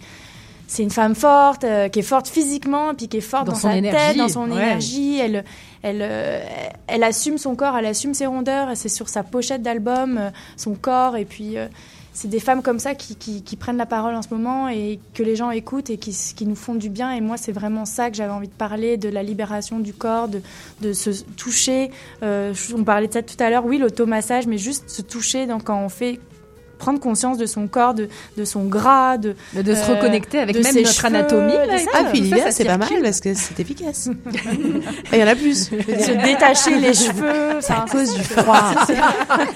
S26: c'est une femme forte, euh, qui est forte physiquement, puis qui est forte
S24: Dans
S26: dans,
S24: son
S26: sa
S24: énergie,
S26: tête, dans son
S24: ouais.
S26: énergie. Elle, elle, euh, elle assume son corps, elle assume ses rondeurs. C'est sur sa pochette d'album, euh, son corps, et puis. C'est des femmes comme ça qui, prennent la parole en ce moment et que les gens écoutent et qui, nous font du bien. Et moi, c'est vraiment ça que j'avais envie de parler, de la libération du corps, de, se toucher. Euh, on parlait de ça tout à l'heure, oui, l'automassage, mais juste se toucher quand on fait prendre conscience de son corps, de, de son gras, de,
S24: De- de se reconnecter avec
S26: de
S24: même
S26: ses
S24: notre
S26: cheveux,
S24: anatomie.
S1: Ah, puis
S26: ça
S1: c'est pas mal parce que c'est efficace. Il y en a plus.
S26: Se détacher les cheveux.
S1: C'est à cause du froid.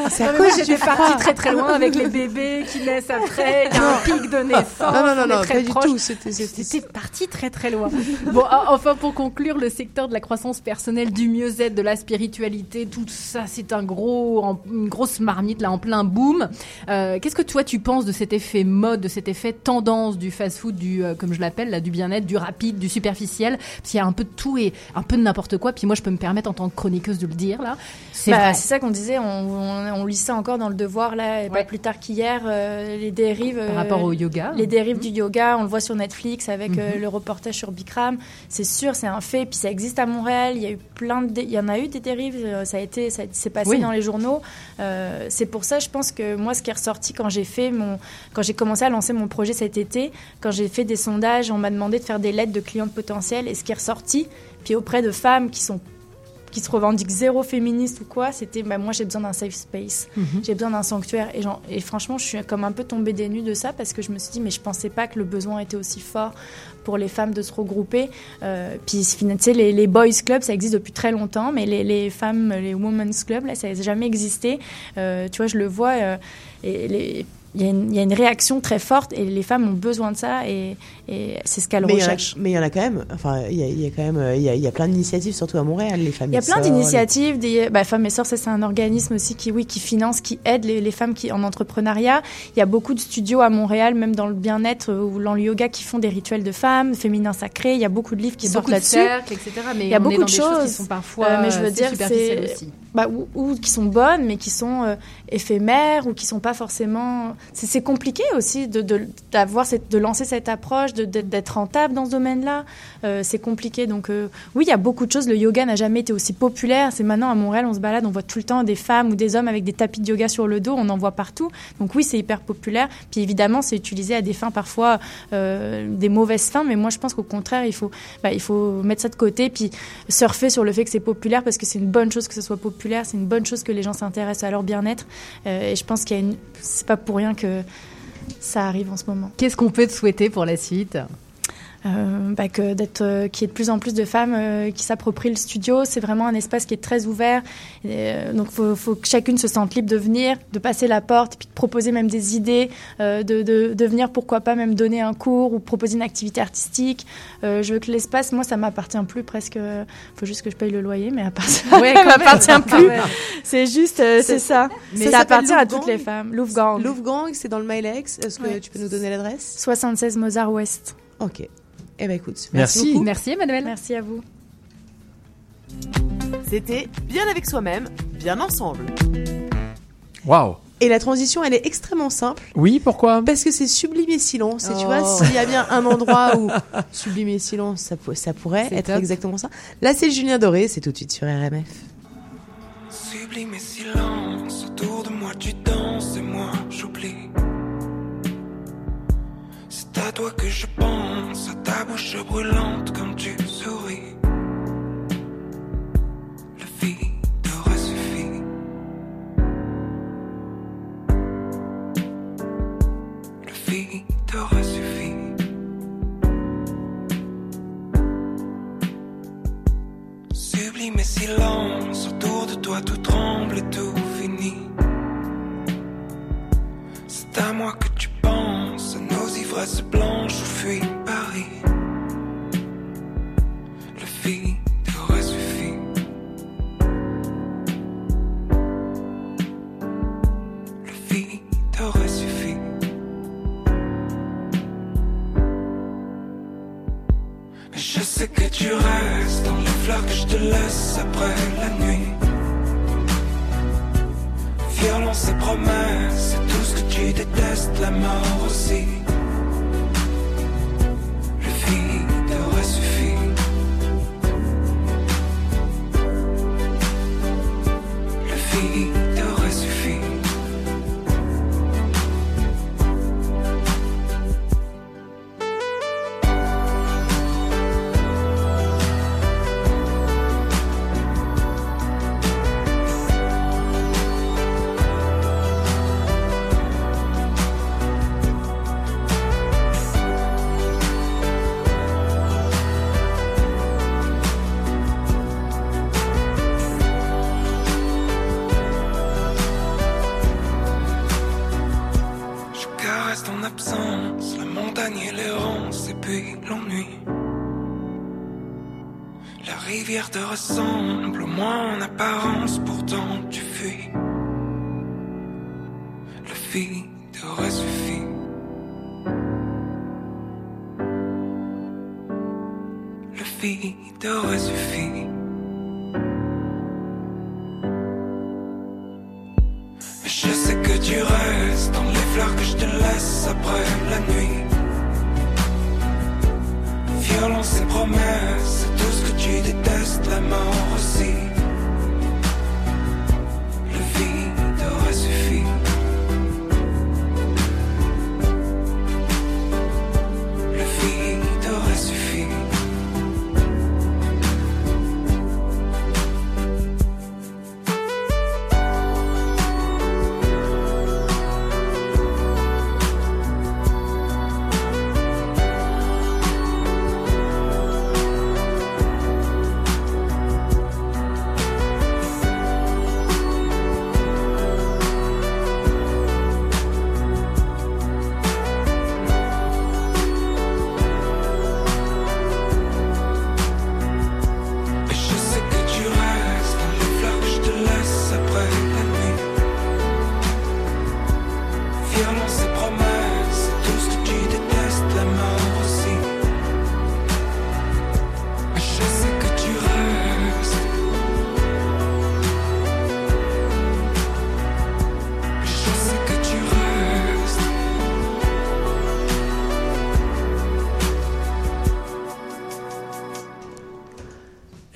S1: C'est à cause du
S24: j'étais
S1: froid.
S24: partie très très loin avec les bébés qui naissent après, il y a un pic de naissance.
S1: Non, non, non, non, pas du tout. C'était
S24: parti très très loin. Bon, ah, enfin pour conclure, le secteur de la croissance personnelle, du mieux-être, de la spiritualité, tout ça, c'est un gros, une grosse marmite là en plein boom. Euh, Qu'est-ce que toi tu penses de cet effet mode, de cet effet tendance du fast-food, du euh, comme je l'appelle là, du bien-être, du rapide, du superficiel? Parce qu'il y a un peu de tout et un peu de n'importe quoi. Puis moi, je peux me permettre en tant que chroniqueuse de le dire là. C'est
S26: Bah, ça qu'on disait, on, on, on lit ça encore dans le devoir, là, et pas plus tard qu'hier, euh, les dérives.
S24: Par
S26: euh,
S24: rapport au yoga.
S26: Les dérives du yoga, on le voit sur Netflix avec euh,
S24: Mhm.
S26: le reportage sur Bikram. C'est sûr, c'est un fait, puis ça existe à Montréal, il y, a eu plein de il y en a eu des dérives, euh, ça a été, ça s'est passé
S24: Oui.
S26: dans les journaux. Euh, c'est pour ça, je pense que moi, ce qui est ressorti quand j'ai fait mon, quand j'ai commencé à lancer mon projet cet été, quand j'ai fait des sondages, on m'a demandé de faire des lettres de clientes potentielles, et ce qui est ressorti, puis auprès de femmes qui sont qui se revendiquent zéro féministe ou quoi, c'était bah, moi j'ai besoin d'un safe space,
S24: Mhm.
S26: j'ai besoin d'un sanctuaire et, genre- et franchement je suis comme un peu tombée des nues de ça parce que je me suis dit mais je pensais pas que le besoin était aussi fort pour les femmes de se regrouper. Euh, puis tu sais les, les boys clubs ça existe depuis très longtemps mais les, les femmes les women's clubs là ça n'a jamais existé. Euh, tu vois je le vois euh, et il y, a une, il y a une réaction très forte et les femmes ont besoin de ça et, et c'est ce
S1: a-
S26: recherchent.
S1: mais il y en a quand même. Enfin, il y a, il y a quand même. euh, Il y a, il y a plein d'initiatives, surtout à Montréal, les femmes.
S26: Il y a plein d'initiatives, des bah, Femmes et Sœurs, ça c'est un organisme aussi qui, oui, qui finance, qui aide les, les femmes qui, en entrepreneuriat. Il y a beaucoup de studios à Montréal, même dans le bien-être ou dans le yoga, qui font des rituels de femmes, féminins sacrés. Il y a beaucoup de livres qui
S24: Il y a
S26: sortent
S24: beaucoup de
S26: là-dessus.
S24: cercles, etc., mais
S26: Il y a beaucoup de
S24: choses
S26: choses
S24: qui sont parfois,
S26: Euh, mais je veux
S24: euh,
S26: dire,
S24: superficielles
S26: c'est
S24: aussi.
S26: bah, ou, ou qui sont bonnes, mais qui sont euh, éphémères ou qui sont pas forcément. C'est compliqué aussi de de, d'avoir cette, de lancer cette approche, d'être rentable dans ce domaine-là. Euh, c'est compliqué. Donc euh, oui, il y a beaucoup de choses. Le yoga n'a jamais été aussi populaire. C'est maintenant à Montréal, on se balade, on voit tout le temps des femmes ou des hommes avec des tapis de yoga sur le dos. On en voit partout. Donc oui, c'est hyper populaire. Puis évidemment, c'est utilisé à des fins parfois euh, des mauvaises fins. Mais moi, je pense qu'au contraire, il faut bah, il faut mettre ça de côté puis surfer sur le fait que c'est populaire parce que c'est une bonne chose que ce soit populaire. C'est une bonne chose que les gens s'intéressent à leur bien-être. Et je pense qu'il y a c'est pas pour rien que ça arrive en ce moment.
S24: Qu'est-ce qu'on peut te souhaiter pour la suite?
S26: Euh, bah, que d'être euh, qu'il y ait de plus en plus de femmes euh, qui s'approprient le studio. C'est vraiment un espace qui est très ouvert. Et, euh, donc faut, faut que chacune se sente libre de venir de passer la porte puis de proposer même des idées euh, de, de, de venir pourquoi pas même donner un cours ou proposer une activité artistique. Euh, je veux que l'espace moi ça m'appartient plus presque faut juste que je paye le loyer mais à part ça
S1: Ouais,
S26: ça m'appartient plus. C'est juste euh, c'est ça.
S1: Mais
S26: ça,
S1: ça
S26: appartient à toutes les femmes. Louvre
S1: Louvre c'est dans le Milex. Est-ce que tu peux nous donner l'adresse?
S26: 76 Mozart Ouest.
S1: Ok. Eh ben écoute,
S2: Merci.
S1: beaucoup.
S24: Merci Emmanuel.
S26: Merci à vous.
S1: C'était bien avec soi-même, bien ensemble.
S2: Waouh.
S1: Et la transition, elle est extrêmement simple.
S2: Oui, pourquoi?
S1: Parce que c'est sublime et silence. Et tu
S2: Oh.
S1: vois, s'il y a bien un endroit où sublime et silence, ça, pour- ça pourrait être
S24: top.
S1: exactement ça. Là, c'est Julien Doré, c'est tout de suite sur RMF.
S23: Sublime et silence, autour de moi tu danses et moi j'oublie. Toi que je pense, à ta bouche brûlante quand tu souris.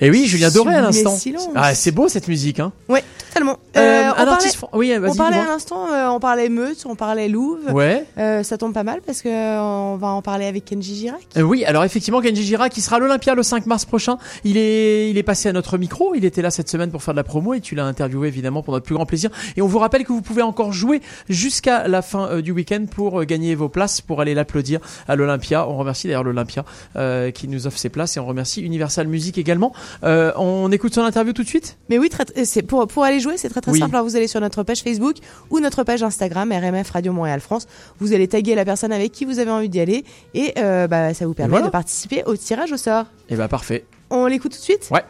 S23: Et
S2: oui, Julien Doré à l'instant. Ah, c'est beau cette musique, hein.
S1: Ouais, totalement.
S2: Euh,
S1: Euh,
S2: un
S1: on parlait-
S2: oui, vas-y,
S1: On parlait
S2: dis-moi.
S1: à l'instant, on parlait Meute, on parlait Louvre.
S2: Ouais.
S1: Euh, ça tombe pas mal parce que euh, on va en parler avec Kenji Girac.
S2: Euh, oui, alors effectivement, Kenji Girac, qui sera à l'Olympia le 5 mars prochain, il est, il est passé à notre micro, il était là cette semaine pour faire de la promo et tu l'as interviewé évidemment pour notre plus grand plaisir. Et on vous rappelle que vous pouvez encore jouer jusqu'à la fin euh, du week-end pour euh, gagner vos places pour aller l'applaudir à l'Olympia. On remercie d'ailleurs l'Olympia euh, qui nous offre ses places et on remercie Universal Music également. Euh, on écoute son interview tout de suite?
S1: Mais oui, très, pour, pour aller jouer, c'est très très
S2: Oui.
S1: simple. Alors, vous allez sur notre page Facebook ou notre page Instagram RMF Radio Montréal France. Vous allez taguer la personne avec qui vous avez envie d'y aller et euh, bah, ça vous permet
S2: voilà.
S1: de participer au tirage au sort.
S2: Et bah parfait.
S1: On l'écoute tout de suite?
S2: Ouais.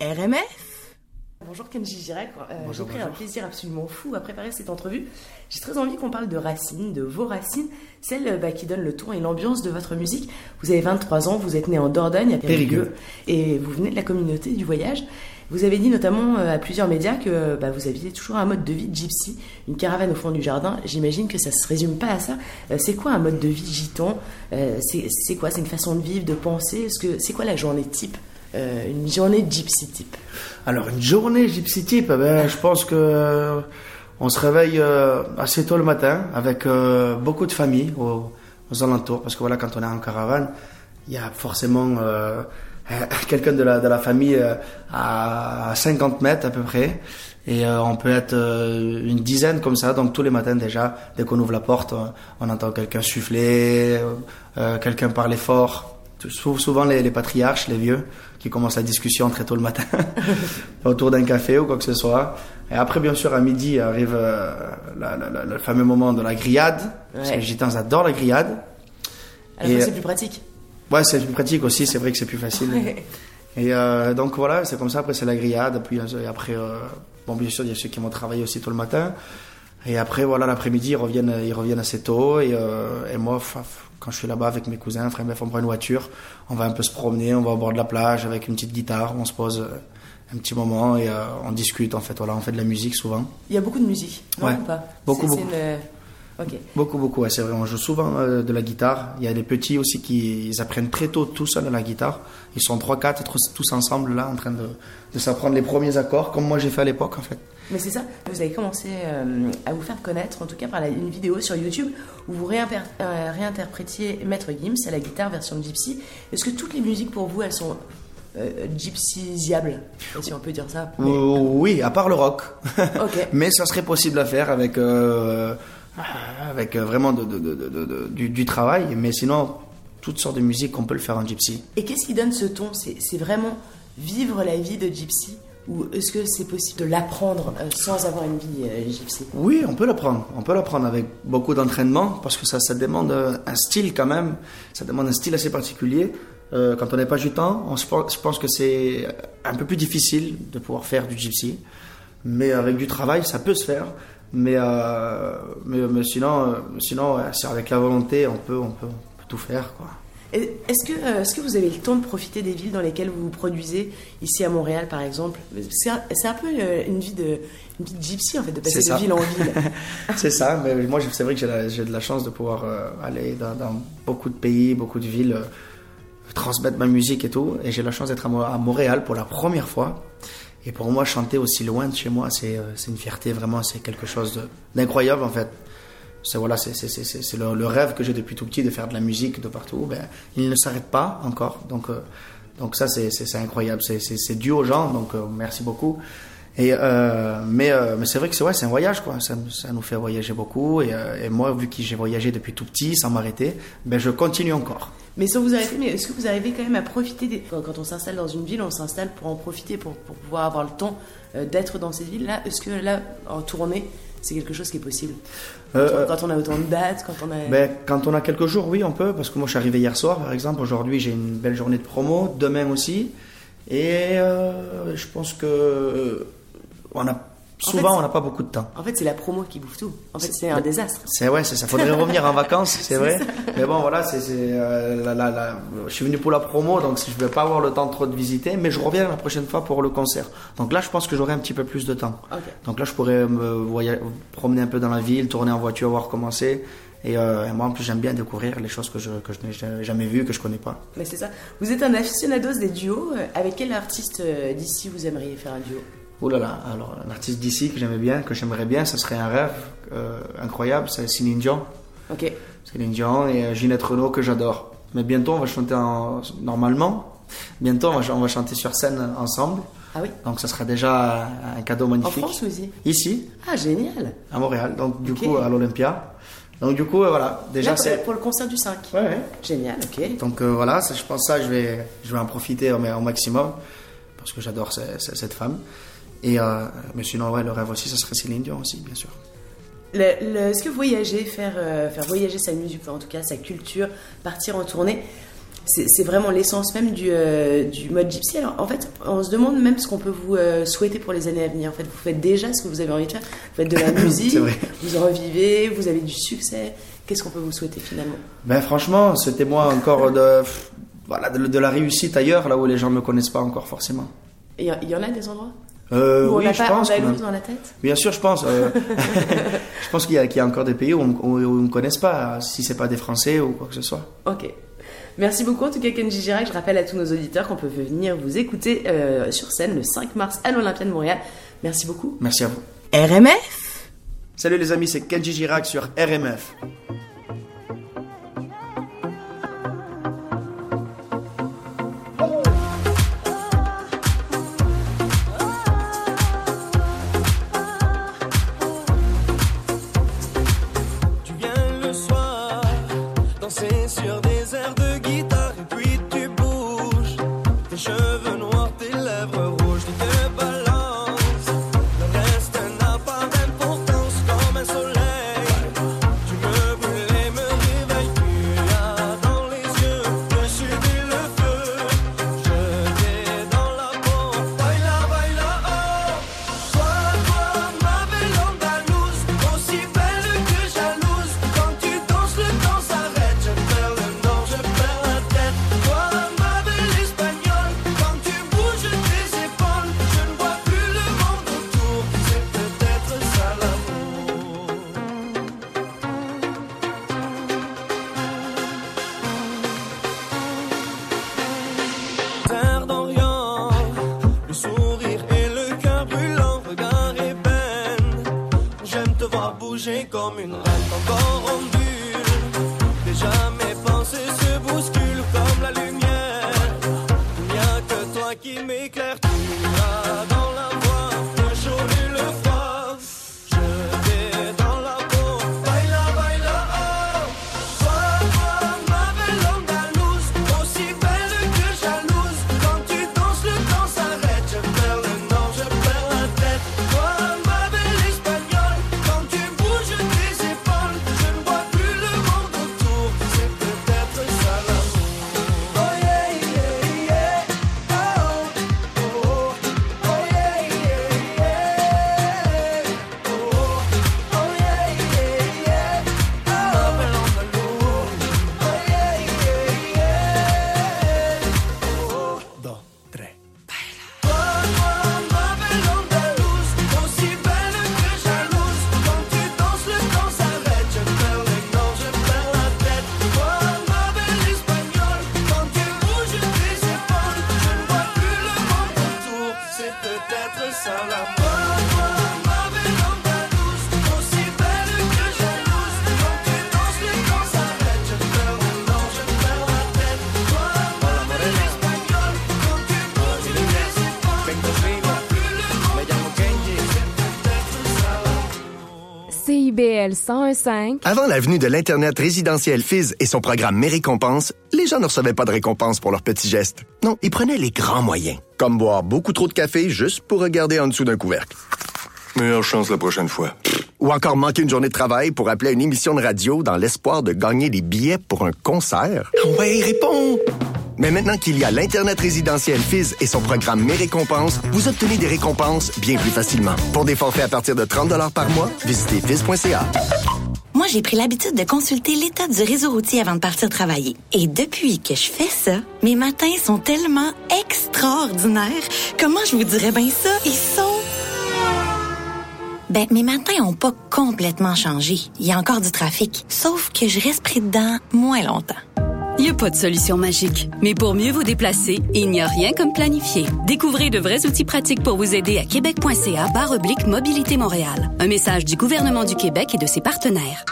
S1: RMF Bonjour Kenji Girac, Euh, j'ai
S27: Bonjour,
S1: pris un plaisir absolument fou à préparer cette entrevue. J'ai très envie qu'on parle de racines, de vos racines, celles euh, bah, qui donnent le ton et l'ambiance de votre musique. Vous avez 23 ans, vous êtes né en Dordogne, à Périgueux. et vous venez de la communauté du voyage. Vous avez dit notamment euh, à plusieurs médias que bah, vous aviez toujours un mode de vie gypsy, une caravane au fond du jardin. J'imagine que ça se résume pas à ça. Euh, c'est quoi un mode de vie gitan? Euh, C'est quoi? C'est une façon de vivre, de penser? C'est quoi la journée type Une journée gypsy type?
S27: Alors, une journée gypsy type, eh ben, je pense que on se réveille assez tôt le matin avec beaucoup de familles aux, aux alentours. Parce que voilà, quand on est en caravane, il y a forcément quelqu'un de la, de la famille euh, à 50 mètres à peu près. Et euh, on peut être euh, une dizaine comme ça. Donc tous les matins déjà, dès qu'on ouvre la porte, euh, on entend quelqu'un souffler, euh, euh, quelqu'un parler fort. Sou- Souvent les, les patriarches, les vieux, qui commencent la discussion très tôt le matin autour d'un café ou quoi que ce soit. Et après, bien sûr, à midi arrive euh, le fameux moment de la grillade. Parce que
S1: Ouais.
S27: les gitans adorent la grillade.
S1: À la fois, c'est plus pratique.
S27: Ouais, c'est plus pratique aussi, c'est vrai que c'est plus facile. Et euh, donc voilà, c'est comme ça, après c'est la grillade, puis euh, après, euh, bon bien sûr, il y a ceux qui vont travailler aussi tôt le matin. Et après, voilà, l'après-midi, ils reviennent, ils reviennent assez tôt. Et, euh, et moi, quand je suis là-bas avec mes cousins, enfin bref, on prend une voiture, on va un peu se promener, on va au bord de la plage avec une petite guitare, on se pose un petit moment et on discute, en fait, voilà, on fait de la musique souvent.
S1: Il y a beaucoup de musique, non
S27: Ouais.
S1: ou pas?
S27: Beaucoup, beaucoup.
S1: une,
S27: Beaucoup, beaucoup, ouais, c'est vrai. On joue souvent euh, de la guitare. Il y a des petits aussi qui ils apprennent très tôt tout seuls à la guitare. Ils sont 3-4 tous, tous ensemble là en train de, de s'apprendre les premiers accords, comme moi j'ai fait à l'époque en fait.
S1: Mais c'est ça, vous avez commencé euh, à vous faire connaître, en tout cas par la- une vidéo sur YouTube où vous euh, réinterprétiez Maître Gims à la guitare version gypsy. Est-ce que toutes les musiques pour vous, elles sont gypsysiables, si on peut dire ça? Mais-
S27: oui, à part le rock. Mais ça serait possible à faire avec, euh, avec euh, vraiment de, de- de- du, du travail. Mais sinon, toutes sortes de musiques, on peut le faire en gypsy.
S1: Et qu'est-ce qui donne ce ton? C'est vraiment vivre la vie de gypsy? Ou est-ce que c'est possible de l'apprendre euh, sans avoir une vie euh, gypsy?
S27: Oui, on peut l'apprendre. On peut l'apprendre avec beaucoup d'entraînement parce que ça, ça demande euh, un style quand même. Ça demande un style assez particulier. Euh, quand on n'est pas du temps, on se je pense que c'est un peu plus difficile de pouvoir faire du gypsy. Mais avec du travail, ça peut se faire. Mais, euh, mais, mais sinon, euh, sinon ouais, c'est avec la volonté, on peut, on peut, on peut tout faire. Quoi.
S1: Est-ce que, euh, est-ce que vous avez le temps de profiter des villes dans lesquelles vous vous produisez Ici à Montréal, par exemple? C'est un, c'est un peu une vie de, une vie de gypsy, en fait, de passer
S27: C'est
S1: de
S27: ça.
S1: ville en ville.
S27: c'est ça, mais moi c'est vrai que j'ai la- j'ai de la chance de pouvoir aller dans, dans beaucoup de pays, beaucoup de villes, transmettre ma musique et tout. Et j'ai la chance d'être à Montréal pour la première fois. Et pour moi, chanter aussi loin de chez moi, c'est euh, une fierté vraiment, c'est quelque chose d'incroyable en fait. C'est voilà, le, le rêve que j'ai depuis tout petit de faire de la musique de partout. Ben, il ne s'arrête pas encore, donc euh, donc ça c'est incroyable, c'est dû aux gens, donc euh, merci beaucoup. Et euh, mais euh, mais c'est vrai que c'est ouais, c'est un voyage quoi. Ça, ça nous fait voyager beaucoup et, euh, et moi vu que j'ai voyagé depuis tout petit sans m'arrêter, ben je continue encore.
S1: Mais sans vous arrêter, mais est-ce que vous arrivez quand même à profiter des... Quand, quand on s'installe dans une ville, on s'installe pour en profiter, pour, pour pouvoir avoir le temps d'être dans cette ville-là. Est-ce que là, en tournée, c'est quelque chose qui est possible? Quand,
S27: Euh,
S1: on, quand on a autant de dates, quand on a...
S27: Ben, quand on a quelques jours, oui, on peut, parce que moi je suis arrivé hier soir, par exemple. Aujourd'hui, j'ai une belle journée de promo, demain aussi. Et euh, je pense que on a,
S1: En
S27: souvent,
S1: fait,
S27: on n'a pas beaucoup de temps.
S1: En fait, c'est la promo qui bouffe tout. En fait, c'est un désastre.
S27: C'est ouais, c'est ça. Faudrait revenir en vacances, c'est vrai.
S1: ça.
S27: Mais bon, voilà, c'est, euh, la- la- la- je suis venu pour la promo, donc je vais pas avoir le temps trop de visiter, mais je reviens la prochaine fois pour le concert. Donc là, je pense que j'aurai un petit peu plus de temps. Donc là, je pourrais me voya- promener un peu dans la ville, tourner en voiture, voir comment c'est. Et, euh, et moi, en plus, j'aime bien découvrir les choses que je, que je n'ai ja- jamais vues, que je connais pas.
S1: Mais c'est ça. Vous êtes un aficionados des duos. Euh, Avec quel artiste d'ici vous aimeriez faire un duo?
S27: Oh là là, alors un artiste d'ici que j'aimais bien, que j'aimerais bien, ce serait un rêve euh, incroyable, c'est Céline Dion.
S1: Ok.
S27: Céline Dion et euh, Ginette Renault que j'adore. Mais bientôt on va chanter en... normalement. Bientôt on va, on va chanter sur scène ensemble.
S1: Ah oui
S27: Donc ça sera déjà un cadeau
S1: En
S27: magnifique.
S1: France ou ici
S27: Ici,
S1: Ah, génial.
S27: à Montréal. Donc du coup à l'Olympia. Donc du coup euh, voilà, déjà c'est
S1: pour le concert du 5.
S27: Ouais, ouais.
S1: Génial, ok.
S27: donc euh, voilà, ça, je pense ça je vais je vais en profiter au, au maximum parce que j'adore ce- ce- cette femme. Et euh, mais sinon ouais, le rêve aussi ça serait Céline Dion aussi bien sûr.
S1: Est-ce que voyager, faire, euh, faire voyager sa musique, enfin, en tout cas sa culture, partir en tournée, c'est vraiment l'essence même du, euh, du mode gypsy? Alors en fait, on se demande même ce qu'on peut vous euh, souhaiter pour les années à venir. En fait, vous faites déjà ce que vous avez envie de faire. Vous faites de la musique, vous en revivez, vous avez du succès. Qu'est-ce qu'on peut vous souhaiter finalement?
S27: Ben franchement, c'était moi encore de, voilà, de, de la réussite ailleurs, là où les gens ne me connaissent pas encore forcément.
S1: Et Il y, il y en a des endroits?
S27: Euh,
S1: où on
S27: oui, je
S1: pas
S27: pense.
S1: dans la tête?
S27: Bien sûr, je pense. euh, je pense qu'il y, a- qu'il y a encore des pays où on ne me connaissent pas, si c'est pas des Français ou quoi que ce soit.
S1: Ok. Merci beaucoup en tout cas Kenji Girac. Je rappelle à tous nos auditeurs qu'on peut venir vous écouter euh, sur scène le 5 mars à l'Olympia de Montréal. Merci beaucoup.
S27: Merci à vous.
S1: RMF
S27: Salut les amis, c'est Kenji Girac sur RMF.
S19: Voir bouger comme une reine, encore en bulle. Déjà mes pensées se bousculent comme la lumière. Il n'y a que toi qui m'éclaire,
S28: 1015.
S29: Avant la venue de l'Internet résidentiel Fizz et son programme Mes récompenses, les gens ne recevaient pas de récompenses pour leurs petits gestes. Non, ils prenaient les grands moyens, comme boire beaucoup trop de café juste pour regarder en dessous d'un couvercle. Meilleure chance la prochaine fois. Ou encore manquer une journée de travail pour appeler à une émission de radio dans l'espoir de gagner des billets pour un concert. Ouais, réponds! Mais maintenant qu'il y a l'Internet résidentiel Fizz et son programme Mes récompenses, vous obtenez des récompenses bien plus facilement. Pour des forfaits à partir de 30 par mois, visitez fizz.ca.
S21: Moi, j'ai pris l'habitude de consulter l'état du réseau routier avant de partir travailler. Et depuis que je fais ça, mes matins sont tellement extraordinaires. Comment je vous dirais bien ça? Ils sont... Ben, mes matins ont pas complètement changé. Il y a encore du trafic. Sauf que je reste pris dedans moins longtemps.
S22: Il n'y a pas de solution magique, mais pour mieux vous déplacer, il n'y a rien comme planifier. Découvrez de vrais outils pratiques pour vous aider à québec.ca barre oblique Mobilité Montréal. Un message du gouvernement du Québec et de ses partenaires.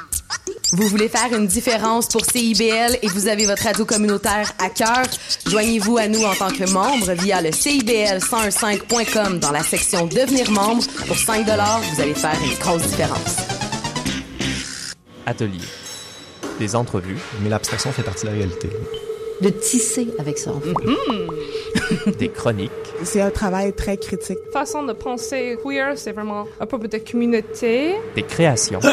S30: Vous voulez faire une différence pour CIBL et vous avez votre radio communautaire à cœur? Joignez-vous à nous en tant que membre via le CIBL1015.com dans la section Devenir membre. Pour 5 vous allez faire une grosse différence.
S15: Atelier. Des entrevues.
S31: Mais l'abstraction fait partie de la réalité.
S32: De tisser avec ça, en fait.
S15: Des chroniques.
S33: C'est un travail très critique.
S20: Façon de penser queer, c'est vraiment à propos de communauté.
S15: Des créations.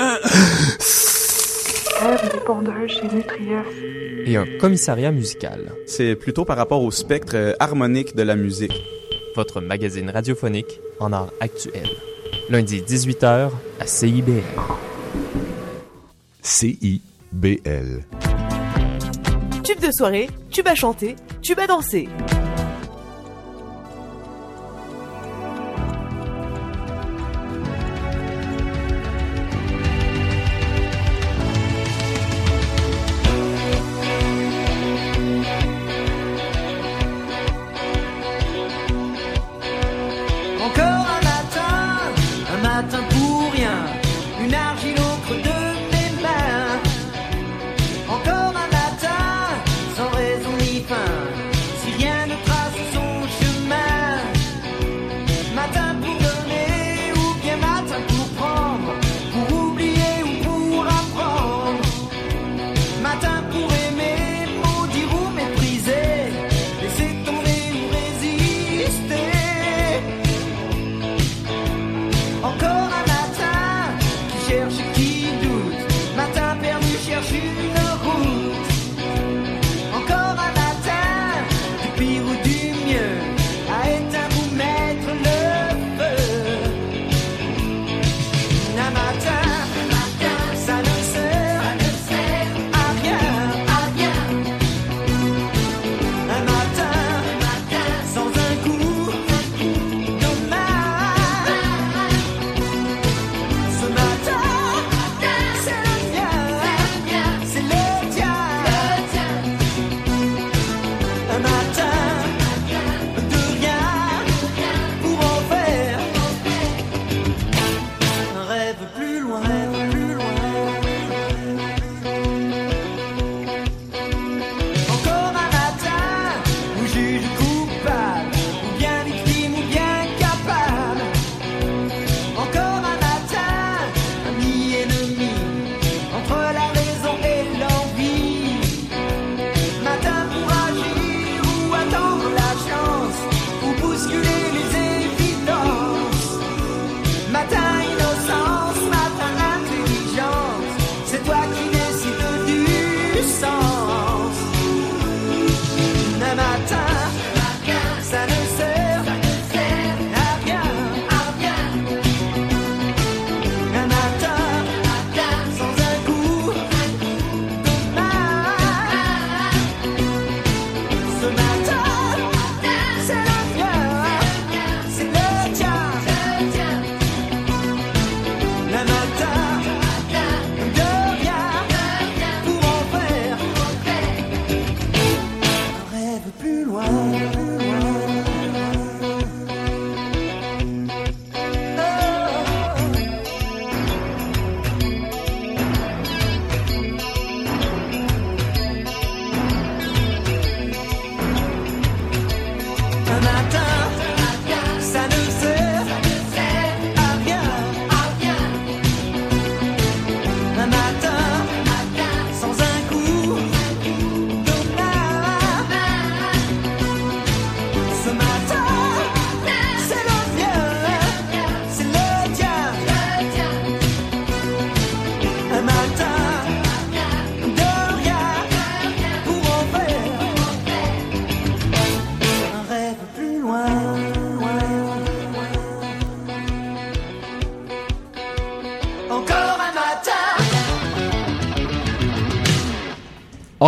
S15: et un commissariat musical.
S34: C'est plutôt par rapport au spectre euh, harmonique de la musique.
S15: Votre magazine radiophonique en art actuel. Lundi 18h à CIBL.
S1: CIBL.
S35: Tube de soirée, tube à chanter, tube à danser.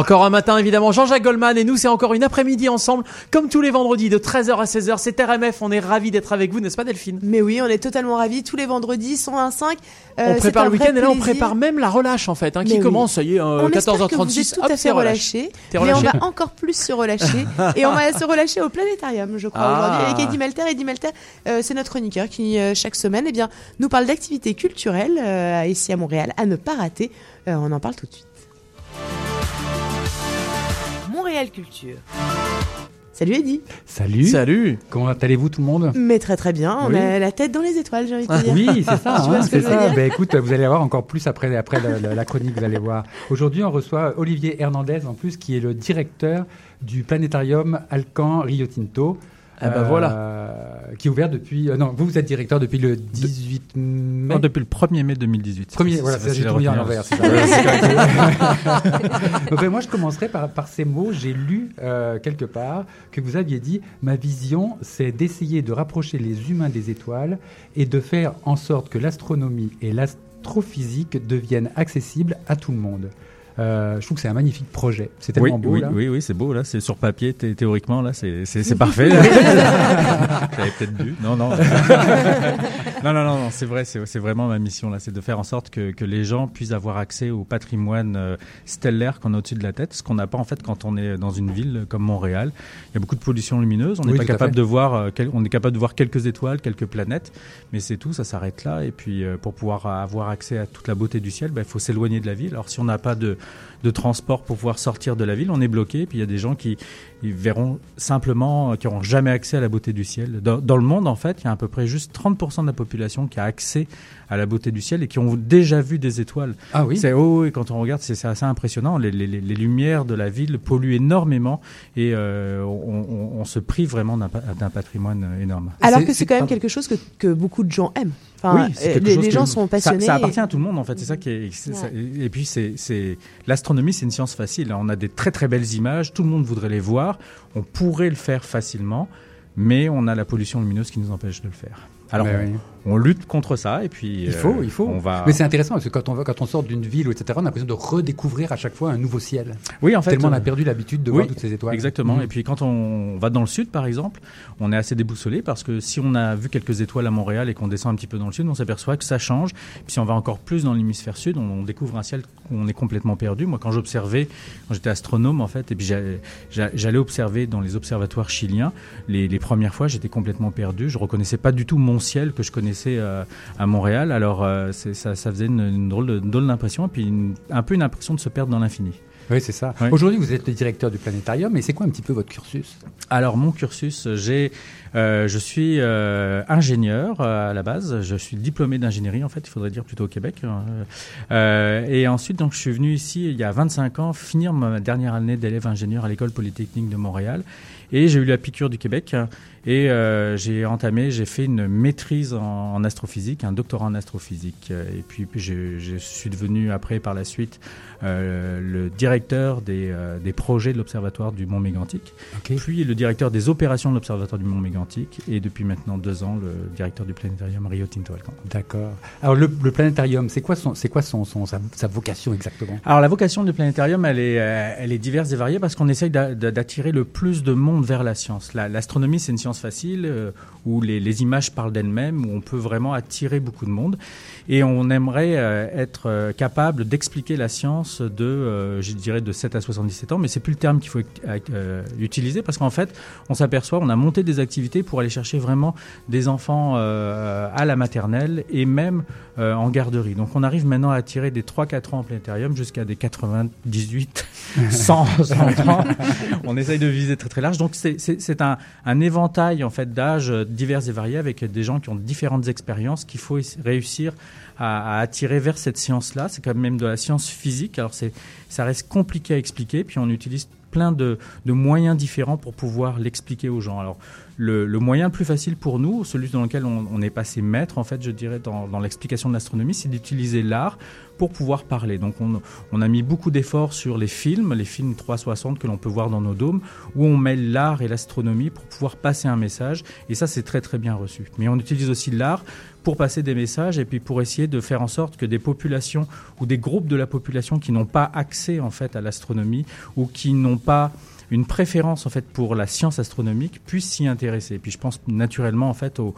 S36: Encore un matin,
S2: évidemment, Jean-Jacques Goldman et nous, c'est encore une après-midi ensemble, comme tous les vendredis, de 13h à 16h. C'est RMF, on est ravis d'être avec vous, n'est-ce pas Delphine?
S1: Mais oui, on est totalement ravis. Tous les vendredis, 101.5. euh,
S2: On prépare le week-end et là, on prépare même la relâche, en fait, hein, qui
S1: oui.
S2: commence, ça y est, euh,
S1: On espère que vous
S2: 14h36.
S1: êtes tout
S2: hop,
S1: à fait relâché. Mais on
S2: relâché
S1: va encore plus se relâcher. et on va se relâcher au planétarium, je crois,
S2: Ah.
S1: aujourd'hui, avec Eddie Malter. Eddie Malter, euh, c'est notre chroniqueur qui, euh, chaque semaine, eh bien, nous parle d'activités culturelles euh, ici à Montréal, à ne pas rater. Euh, on en parle tout de suite.
S37: Montréal Culture.
S1: Salut Eddie.
S38: Salut.
S2: Salut.
S38: Comment allez-vous tout le monde?
S1: Mais très très bien, on
S38: Oui.
S1: a la tête dans les étoiles, j'ai envie de te dire.
S38: Oui, c'est ça. Hein, c'est ça. Ben, écoute, vous allez voir encore plus après, après la, la- la chronique, vous allez voir. Aujourd'hui, on reçoit Olivier Hernandez, en plus, qui est le directeur du planétarium Alcan Rio Tinto.
S2: Ah ben voilà.
S38: Qui est ouvert depuis. euh, non, vous, vous êtes directeur depuis le 18 mai?
S39: Non, depuis le 1er mai 2018.
S38: Premier, voilà,
S39: C'est
S38: tout mis en envers. ben, moi, je commencerai par, par ces mots. J'ai lu euh, quelque part que vous aviez dit Ma vision, c'est d'essayer de rapprocher les humains des étoiles et de faire en sorte que l'astronomie et l'astrophysique deviennent accessibles à tout le monde. Euh, je trouve que c'est un magnifique projet. C'est tellement
S39: oui,
S38: beau.
S39: oui,
S38: là.
S39: oui, oui, c'est beau là. C'est sur papier, thé- théoriquement là, c'est parfait. J'avais peut-être bu. Non, non. non, non, non, non, c'est vrai. C'est vraiment ma mission là, c'est de faire en sorte que que les gens puissent avoir accès au patrimoine euh, stellaire qu'on a au-dessus de la tête, ce qu'on n'a pas en fait quand on est dans une ville comme Montréal. Il y a beaucoup de pollution lumineuse. On n'est
S38: Oui,
S39: pas capable de voir. euh, quel- on est capable de voir quelques étoiles, quelques planètes, mais c'est tout. Ça s'arrête là. Et puis euh, pour pouvoir avoir accès à toute la beauté du ciel, ben, il faut s'éloigner de la ville. Alors si on n'a pas de de transport pour pouvoir sortir de la ville, on est bloqué. Puis il y a des gens qui ils verront simplement, euh, qui n'auront jamais accès à la beauté du ciel. Dans, dans le monde, en fait, il y a à peu près juste 30% de la population qui a accès à la beauté du ciel et qui ont déjà vu des étoiles.
S38: Ah oui
S39: C'est oh, et quand on regarde, c'est assez impressionnant. Les, les- lumières de la ville polluent énormément et euh, on, on- on se prive vraiment d'un pa- d'un patrimoine euh, énorme.
S1: Alors que c'est quand même quelque chose que, que beaucoup de gens aiment. Enfin,
S39: Oui,
S1: euh, les,
S39: que-
S1: gens sont passionnés.
S39: Ça, appartient
S1: et-
S39: à tout le monde en fait. C'est ça qui est. c'est ça- et puis c'est, c'est l'astronomie, c'est une science facile. On a des très très belles images. Tout le monde voudrait les voir. On pourrait le faire facilement, mais on a la pollution lumineuse qui nous empêche de le faire. Alors
S38: Mais
S39: on,
S38: oui.
S39: On lutte contre ça et puis
S38: Il
S39: euh,
S38: faut, il faut.
S39: On va.
S38: Mais c'est intéressant parce que quand on, va, quand on sort d'une ville, ou etc., on a l'impression de redécouvrir à chaque fois un nouveau ciel.
S39: Oui, en fait.
S38: Tellement on a
S39: euh,
S38: perdu l'habitude de
S39: oui,
S38: voir toutes ces étoiles.
S39: Exactement.
S38: Mhm.
S39: Et puis quand on va dans le sud, par exemple, on est assez déboussolé parce que si on a vu quelques étoiles à Montréal et qu'on descend un petit peu dans le sud, on s'aperçoit que ça change. Puis si on va encore plus dans l'hémisphère sud, on, on découvre un ciel où on est complètement perdu. Moi, quand j'observais, quand j'étais astronome, en fait, et puis j'allais- j'a- j'allais observer dans les observatoires chiliens, les, les premières fois, j'étais complètement perdu. Je reconnaissais pas du tout mon ciel que je connaissais euh, à Montréal. Alors, euh, ça, ça faisait une, une drôle d'impression, et puis une- un peu une impression de se perdre dans l'infini.
S38: Oui, c'est ça.
S39: Oui.
S38: Aujourd'hui, vous êtes le directeur du planétarium, mais c'est quoi un petit peu votre cursus?
S39: Alors mon cursus, j'ai, euh, je suis euh, ingénieur euh, à la base. Je suis diplômé d'ingénierie en fait, il faudrait dire plutôt au Québec. Euh, et ensuite donc je suis venu ici il y a 25 ans finir ma dernière année d'élève ingénieur à l'école polytechnique de Montréal. Et j'ai eu la piqûre du Québec hein, et euh, j'ai entamé, j'ai fait une maîtrise en, astrophysique, un doctorat en astrophysique. Et puis, je, je suis devenu après par la suite le directeur des, euh, des projets de l'observatoire du Mont Mégantic, puis le directeur des opérations de l'observatoire du Mont Mégantic et depuis maintenant deux ans le directeur du planétarium Rio Tinto Alcan.
S38: D'accord. Alors le, le planétarium, c'est quoi son, c'est quoi son, son sa, sa vocation exactement?
S39: Alors la vocation du planétarium, elle est, euh, elle est diverse et variée parce qu'on essaye d'a- d'a- d'attirer le plus de monde vers la science. La- L'astronomie, c'est une science facile euh, où les, les images parlent d'elles-mêmes, où on peut vraiment attirer beaucoup de monde. Et on aimerait euh, être euh, capable d'expliquer la science de, euh, je dirais, de 7 à 77 ans, mais c'est plus le terme qu'il faut euh, utiliser parce qu'en fait, on s'aperçoit, on a monté des activités pour aller chercher vraiment des enfants euh, à la maternelle et même euh, en garderie. Donc on arrive maintenant à attirer des 3-4 ans en planétarium jusqu'à des 98, 100, 100 ans. On essaye de viser très très large. Donc c'est- un, un éventail en fait d'âges divers et variés avec des gens qui ont différentes expériences qu'il faut réussir à, attirer vers cette science-là. C'est quand même de la science physique. Alors ça reste compliqué à expliquer. Puis on utilise plein de, moyens différents pour pouvoir l'expliquer aux gens. Alors, le, moyen le plus facile pour nous, celui dans lequel on, est passé maître, en fait, je dirais, dans, dans l'explication de l'astronomie, c'est d'utiliser l'art pour pouvoir parler. Donc, on, on a mis beaucoup d'efforts sur les films, les films 360 que l'on peut voir dans nos dômes, où on mêle l'art et l'astronomie pour pouvoir passer un message. Et ça, c'est très, très bien reçu. Mais on utilise aussi l'art pour passer des messages et puis pour essayer de faire en sorte que des populations ou des groupes de la population qui n'ont pas accès en fait à l'astronomie ou qui n'ont pas une préférence en fait pour la science astronomique puissent s'y intéresser. Et puis je pense naturellement en fait aux,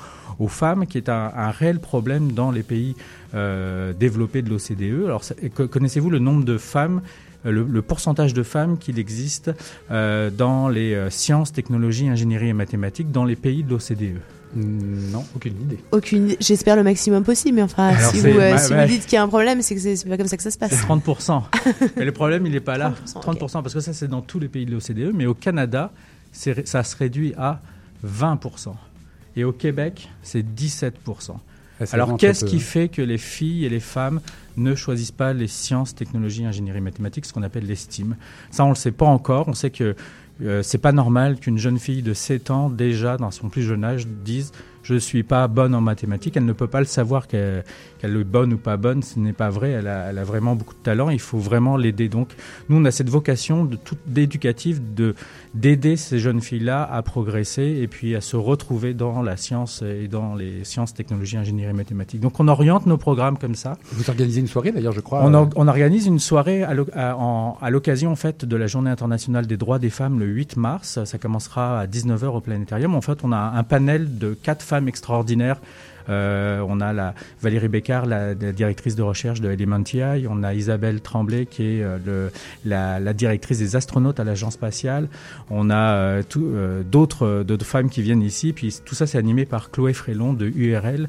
S39: femmes, qui est un, réel problème dans les pays euh, développés de l'OCDE. Alors connaissez-vous le nombre de femmes euh, le, pourcentage de femmes qu'il existe euh, dans les sciences, technologies, ingénierie et mathématiques dans les pays de l'OCDE?
S38: Non, aucune idée.
S1: Aucune. J'espère le maximum possible, mais enfin,
S39: Alors,
S1: si,
S39: c'est-
S1: vous, euh, si vous dites qu'il y a un problème, c'est que c'est pas comme ça que ça se passe.
S39: C'est 30%. Mais le problème, il n'est pas là.
S1: 30%,
S39: 30%, parce que ça, c'est dans tous les pays de l'OCDE. Mais au Canada, ça se réduit à 20%. Et au Québec, c'est 17%.
S38: Ah, c'est
S39: Alors, qu'est-ce qui fait que les filles et les femmes ne choisissent pas les sciences, technologies, ingénierie, mathématiques, ce qu'on appelle l'estime? Ça, on ne le sait pas encore. On sait que euh, c'est pas normal qu'une jeune fille de 7 ans, déjà dans son plus jeune âge, dise je ne suis pas bonne en mathématiques. Elle ne peut pas le savoir qu'elle est bonne ou pas bonne. Ce n'est pas vrai. Elle a, elle a vraiment beaucoup de talent. Il faut vraiment l'aider. Donc, nous, on a cette vocation de toute d'éducative de d'aider ces jeunes filles-là à progresser et puis à se retrouver dans la science et dans les sciences, technologies, ingénierie, mathématiques. Donc, on oriente nos programmes comme ça.
S38: Vous organisez une soirée d'ailleurs, je crois.
S39: On,
S38: euh,
S39: or- on organise une soirée à l'occasion en fait de la Journée internationale des droits des femmes le 8 mars. Ça commencera à 19h au planétarium. En fait, on a un panel de quatre femmes extraordinaires. Euh, on a Valérie Bécard, la, directrice de recherche de Elementi. On a Isabelle Tremblay, qui est euh, la, directrice des astronautes à l'agence spatiale. On a euh, d'autres femmes qui viennent ici. Puis tout ça, c'est animé par Chloé Frélon de URL.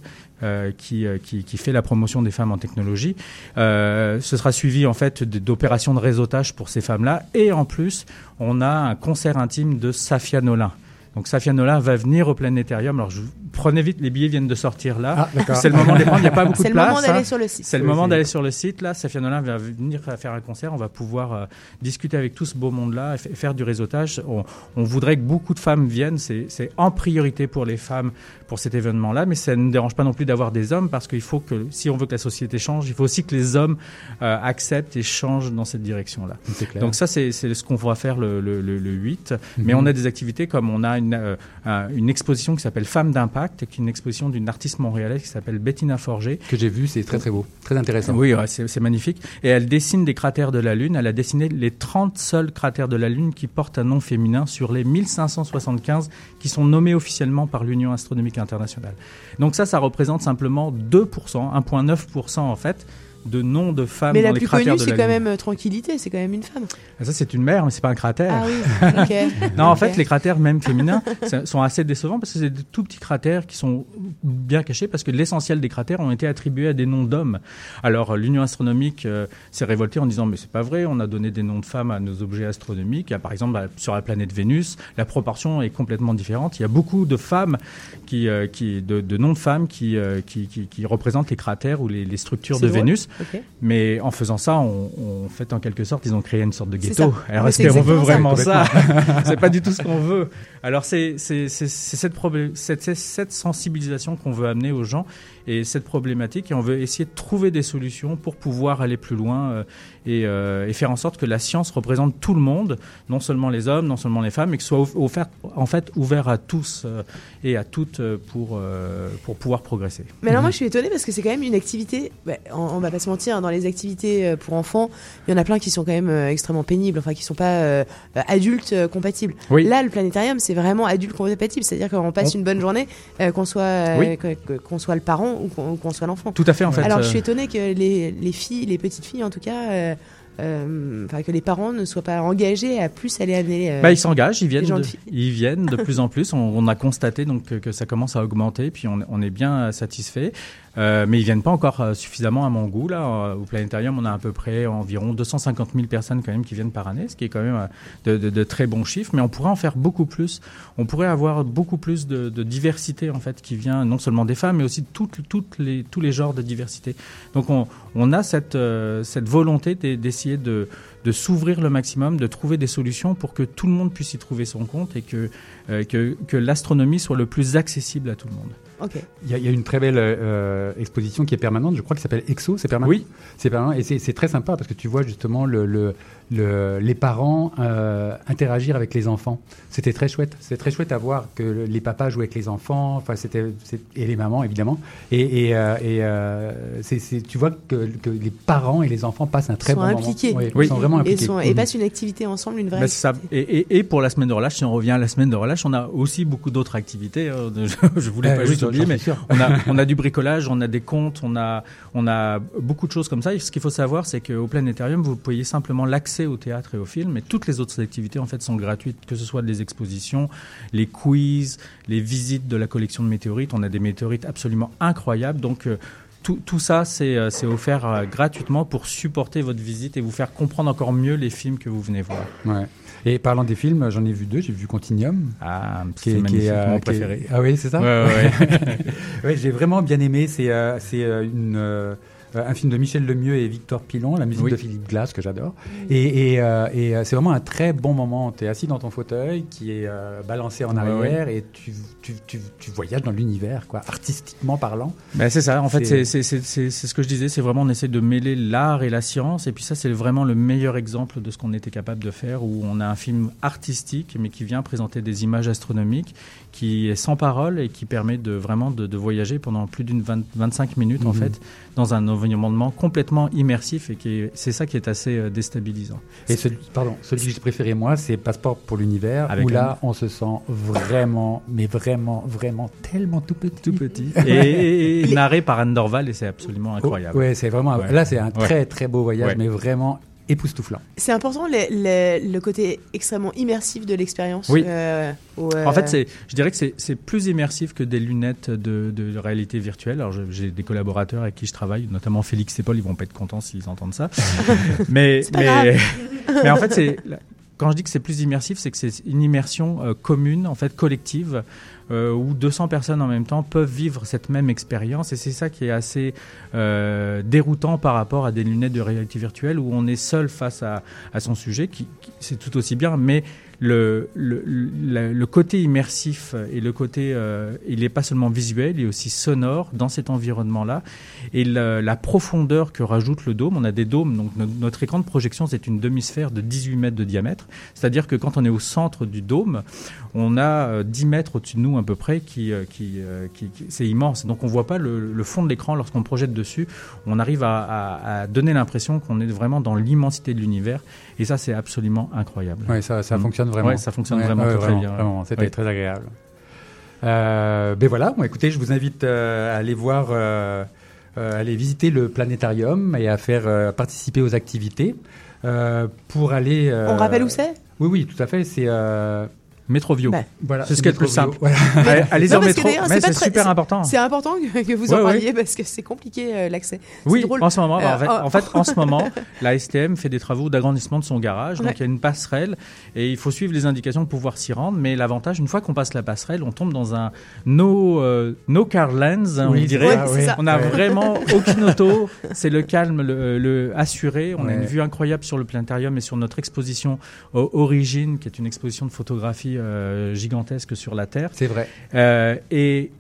S39: qui, fait la promotion des femmes en technologie. Ce sera suivi en fait d'opérations de réseautage pour ces femmes-là. Et en plus, on a un concert intime de Safia Nolin. Donc Safia Nolin va venir au planétarium. Alors je, prenez vite, les billets viennent de sortir là.
S38: Ah,
S39: c'est le moment de les prendre. Il n'y a pas beaucoup
S1: C'est
S39: de
S1: le
S39: place.
S1: moment d'aller
S39: hein.
S1: sur le site.
S39: C'est le
S38: Oui,
S39: moment
S38: c'est-
S39: d'aller sur le site. Là, Safia Nolin va venir faire un concert. On va pouvoir euh, discuter avec tout ce beau monde-là et fa- faire du réseautage. On, on voudrait que beaucoup de femmes viennent. C'est c'est en priorité pour les femmes pour cet événement-là, mais ça ne nous dérange pas non plus d'avoir des hommes parce qu'il faut que, si on veut que la société change, il faut aussi que les hommes euh, acceptent et changent dans cette direction-là. Donc ça, c'est ce qu'on va faire le, le, le, le 8. Mais
S38: Mhm.
S39: on a des activités comme on a une, euh, un- une exposition qui s'appelle Femmes d'impact, qui est une exposition d'une artiste montréalaise qui s'appelle Bettina Forger.
S38: que j'ai vu, c'est très très beau, très intéressant.
S39: Oui, ouais, c'est magnifique. Et elle dessine des cratères de la Lune. Elle a dessiné les 30 seuls cratères de la Lune qui portent un nom féminin sur les 1575 qui sont nommés officiellement par l'Union astronomique internationale. Donc ça, ça représente simplement 2%, 1,9% en fait, de noms de femmes
S1: Mais
S39: dans
S1: la
S39: les
S1: plus
S39: cratères
S1: connue,
S39: de
S1: c'est
S39: la
S1: quand même euh, Tranquillité, c'est quand même une femme.
S39: Ah, Ça, c'est une mer, mais c'est pas un cratère.
S1: Ah oui, ok.
S39: non, en fait, les cratères, même féminins, sont assez décevants parce que c'est des tout petits cratères qui sont bien cachés parce que l'essentiel des cratères ont été attribués à des noms d'hommes. Alors, l'Union astronomique euh, s'est révoltée en disant mais c'est pas vrai, on a donné des noms de femmes à nos objets astronomiques. Il y a, par exemple, bah, sur la planète Vénus, la proportion est complètement différente. Il y a beaucoup de femmes qui, euh, qui de, de noms de femmes qui, euh, qui, qui, qui représentent les cratères ou les, les structures de
S1: drôle.
S39: Vénus.
S1: Ok.
S39: Mais en faisant ça, on, on fait en quelque sorte, ils ont créé une sorte de ghetto. Alors est-ce qu'on veut vraiment ça C'est pas du tout ce qu'on veut. Alors c'est cette cette c'est cette sensibilisation qu'on veut amener aux gens et cette problématique et on veut essayer de trouver des solutions pour pouvoir aller plus loin euh, et, euh, et faire en sorte que la science représente tout le monde, non seulement les hommes, non seulement les femmes, mais que ce soit off- offert en fait ouvert à tous euh, et à toutes pour pour pouvoir progresser.
S1: Mais alors moi je suis étonnée parce que c'est quand même une activité, bah, on, on va pas se mentir, hein, dans les activités pour enfants, il y en a plein qui sont quand même extrêmement pénibles, enfin qui sont pas euh, adultes compatibles.
S39: Oui.
S1: Là le planétarium c'est vraiment adulte compatible, c'est-à-dire qu'on passe
S39: On-
S1: une bonne journée, euh, qu'on soit euh,
S39: Oui.
S1: qu'on soit le parent ou qu'on soit l'enfant.
S39: Tout à fait en fait.
S1: Alors
S39: euh,
S1: je suis étonnée que les, les filles, les petites filles en tout cas, euh, euh, que les parents ne soient pas engagés à plus aller amener. euh,
S39: Bah, ils s'engagent, ils viennent, de,
S1: de filles.
S39: ils viennent de plus en plus. On, on a constaté donc que, que ça commence à augmenter, puis on, on est bien satisfait. Euh, mais ils viennent pas encore euh, suffisamment à mon goût. Là, Euh, au planétarium, on a à peu près environ 250 000 personnes quand même qui viennent par année, ce qui est quand même de, très bons chiffres. Mais on pourrait en faire beaucoup plus. On pourrait avoir beaucoup plus de, diversité en fait qui vient non seulement des femmes, mais aussi de tous les genres de diversité. Donc on, a cette, volonté d'e- d'essayer de, s'ouvrir le maximum, de trouver des solutions pour que tout le monde puisse y trouver son compte et que, que l'astronomie soit le plus accessible à tout le monde.
S38: Il y, a, il y a une très belle euh, exposition qui est permanente, je crois, qui s'appelle EXO, c'est permanent?
S39: Oui.
S38: C'est permanent et c'est c'est très sympa parce que tu vois justement le, le- le- les parents euh, interagir avec les enfants. C'était très chouette. C'était très chouette à voir que le- les papas jouaient avec les enfants, enfin c'était c'est- et les mamans évidemment. Et, et, euh, et, euh, c'est- c'est- tu vois que, que les parents et les enfants passent un très
S1: sont
S38: bon
S1: impliqués.
S38: moment. Oui, Ils sont vraiment
S1: Et,
S38: impliqués.
S1: sont, et
S38: Mhm.
S1: passent une activité ensemble, une vraie.
S39: C'est ça. Et, et- et pour la semaine de relâche, si on revient à la semaine de relâche, on a aussi beaucoup d'autres activités. hein. Je, je voulais pas
S38: oui,
S39: juste mais on a, on a du bricolage, on a des comptes, on a, on a beaucoup de choses comme ça. Et ce qu'il faut savoir, c'est qu'au planétarium, vous payez simplement l'accès au théâtre et au film, et toutes les autres activités en fait sont gratuites, que ce soit les expositions, les quiz, les visites de la collection de météorites. On a des météorites absolument incroyables, donc. euh, tout, tout ça, c'est euh, offert euh, gratuitement pour supporter votre visite et vous faire comprendre encore mieux les films que vous venez voir.
S38: Ouais. Et parlant des films, j'en ai vu deux. J'ai vu Continuum.
S39: Ah,
S38: qui
S39: c'est
S38: est, qui est,
S39: magnifique,
S38: euh,
S39: mon
S38: est-
S39: préféré.
S38: Ah oui, c'est ça?
S39: Ouais, ouais,
S38: Ouais, j'ai vraiment bien aimé. C'est euh, c'est euh, une euh, un film de Michel Lemieux et Victor Pilon, la musique
S39: Oui.
S38: de Philippe Glass que j'adore. Et, et, euh, et, euh, c'est vraiment un très bon moment. Tu es assis dans ton fauteuil qui est euh, balancé en
S39: Ouais,
S38: arrière et tu, tu, tu, tu voyages dans l'univers, quoi, artistiquement parlant.
S39: Ben, c'est ça, en fait,
S38: C'est-
S39: c'est c'est- c'est- c'est- c'est ce que je disais, c'est vraiment on essaie de mêler l'art et la science, et puis ça, c'est vraiment le meilleur exemple de ce qu'on était capable de faire, où on a un film artistique, mais qui vient présenter des images astronomiques, qui est sans parole et qui permet de vraiment de, de voyager pendant plus d'une 20 25 minutes, en
S38: Mhm.
S39: fait, dans un environnement complètement immersif, et qui est- c'est ça qui est assez euh, déstabilisant.
S38: Et celui, pardon, celui que j'ai préféré moi, c'est Passeport pour l'univers, où là, on se sent vraiment, mais vraiment, vraiment tellement tout petit.
S39: Tout petit. Et, et narré par Anne Dorval, et c'est absolument incroyable.
S38: Ouais, c'est vraiment.
S39: Ouais.
S38: Là, c'est un
S39: Ouais.
S38: très très beau voyage, mais vraiment époustouflant.
S1: C'est important le, le- le côté extrêmement immersif de l'expérience.
S39: Oui.
S1: euh, où, euh,
S39: En fait, je dirais que c'est, plus immersif que des lunettes de, de réalité virtuelle. Alors, j'ai des collaborateurs avec qui je travaille, notamment Félix et Paul, ils vont pas être contents s'ils entendent ça. mais, mais, mais en fait, c'est, quand je dis que c'est plus immersif, c'est que c'est une immersion euh, commune, en fait, collective, euh, où 200 personnes en même temps peuvent vivre cette même expérience. Et c'est ça qui est assez euh, déroutant par rapport à des lunettes de réalité virtuelle où on est seul face à, à son sujet, qui, qui- c'est tout aussi bien, mais le, le, le, le côté immersif et le côté, euh, il n'est pas seulement visuel, il est aussi sonore dans cet environnement-là. Et la, la profondeur que rajoute le dôme, on a des dômes, donc no- notre écran de projection, c'est une demi-sphère de 18 mètres de diamètre. C'est-à-dire que quand on est au centre du dôme, on a euh, 10 mètres au-dessus de nous à peu près, qui, euh, qui, euh, qui- qui- c'est immense. Donc on voit pas le, le fond de l'écran lorsqu'on projette dessus. On arrive à, à- à donner l'impression qu'on est vraiment dans l'immensité de l'univers. Et ça, c'est absolument incroyable.
S38: Ouais, ça, ça
S39: Mm.
S38: fonctionne vraiment.
S39: Ouais, ça fonctionne
S38: Ouais,
S39: vraiment
S38: ouais,
S39: très,
S38: vraiment,
S39: bien.
S38: vraiment. C'était
S39: Ouais.
S38: très agréable. Euh, ben voilà, bon, écoutez, je vous invite euh, à aller voir, euh, euh, aller visiter le planétarium et à faire euh, participer aux activités. Euh, pour aller. euh,
S1: On rappelle où c'est?
S38: Oui, oui, tout à fait. C'est euh,
S39: Métrovio.
S1: Bah.
S38: Voilà,
S39: c'est ce qui est le plus simple.
S38: Voilà.
S39: Allez-y
S1: Non,
S39: en métro, c'est
S1: très-
S39: super important.
S1: C'est important que, que vous en
S39: Ouais, ouais.
S1: parliez parce que c'est compliqué euh, l'accès.
S39: Oui,
S1: drôle.
S39: en ce moment,
S1: Euh,
S39: en, fait,
S1: oh.
S39: en fait, en ce moment, la STM fait des travaux d'agrandissement de son garage.
S1: Ouais.
S39: Donc, il y a une passerelle et il faut suivre les indications pour pouvoir s'y rendre. Mais l'avantage, une fois qu'on passe la passerelle, on tombe dans un no, euh, no car lens, hein,
S38: Oui,
S39: on dirait.
S38: oui.
S39: On n'a
S38: Ouais.
S39: vraiment aucune auto. C'est le calme, le, le assuré. On a une vue incroyable sur le planétarium et sur notre exposition Origine, qui est une exposition de photographie euh, gigantesque sur la Terre.
S38: C'est vrai.
S39: Euh, et,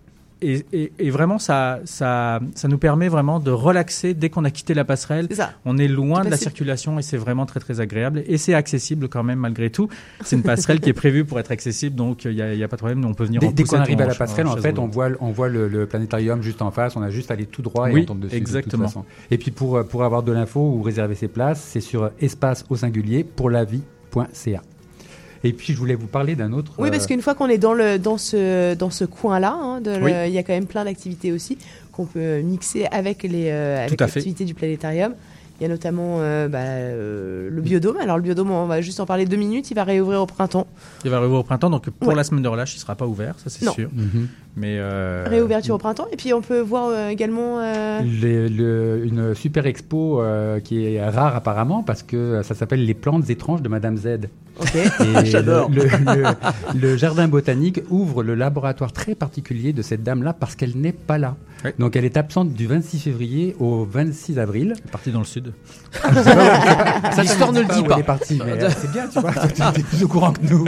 S39: et, et- et vraiment, ça, ça, ça nous permet vraiment de relaxer dès qu'on a quitté la passerelle.
S1: Ça.
S39: On est loin de la circulation et c'est vraiment très très agréable. Et c'est accessible quand même malgré tout. C'est une passerelle qui est prévue pour être accessible, donc il n'y a, il y a pas de problème. On peut venir
S38: Dès,
S39: en
S38: dès qu'on arrive à la passerelle, en fait, on voit, on voit le, le planétarium juste en face. On a juste à aller tout droit et
S39: Oui,
S38: on tombe dessus. de toute
S39: exactement.
S38: façon. Et puis pour, euh, pour avoir de l'info ou réserver ses places, c'est sur espace au singulier pour la vie.ca. Et puis je voulais vous parler d'un autre.
S1: Oui, parce
S38: euh,
S1: qu'une fois qu'on est dans, le, dans ce, dans ce coin-là, hein,
S38: Oui.
S1: il y a quand même plein d'activités aussi qu'on peut mixer avec les euh, avec l'activité du planétarium. Il y a notamment euh, bah, euh, le biodôme. Alors le biodôme, on va juste en parler deux minutes. Il va réouvrir au printemps.
S39: Il va réouvrir au printemps, donc pour
S1: Ouais.
S39: la semaine de relâche, il sera pas ouvert, ça c'est
S1: Non.
S39: sûr.
S38: Mhm.
S39: Mais euh,
S1: Réouverture au printemps. Et puis on peut voir euh, également. euh,
S38: Les- le- une super expo euh, qui est rare apparemment parce que ça s'appelle Les plantes étranges de Madame Z.
S1: Ok.
S38: Et
S1: J'adore.
S38: Le, le- le jardin botanique ouvre le laboratoire très particulier de cette dame-là parce qu'elle n'est pas là. Donc elle est absente du 26 février au 26 avril.
S39: parti dans le sud.
S38: Ça,
S2: L'histoire
S38: je
S2: ne le dit pas.
S38: elle est partie, mais euh, c'est bien, tu vois. Tu es plus au courant que nous.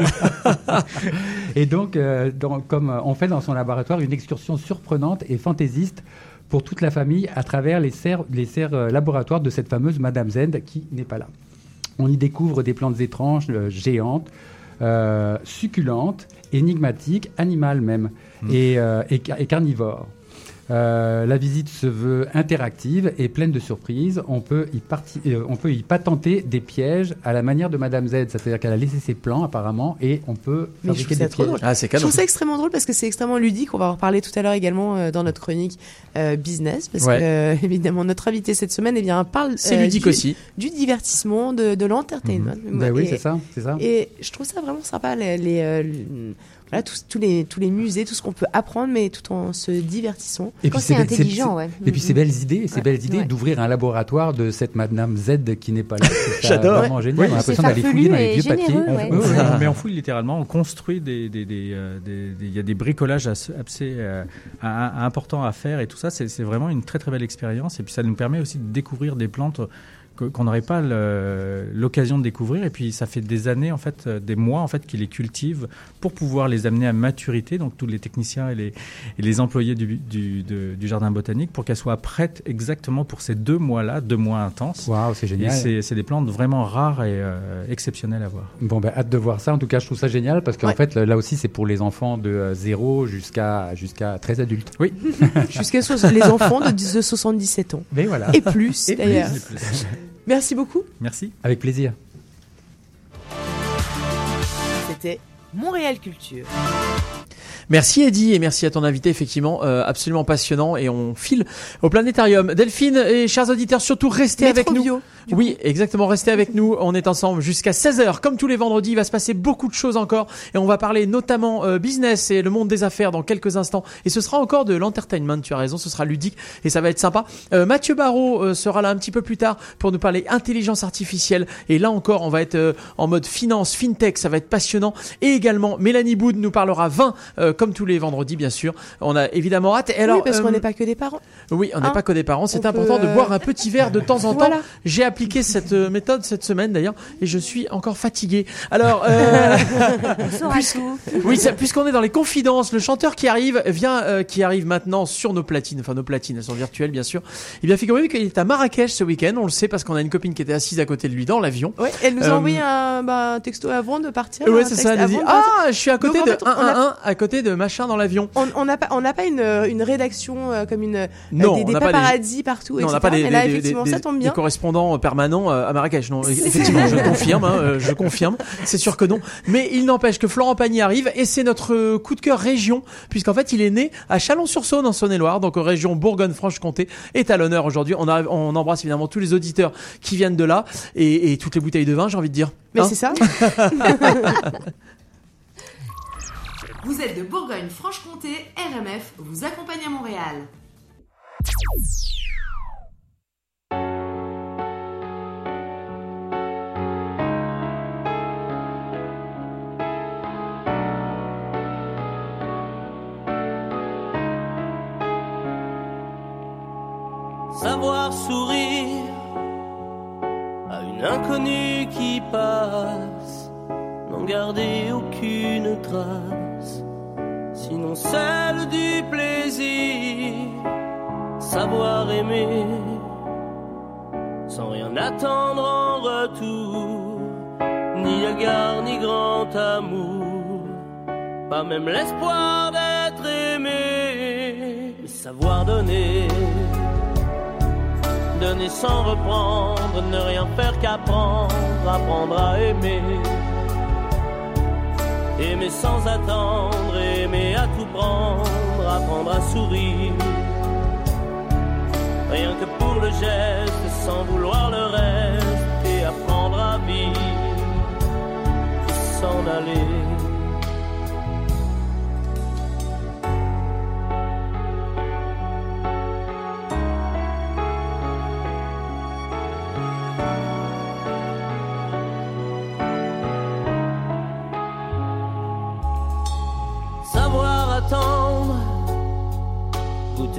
S38: et donc, euh, dans- comme euh, on fait dans son laboratoire une excursion surprenante et fantaisiste pour toute la famille à travers les serres, les serres euh, laboratoires de cette fameuse Madame Z qui n'est pas là. On y découvre des plantes étranges, euh, géantes, succulentes, énigmatiques, animales même, et, et ca- et carnivores. Euh, la visite se veut interactive et pleine de surprises. On peut y, parti- euh, on peut y patenter des pièges à la manière de Madame Z, c'est-à-dire qu'elle a laissé ses plans apparemment et on peut
S1: Mais
S38: fabriquer
S1: trouve ça
S38: des pièges.
S1: drôle. je trouve ça extrêmement drôle parce que c'est extrêmement ludique. On va en reparler tout à l'heure également euh, dans notre chronique euh, business parce
S2: Ouais.
S1: que euh, évidemment notre invité cette semaine eh bien parle
S2: C'est ludique
S1: du,
S2: aussi.
S1: du divertissement, de, de l'entertainment.
S38: Ben oui,
S1: Et-
S38: c'est ça, c'est ça.
S1: Et je trouve ça vraiment sympa les, les, euh, le- voilà tous, tous les tous les musées, tout ce qu'on peut apprendre mais tout en se divertissant.
S38: Et puis c'est c'est- Et puis ces belles idées, ces
S1: Ouais.
S38: belles idées
S1: Ouais.
S38: d'ouvrir un laboratoire de cette Madame Z qui n'est pas là.
S2: J'adore.
S38: Vraiment génial.
S2: Oui.
S38: On a l'impression d'aller fouiller dans les vieux papiers.
S2: généreux,
S39: On-
S2: ouais.
S39: oui, oui, non, mais on fouille littéralement, on construit des, des, des, euh, des- des- il y a des bricolages assez, assez, euh, importants à faire et tout ça, c'est vraiment une très très belle expérience et puis ça nous permet aussi de découvrir des plantes qu'on n'aurait pas l'occasion de découvrir et puis ça fait des années en fait, euh, des mois en fait qu'ils les cultivent pour pouvoir les amener à maturité, donc tous les techniciens et les, et les employés du, du, de- du jardin botanique pour qu'elles soient prêtes exactement pour ces deux mois-là, deux mois intenses.
S38: Waouh, c'est génial.
S39: Et c'est- des plantes vraiment rares et euh, exceptionnelles à voir.
S38: Bon, ben, hâte de voir ça. En tout cas, je trouve ça génial parce qu'en
S39: Ouais.
S38: fait, là aussi, c'est pour les enfants de euh, 0 jusqu'à jusqu'à 13 adultes.
S39: Oui.
S1: Jusqu'à so- les enfants de, 10 de 77 ans.
S38: Mais voilà.
S1: Et plus
S38: Et plus.
S1: d'ailleurs. Merci beaucoup.
S39: Merci.
S38: Avec plaisir.
S37: C'était Montréal Culture.
S2: Merci Eddie et merci à ton invité, effectivement, euh, absolument passionnant et on file au planétarium. Delphine et chers auditeurs, surtout restez
S1: Métro
S2: avec nous.
S1: bio,
S2: oui, exactement, restez avec nous. On est ensemble jusqu'à 16h. Comme tous les vendredis, il va se passer beaucoup de choses encore et on va parler notamment euh, business et le monde des affaires dans quelques instants. Et ce sera encore de l'entertainment, tu as raison, ce sera ludique et ça va être sympa. Euh, Mathieu Barrault sera là un petit peu plus tard pour nous parler intelligence artificielle et là encore, on va être en mode finance, fintech, ça va être passionnant. Et également, Mélanie Boud nous parlera vin euh, comme tous les vendredis, bien sûr. On a évidemment hâte. Et alors,
S1: oui, parce qu'on
S2: euh,
S1: n'est pas que des parents.
S2: oui, on n'est
S1: Hein
S2: pas que des parents. C'est important de
S1: euh,
S2: boire un petit verre de temps en
S1: Voilà.
S2: temps. J'ai appliqué cette euh, méthode cette semaine d'ailleurs et je suis encore fatigué. Alors, euh,
S1: On
S2: puisque- oui, ça- puisqu'on est dans les confidences, le chanteur qui arrive vient, qui arrive maintenant sur nos platines, enfin nos platines, elles sont virtuelles bien sûr. Eh bien, figurez-vous qu'il est à Marrakech ce week-end. On le sait parce qu'on a une copine qui était assise à côté de lui dans l'avion.
S1: Ouais, elle nous a envoyé un, bah, un texto avant de partir.
S2: Ouais, c'est ça. Elle dit Ah, je suis à côté
S1: Donc, en
S2: de
S1: fait,
S2: 1
S1: on a-
S2: 1 1 à côté de machin dans l'avion.
S1: On on n'a pas, on n'a pas une, euh, une rédaction euh, comme une euh,
S2: Non,
S1: des,
S2: on
S1: des
S2: n'a pas des-
S1: paparazzis partout,
S2: Non, on
S1: etc.
S2: n'a pas des,
S1: Mais là,
S2: des- des-
S1: effectivement,
S2: des-
S1: ça tombe
S2: des
S1: bien.
S2: correspondants permanents euh, à Marrakech. Non, effectivement, je confirme, hein, euh, je confirme. C'est sûr que non. Mais il n'empêche que Florent Pagny arrive et c'est notre euh, coup de cœur région, puisqu'en fait, il est né à Chalon-sur-Saône, en Saône-et-Loire, donc euh, région Bourgogne-Franche-Comté, est à l'honneur aujourd'hui. On, arrive- on embrasse évidemment tous les auditeurs qui viennent de là et, et toutes les bouteilles de vin, j'ai envie de dire.
S1: Mais
S2: Hein
S1: c'est ça.
S37: Vous êtes de Bourgogne-Franche-Comté, RMF vous accompagne à Montréal.
S40: savoir sourire à une inconnue qui passe, n'en garder aucune trace, sinon celle du plaisir, savoir aimer sans rien attendre en retour, ni égard ni grand amour, pas même l'espoir d'être aimé, savoir donner donner sans reprendre, ne rien faire qu'apprendre, apprendre à aimer. Aimer sans attendre, aimer à tout prendre, apprendre à sourire. Rien que pour le geste, sans vouloir le reste, et apprendre à vivre, s'en aller.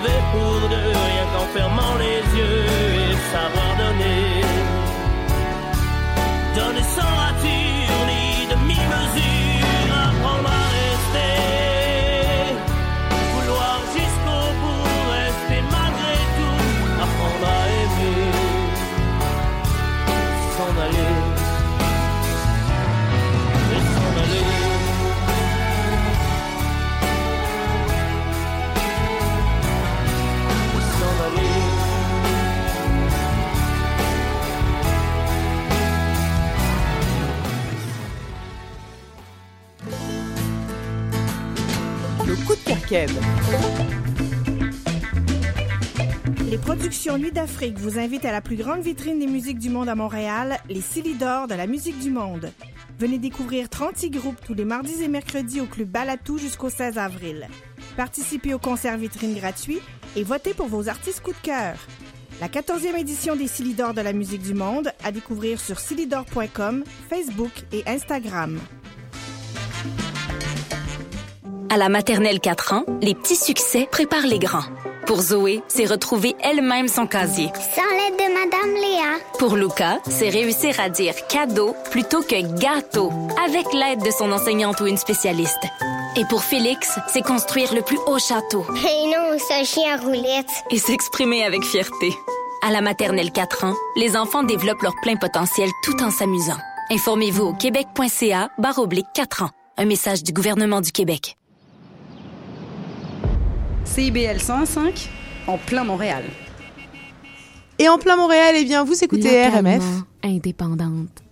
S40: à rêver pour deux, rien qu'en fermant les yeux et savoir. Donner
S12: Les productions Nuit d'Afrique vous invitent à la plus grande vitrine des musiques du monde à Montréal, les Silidor de la musique du monde. Venez découvrir 36 groupes tous les mardis et mercredis au Club Balatou jusqu'au 16 avril. Participez au concert vitrine gratuit et votez pour vos artistes coup de cœur. La 14e édition des Silidor de la musique du monde à découvrir sur silidor.com, Facebook et Instagram.
S22: À la maternelle 4 ans, les petits succès préparent les grands. Pour Zoé, c'est retrouver elle-même son casier.
S41: Sans l'aide de Madame Léa.
S22: Pour Luca, c'est réussir à dire cadeau plutôt que gâteau avec l'aide de son enseignante ou une spécialiste. Et pour Félix, c'est construire le plus haut château
S41: Et non, c'est un chien roulette.
S22: et s'exprimer avec fierté. À la maternelle 4 ans, les enfants développent leur plein potentiel tout en s'amusant. Informez-vous au québec.ca barre oblique 4 ans. Un message du gouvernement du Québec.
S42: CIBL 105, en plein Montréal.
S1: Et en plein Montréal, eh bien, vous écoutez RMF.
S20: Indépendante.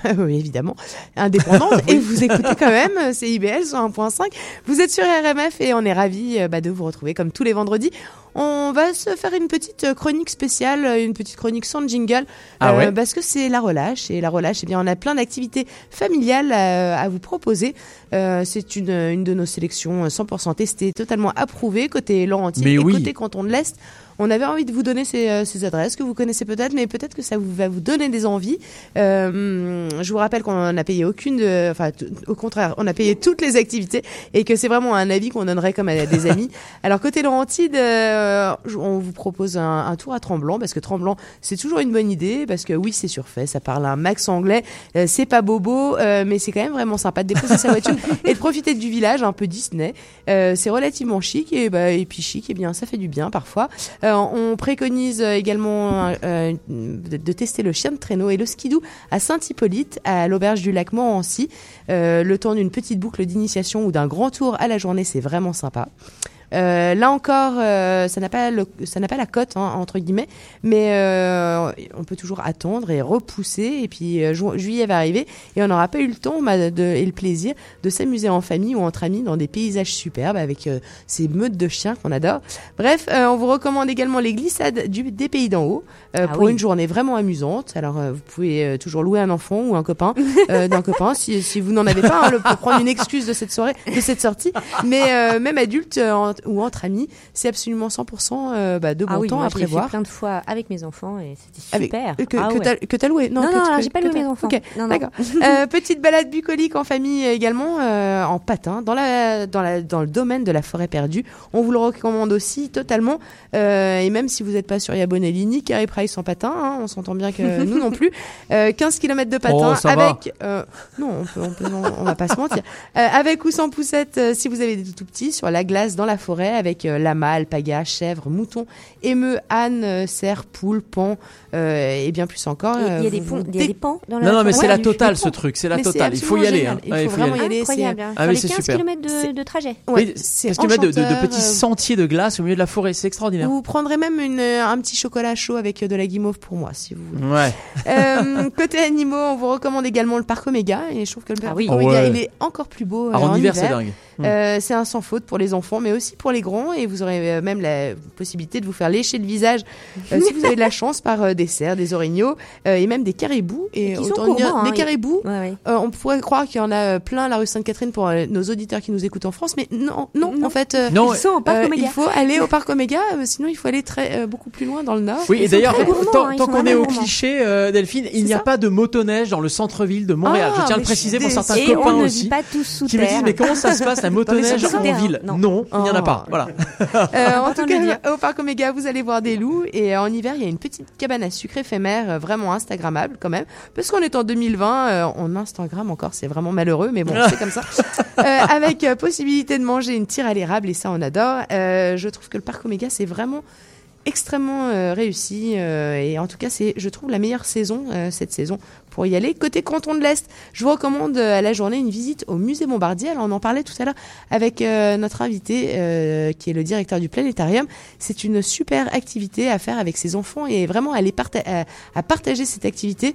S1: Ah, oui, évidemment. Indépendante. Et vous écoutez quand même euh, CIBL sur 1.5. Vous êtes sur RMF et on est ravis euh, bah, de vous retrouver comme tous les vendredis. On va se faire une petite euh, chronique spéciale, une petite chronique sans jingle,
S2: Ah ouais
S1: parce que c'est la relâche. Et la relâche, eh bien, on a plein d'activités familiales à vous proposer. Euh, c'est une, une de nos sélections euh, 100% testées, totalement approuvées, côté Laurentine et
S2: oui.
S1: côté Canton de l'Est. On avait envie de vous donner ces, euh, ces adresses que vous connaissez peut-être, mais peut-être que ça vous, va vous donner des envies. Euh, je vous rappelle qu'on n'a payé aucune, de- enfin au contraire, on a payé toutes les activités et que c'est vraiment un avis qu'on donnerait comme à des amis. Alors côté Laurentide, euh, on vous propose un, un tour à Tremblant parce que Tremblant c'est toujours une bonne idée parce que oui c'est surfait, ça parle un max anglais, euh, c'est pas bobo, euh, mais c'est quand même vraiment sympa de déposer sa voiture et de profiter du village un peu Disney. Euh, c'est relativement chic et, bah, et puis chic, et bien ça fait du bien parfois. Euh, on préconise euh, également euh, de, tester le chien de traîneau et le skidoo à Saint-Hippolyte, à l'auberge du lac Montrancy. Euh, le temps d'une petite boucle d'initiation ou d'un grand tour à la journée, c'est vraiment sympa. Euh, là encore, euh, ça n'a pas le- ça n'a pas la cote hein, entre guillemets, mais euh, on peut toujours attendre et repousser. Et puis euh, ju- juillet va arriver et on n'aura pas eu le temps bah, de, et le plaisir de s'amuser en famille ou entre amis dans des paysages superbes avec euh, ces meutes de chiens qu'on adore. Bref, euh, on vous recommande également les glissades du, des pays d'en haut euh,
S20: Ah
S1: pour
S20: oui.
S1: une journée vraiment amusante. Alors euh, vous pouvez euh, toujours louer un enfant ou un copain euh, d'un copain si, si vous n'en avez pas hein, le- pour prendre une excuse de cette soirée, de cette sortie. Mais euh, même adulte en- ou entre amis, c'est absolument 100% euh, bah, de bon
S43: ah oui,
S1: temps
S43: moi,
S1: à
S43: je l'ai fait
S1: prévoir.
S43: plein de fois avec mes enfants et c'était super.
S1: que,
S43: Ah
S1: que
S43: ouais.
S1: t'as- que t'as loué?
S43: Non, non, alors,
S1: que-
S43: j'ai pas loué mes enfants.
S1: Ok,
S43: Non, non.
S1: d'accord. Euh, petite balade bucolique en famille également euh, en patin dans la dans la dans le domaine de la forêt perdue. On vous le recommande aussi totalement. Euh, et même si vous n'êtes pas sur Yabonelli ni Carey Price en patin, hein, on s'entend bien que nous non plus. Euh, 15 km de patin
S2: Oh,
S1: avec euh, non, on, peut, on, peut- non, on va pas se mentir. Euh, avec ou sans poussette, euh, si vous avez des tout petits, sur la glace dans la forêt avec euh, lama, alpaga, chèvre, mouton, émeu, âne, euh, cerf, poule, pan euh, et bien plus encore.
S43: Il y a- il y a des il pans dans la
S2: Non, non, mais c'est la totale ce truc, c'est la totale. Il faut y aller. hein.
S1: Il
S2: Ouais,
S1: faut vraiment y
S2: aller. Ah
S43: les
S2: c'est
S43: 15
S2: super.
S43: km de, de trajet.
S1: C'est
S2: 15 km de, de- de
S1: enchanteur,
S2: petits
S1: euh,
S2: sentiers de glace au milieu de la forêt, c'est extraordinaire.
S1: Vous prendrez même une, un petit chocolat chaud avec de la guimauve pour moi, si vous voulez.
S2: Ouais.
S1: Côté animaux, on vous recommande également le parc Oméga et je trouve que le parc
S2: oui.
S1: Oméga
S2: Ah
S1: il est encore plus beau.
S2: Ah, en hiver, c'est dingue. Hmm.
S1: Euh, c'est un sans faute pour les enfants, mais aussi pour les grands et vous aurez euh, même la possibilité de vous faire lécher le visage euh, si vous avez de la chance par euh, des cerfs, des orignaux euh, et même des caribous. Et
S43: qui sont
S1: autant dire,
S43: gourmands, hein,
S1: des caribous.
S43: Ouais, ouais.
S1: euh, on pourrait croire qu'il y en a euh, plein à la rue Sainte-Catherine pour euh, nos auditeurs qui nous écoutent en France, mais non, non, en fait, euh,
S2: Non,
S43: Ils sont au parc
S1: euh,
S43: Oméga.
S1: il faut aller au parc Oméga, euh, sinon il faut aller très euh, beaucoup plus loin dans le nord.
S2: Oui, et d'ailleurs, tant,
S43: hein,
S2: tant qu'on est au cliché, euh, Delphine, il n'y a pas de motoneige dans le centre-ville de Montréal.
S1: Ah,
S2: je tiens à le préciser pour certains
S43: Et
S2: copains aussi. Qui me disent, mais comment ça se passe la motoneige en ville?
S43: Non.
S2: Non, il n'y en a
S1: Oh.
S2: Voilà.
S1: Euh, en tout cas, au parc Oméga, vous allez voir des loups et euh, en hiver, il y a une petite cabane à sucre éphémère, euh, vraiment instagrammable quand même, parce qu'on est en 2020, euh, on Instagram encore, c'est vraiment malheureux, mais bon, c'est comme ça. Avec possibilité de manger une tire à l'érable et ça, on adore. Je trouve que le parc Oméga, c'est vraiment extrêmement euh, réussi euh, et en tout cas c'est je trouve la meilleure saison euh, cette saison pour y aller. Côté canton de l'Est je vous recommande euh, à la journée une visite au musée Bombardier. Alors on en parlait tout à l'heure avec euh, notre invité euh, qui est le directeur du planétarium. C'est une super activité à faire avec ses enfants et vraiment parta- à, partager cette activité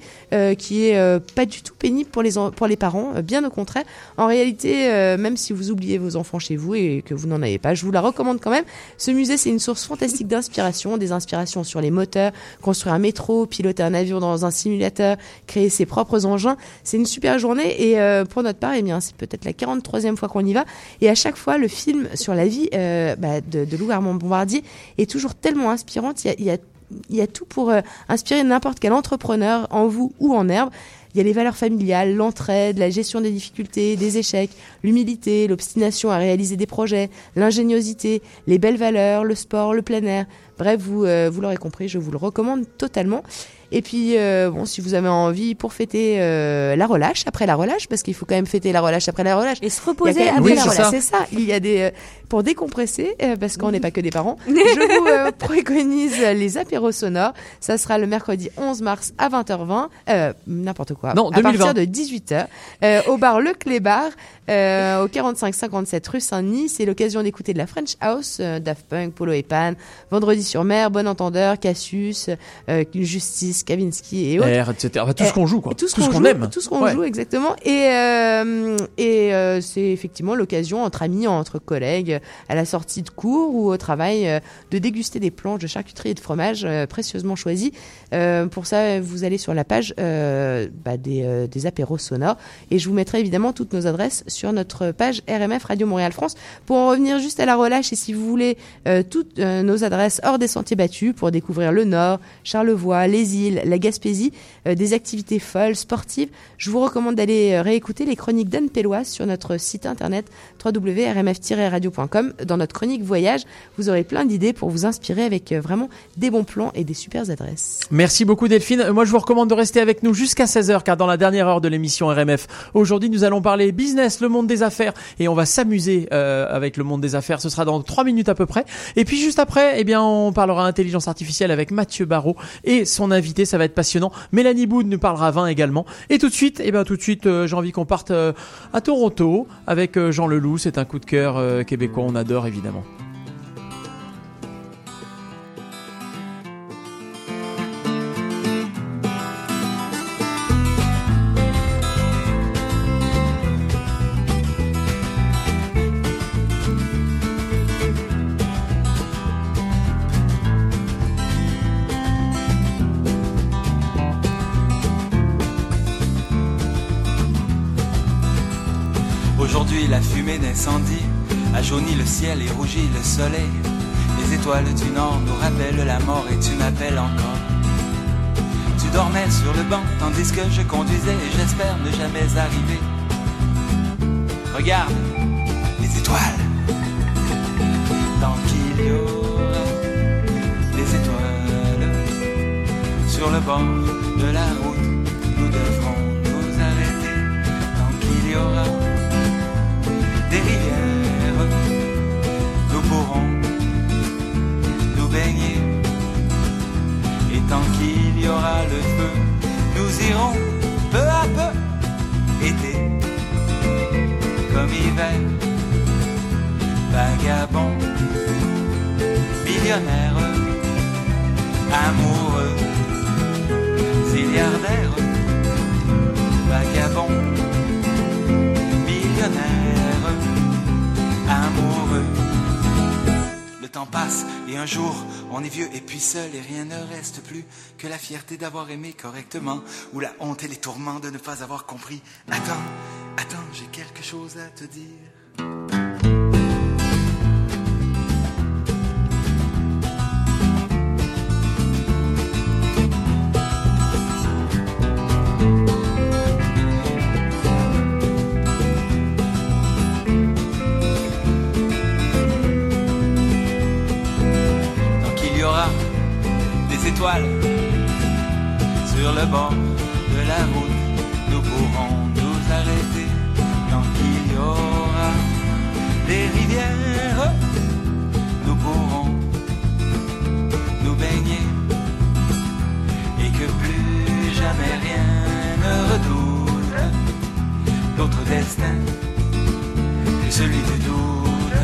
S1: qui est pas du tout pénible pour les pour les parents bien au contraire. En réalité même si vous oubliez vos enfants chez vous et que vous n'en avez pas je vous la recommande quand même. Ce musée, c'est une source fantastique d'inspiration, des inspirations sur les moteurs, construire un métro, piloter un avion dans un simulateur, créer ses propres engins. C'est une super journée et euh, pour notre part, eh c'est peut-être la 43e fois qu'on y va. Et à chaque fois, le film sur la vie euh, bah, de, de Lou Armand Bombardier est toujours tellement inspirante. Il y a, y a tout pour euh, inspirer n'importe quel entrepreneur, en vous ou en herbe. Il y a les valeurs familiales, l'entraide, la gestion des difficultés, des échecs, l'humilité, l'obstination à réaliser des projets, l'ingéniosité, les belles valeurs, le sport, le plein air. Bref, vous, vous l'aurez compris, je vous le recommande totalement. Et puis, euh, bon, si vous avez envie pour fêter euh, la relâche, après la relâche, parce qu'il faut quand même fêter la relâche après la relâche.
S43: Et se reposer après
S2: Oui,
S43: la
S2: c'est
S43: relâche.
S2: ça.
S1: c'est ça. Il y a des euh, pour décompresser euh, parce qu'on n'est pas que des parents. Je vous euh, préconise les apéros sonores. Ça sera le mercredi 11 mars à 20h20, euh, n'importe quoi.
S2: Non,
S1: à
S2: 2020.
S1: partir de 18h euh, au bar Le Clébar euh, au 45 57 rue Saint-Denis. C'est l'occasion d'écouter de la French House, euh, Daft Punk, Polo et Pan, Vendredi sur mer, Bon Entendeur, Cassius, euh, Kavinsky et autres.
S2: R, etc. Enfin, tout ce
S1: Euh,
S2: qu'on joue, quoi.
S1: Tout ce qu'on joue,
S2: aime.
S1: Tout ce qu'on
S2: Ouais.
S1: joue, exactement. Et, euh, et euh, c'est effectivement l'occasion entre amis, entre collègues, à la sortie de cours ou au travail, euh, de déguster des planches de charcuterie et de fromage précieusement choisis. Euh, pour ça, vous allez sur la page bah, des, des apéros sonores. Et je vous mettrai évidemment toutes nos adresses sur notre page RMF Radio Montréal France. Pour en revenir juste à la relâche, et si vous voulez toutes nos adresses hors des sentiers battus pour découvrir le Nord, Charlevoix, les îles, la Gaspésie, euh, des activités folles, sportives, je vous recommande d'aller euh, réécouter les chroniques d'Anne Pelloise sur notre site internet www.rmf-radio.com. Dans notre chronique voyage, vous aurez plein d'idées pour vous inspirer avec euh, vraiment des bons plans et des super adresses.
S2: Merci beaucoup Delphine. Moi je vous recommande de rester avec nous jusqu'à 16h car dans la dernière heure de l'émission RMF, aujourd'hui nous allons parler business, le monde des affaires et on va s'amuser avec le monde des affaires. Ce sera dans 3 minutes à peu près. Et puis juste après, eh bien on parlera intelligence artificielle avec Mathieu Barrault et son invité, ça va être passionnant. Mélanie Boud nous parlera vin également. Et tout de suite, eh bien tout de suite, euh, j'ai envie qu'on parte euh, à Toronto avec euh, Jean Leloup. C'est un coup de cœur québécois, on adore évidemment.
S44: Le soleil. Les étoiles du nord nous rappellent la mort et tu m'appelles encore. Tu dormais sur le banc tandis que je conduisais et j'espère ne jamais arriver. Regarde les étoiles. Tant qu'il y aura des étoiles sur le bord de la route, nous devrons nous arrêter. Tant qu'il y aura tant qu'il y aura le feu, nous irons peu à peu été comme hiver, vagabond, millionnaire, amoureux, milliardaire, vagabond, Le temps passe et un jour on est vieux et puis seul et rien ne reste plus que la fierté d'avoir aimé correctement ou la honte et les tourments de ne pas avoir compris. Attends, attends, j'ai quelque chose à te dire. Sur le bord de la route, nous pourrons nous arrêter. Tant qu'il y aura des rivières, nous pourrons nous baigner. Et que plus jamais rien ne redoute d'autre destin que celui du doute.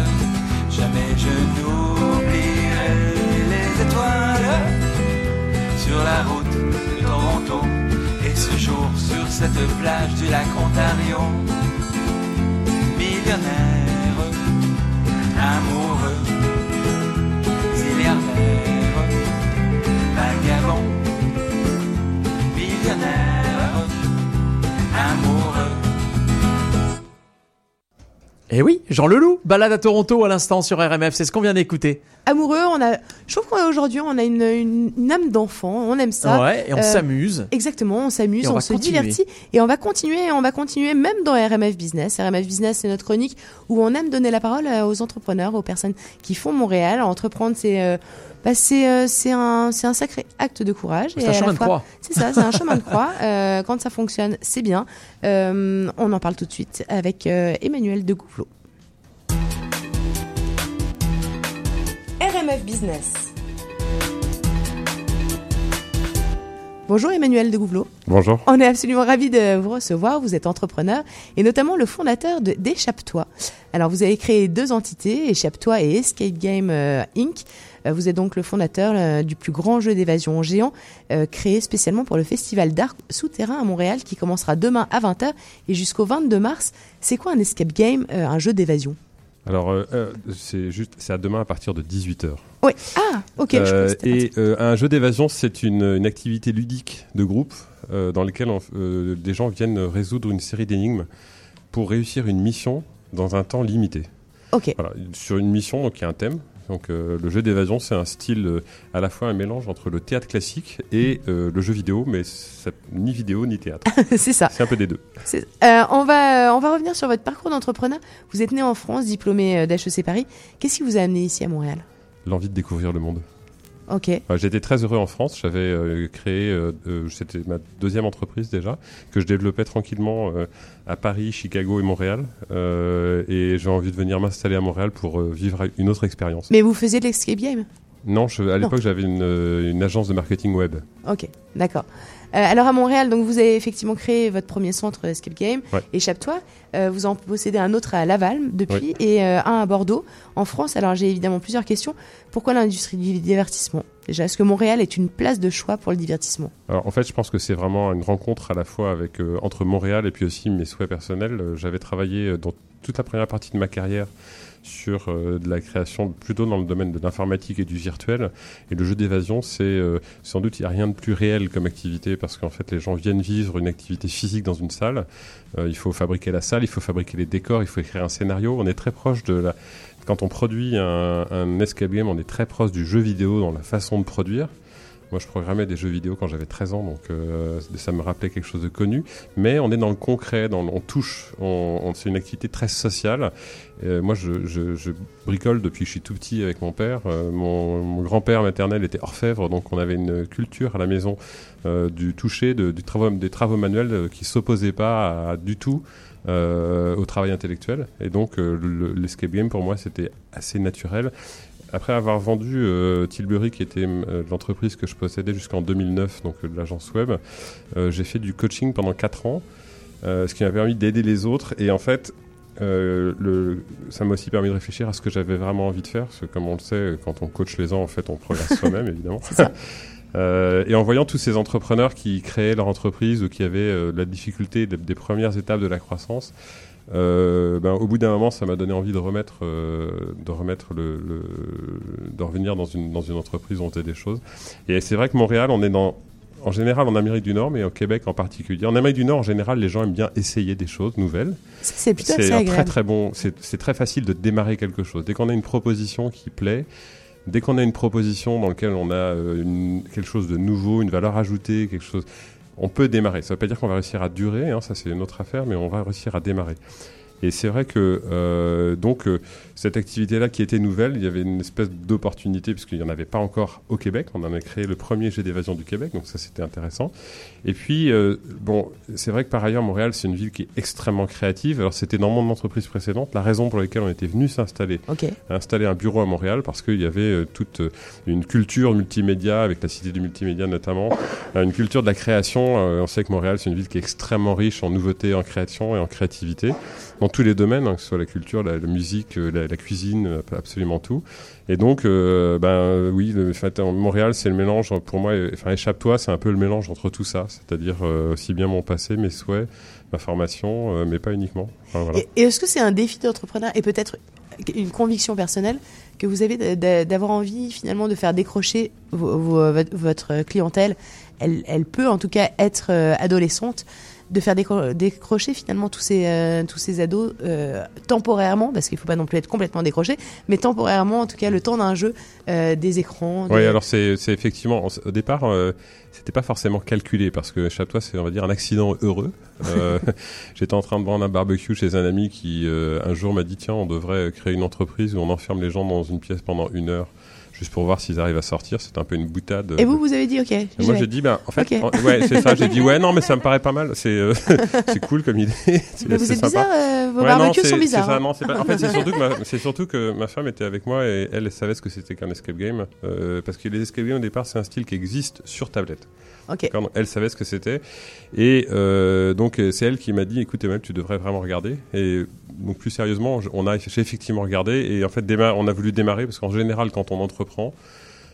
S44: Jamais je n'oublierai les étoiles sur la route de Toronto et ce jour sur cette plage du lac Ontario. Millionnaire, amoureux, milliardaire,
S2: Et Eh oui, Jean Leloup, balade à Toronto à l'instant sur RMF, c'est ce qu'on vient d'écouter.
S1: Amoureux, on a, je trouve qu'aujourd'hui on a une, une, une âme d'enfant, on aime ça.
S2: Ouais, et on
S1: Euh,
S2: s'amuse.
S1: Exactement, on s'amuse,
S2: on
S1: se
S2: continuer.
S1: divertit et on va continuer, on va continuer même dans RMF Business. RMF Business, c'est notre chronique où on aime donner la parole euh, aux entrepreneurs, aux personnes qui font Montréal. Entreprendre, c'est euh, bah, c'est euh, c'est un c'est un sacré acte de courage.
S2: C'est un chemin de croix.
S1: C'est ça, c'est un chemin de croix. Euh, quand ça fonctionne, c'est bien. Euh, on en parle tout de suite avec euh, Emmanuel de Gouvelot. RMF Business. Bonjour Emmanuel de Gouvelot.
S45: Bonjour.
S1: On est absolument ravis de vous recevoir. Vous êtes entrepreneur et notamment le fondateur de d'Échappe-toi. Alors, vous avez créé deux entités, Échappe-toi et Escape Game euh, Inc. Euh, Vous êtes donc le fondateur euh, du plus grand jeu d'évasion géant euh, créé spécialement pour le Festival d'art souterrain à Montréal qui commencera demain à 20h et jusqu'au 22 mars. C'est quoi un escape game, euh, un jeu d'évasion?
S45: Alors, euh, euh, c'est juste, c'est à demain à partir de 18h.
S1: Oui. Ah, ok. je que c'était
S45: et euh, un jeu d'évasion, c'est une, une activité ludique de groupe euh, dans laquelle euh, des gens viennent résoudre une série d'énigmes pour réussir une mission dans un temps limité.
S1: Ok.
S45: Voilà, sur une mission, donc il y a un thème. Donc euh, le jeu d'évasion, c'est un style euh, à la fois un mélange entre le théâtre classique et euh, le jeu vidéo, mais ça- ni vidéo ni théâtre.
S1: c'est ça.
S45: C'est un peu des deux.
S1: On, va, on va revenir sur votre parcours d'entrepreneur. Vous êtes né en France, diplômé d'HEC Paris. Qu'est-ce qui vous a amené ici à Montréal?
S45: L'envie de découvrir le monde.
S1: Ok.
S45: Ouais, J'étais très heureux en France. J'avais euh, créé, euh, euh, c'était ma deuxième entreprise déjà, que je développais tranquillement euh, à Paris, Chicago et Montréal. Euh, et j'ai envie de venir m'installer à Montréal pour euh, vivre une autre expérience.
S1: Mais vous faisiez de l'escape game?
S45: Non, je- à l'époque j'avais une, euh, une agence de marketing web.
S1: Ok, d'accord. Euh, alors à Montréal, donc vous avez effectivement créé votre premier centre Escape Game,
S45: Ouais.
S1: Échappe-toi. Euh, vous en possédez un autre à Laval depuis et euh, un à Bordeaux. En France, alors j'ai évidemment plusieurs questions. Pourquoi l'industrie du divertissement? Déjà, est-ce que Montréal est une place de choix pour le divertissement?
S45: Alors en fait, je pense que c'est vraiment une rencontre à la fois avec euh, entre Montréal et puis aussi mes souhaits personnels. Euh, J'avais travaillé euh, dans toute la première partie de ma carrière sur euh, de la création plutôt dans le domaine de l'informatique et du virtuel. Et le jeu d'évasion, c'est euh, sans doute il n'y a rien de plus réel comme activité parce qu'en fait les gens viennent vivre une activité physique dans une salle. Euh, il faut fabriquer la salle, il faut fabriquer les décors, il faut écrire un scénario. On est très proche de la quand on produit un, un escape game, on est très proche du jeu vidéo dans la façon de produire. Moi, je programmais des jeux vidéo quand j'avais 13 ans, donc euh, ça me rappelait quelque chose de connu. Mais on est dans le concret, on touche, on, on- c'est une activité très sociale. Moi, je, bricole depuis que je suis tout petit avec mon père. Euh, mon, grand-père maternel était orfèvre, donc on avait une culture à la maison euh, du toucher, des travaux manuels qui s'opposaient pas du tout au travail intellectuel. Et donc, le- l'escape game, pour moi, c'était assez naturel. Après avoir vendu euh, Tilbury, qui était euh, l'entreprise que je possédais jusqu'en 2009, donc euh, de l'agence web, j'ai fait du coaching pendant 4 ans, ce qui m'a permis d'aider les autres. Et en fait, le, ça m'a aussi permis de réfléchir à ce que j'avais vraiment envie de faire, parce que comme on le sait, quand on coach les gens, en fait, on progresse soi-même, évidemment. Et en voyant tous ces entrepreneurs qui créaient leur entreprise ou qui avaient de la difficulté des, des premières étapes de la croissance, euh, ben, au bout d'un moment, ça m'a donné envie de remettre, euh, de remettre le, le- de revenir dans une dans une entreprise où on fait des choses. Et c'est vrai que Montréal, on est dans en général en Amérique du Nord, mais au Québec en particulier. En Amérique du Nord, en général, les gens aiment bien essayer des choses nouvelles.
S1: C'est plutôt
S45: C'est très très bon. C'est très facile de démarrer quelque chose. Dès qu'on a une proposition qui plaît, dès qu'on a une proposition dans laquelle on a euh, une- quelque chose de nouveau, une valeur ajoutée, quelque chose, on peut démarrer. Ça ne veut pas dire qu'on va réussir à durer, hein, ça c'est une autre affaire, mais on va réussir à démarrer. Et c'est vrai que euh, donc euh, cette activité-là qui était nouvelle, il y avait une espèce d'opportunité puisqu'il n'y en avait pas encore au Québec. On en a créé le premier jet d'évasion du Québec, donc ça c'était intéressant. Et puis euh, bon, c'est vrai que par ailleurs Montréal c'est une ville qui est extrêmement créative. Alors c'était dans mon entreprise précédente la raison pour laquelle on était venu s'installer, installer un bureau à Montréal parce qu'il y avait euh, toute euh, une culture multimédia avec la cité du multimédia notamment, une culture de la création. Euh, on sait que Montréal c'est une ville qui est extrêmement riche en nouveautés, en création et en créativité dans tous les domaines, hein, que ce soit la culture, la, la musique, euh, la, cuisine, absolument tout. Et donc, euh, ben euh, oui, le, fait, Montréal, c'est le mélange pour moi. euh, Enfin, échappe-toi, c'est un peu le mélange entre tout ça, c'est-à-dire aussi bien mon passé, mes souhaits, ma formation, mais pas uniquement.
S1: Et, est-ce que c'est un défi d'entrepreneur et peut-être une conviction personnelle que vous avez d'avoir envie finalement de faire décrocher vo- vo- votre- clientèle? Elle, peut en tout cas être adolescente de faire décro- décrocher finalement tous ces euh, tous ces ados euh, temporairement parce qu'il faut pas non plus être complètement décroché mais temporairement en tout cas le temps d'un jeu euh, des écrans
S45: Oui, alors c'est effectivement au départ c'était pas forcément calculé parce que Chaptois c'est on va dire un accident heureux. J'étais en train de prendre un barbecue chez un ami qui un jour m'a dit tiens on devrait créer une entreprise où on enferme les gens dans une pièce pendant une heure juste pour voir s'ils arrivent à sortir. C'était un peu une boutade.
S1: et vous vous avez dit ok
S45: moi j'ai dit ben en fait en- ouais c'est ça j'ai dit ouais non mais ça me paraît pas mal c'est euh, c'est cool comme idée c'est
S1: Mais vous
S45: c'est
S1: êtes
S45: sympa.
S1: bizarre, euh, vos
S45: Ouais,
S1: barbecues
S45: non, c'est-
S1: sont bizarres,
S45: c'est ça,
S1: hein.
S45: non, c'est pas- en fait c'est surtout que ma, c'est surtout que ma femme était avec moi et elle, elle savait ce que c'était qu'un escape game euh, parce que les escape games au départ c'est un style qui existe sur tablette
S1: Ok.
S45: D'accord, donc elle savait ce que c'était et euh, donc euh, c'est elle qui m'a dit écoute Emmanuel tu devrais vraiment regarder et donc plus sérieusement je- on a j'ai effectivement regardé et en fait on a voulu démarrer parce qu'en général quand on entreprend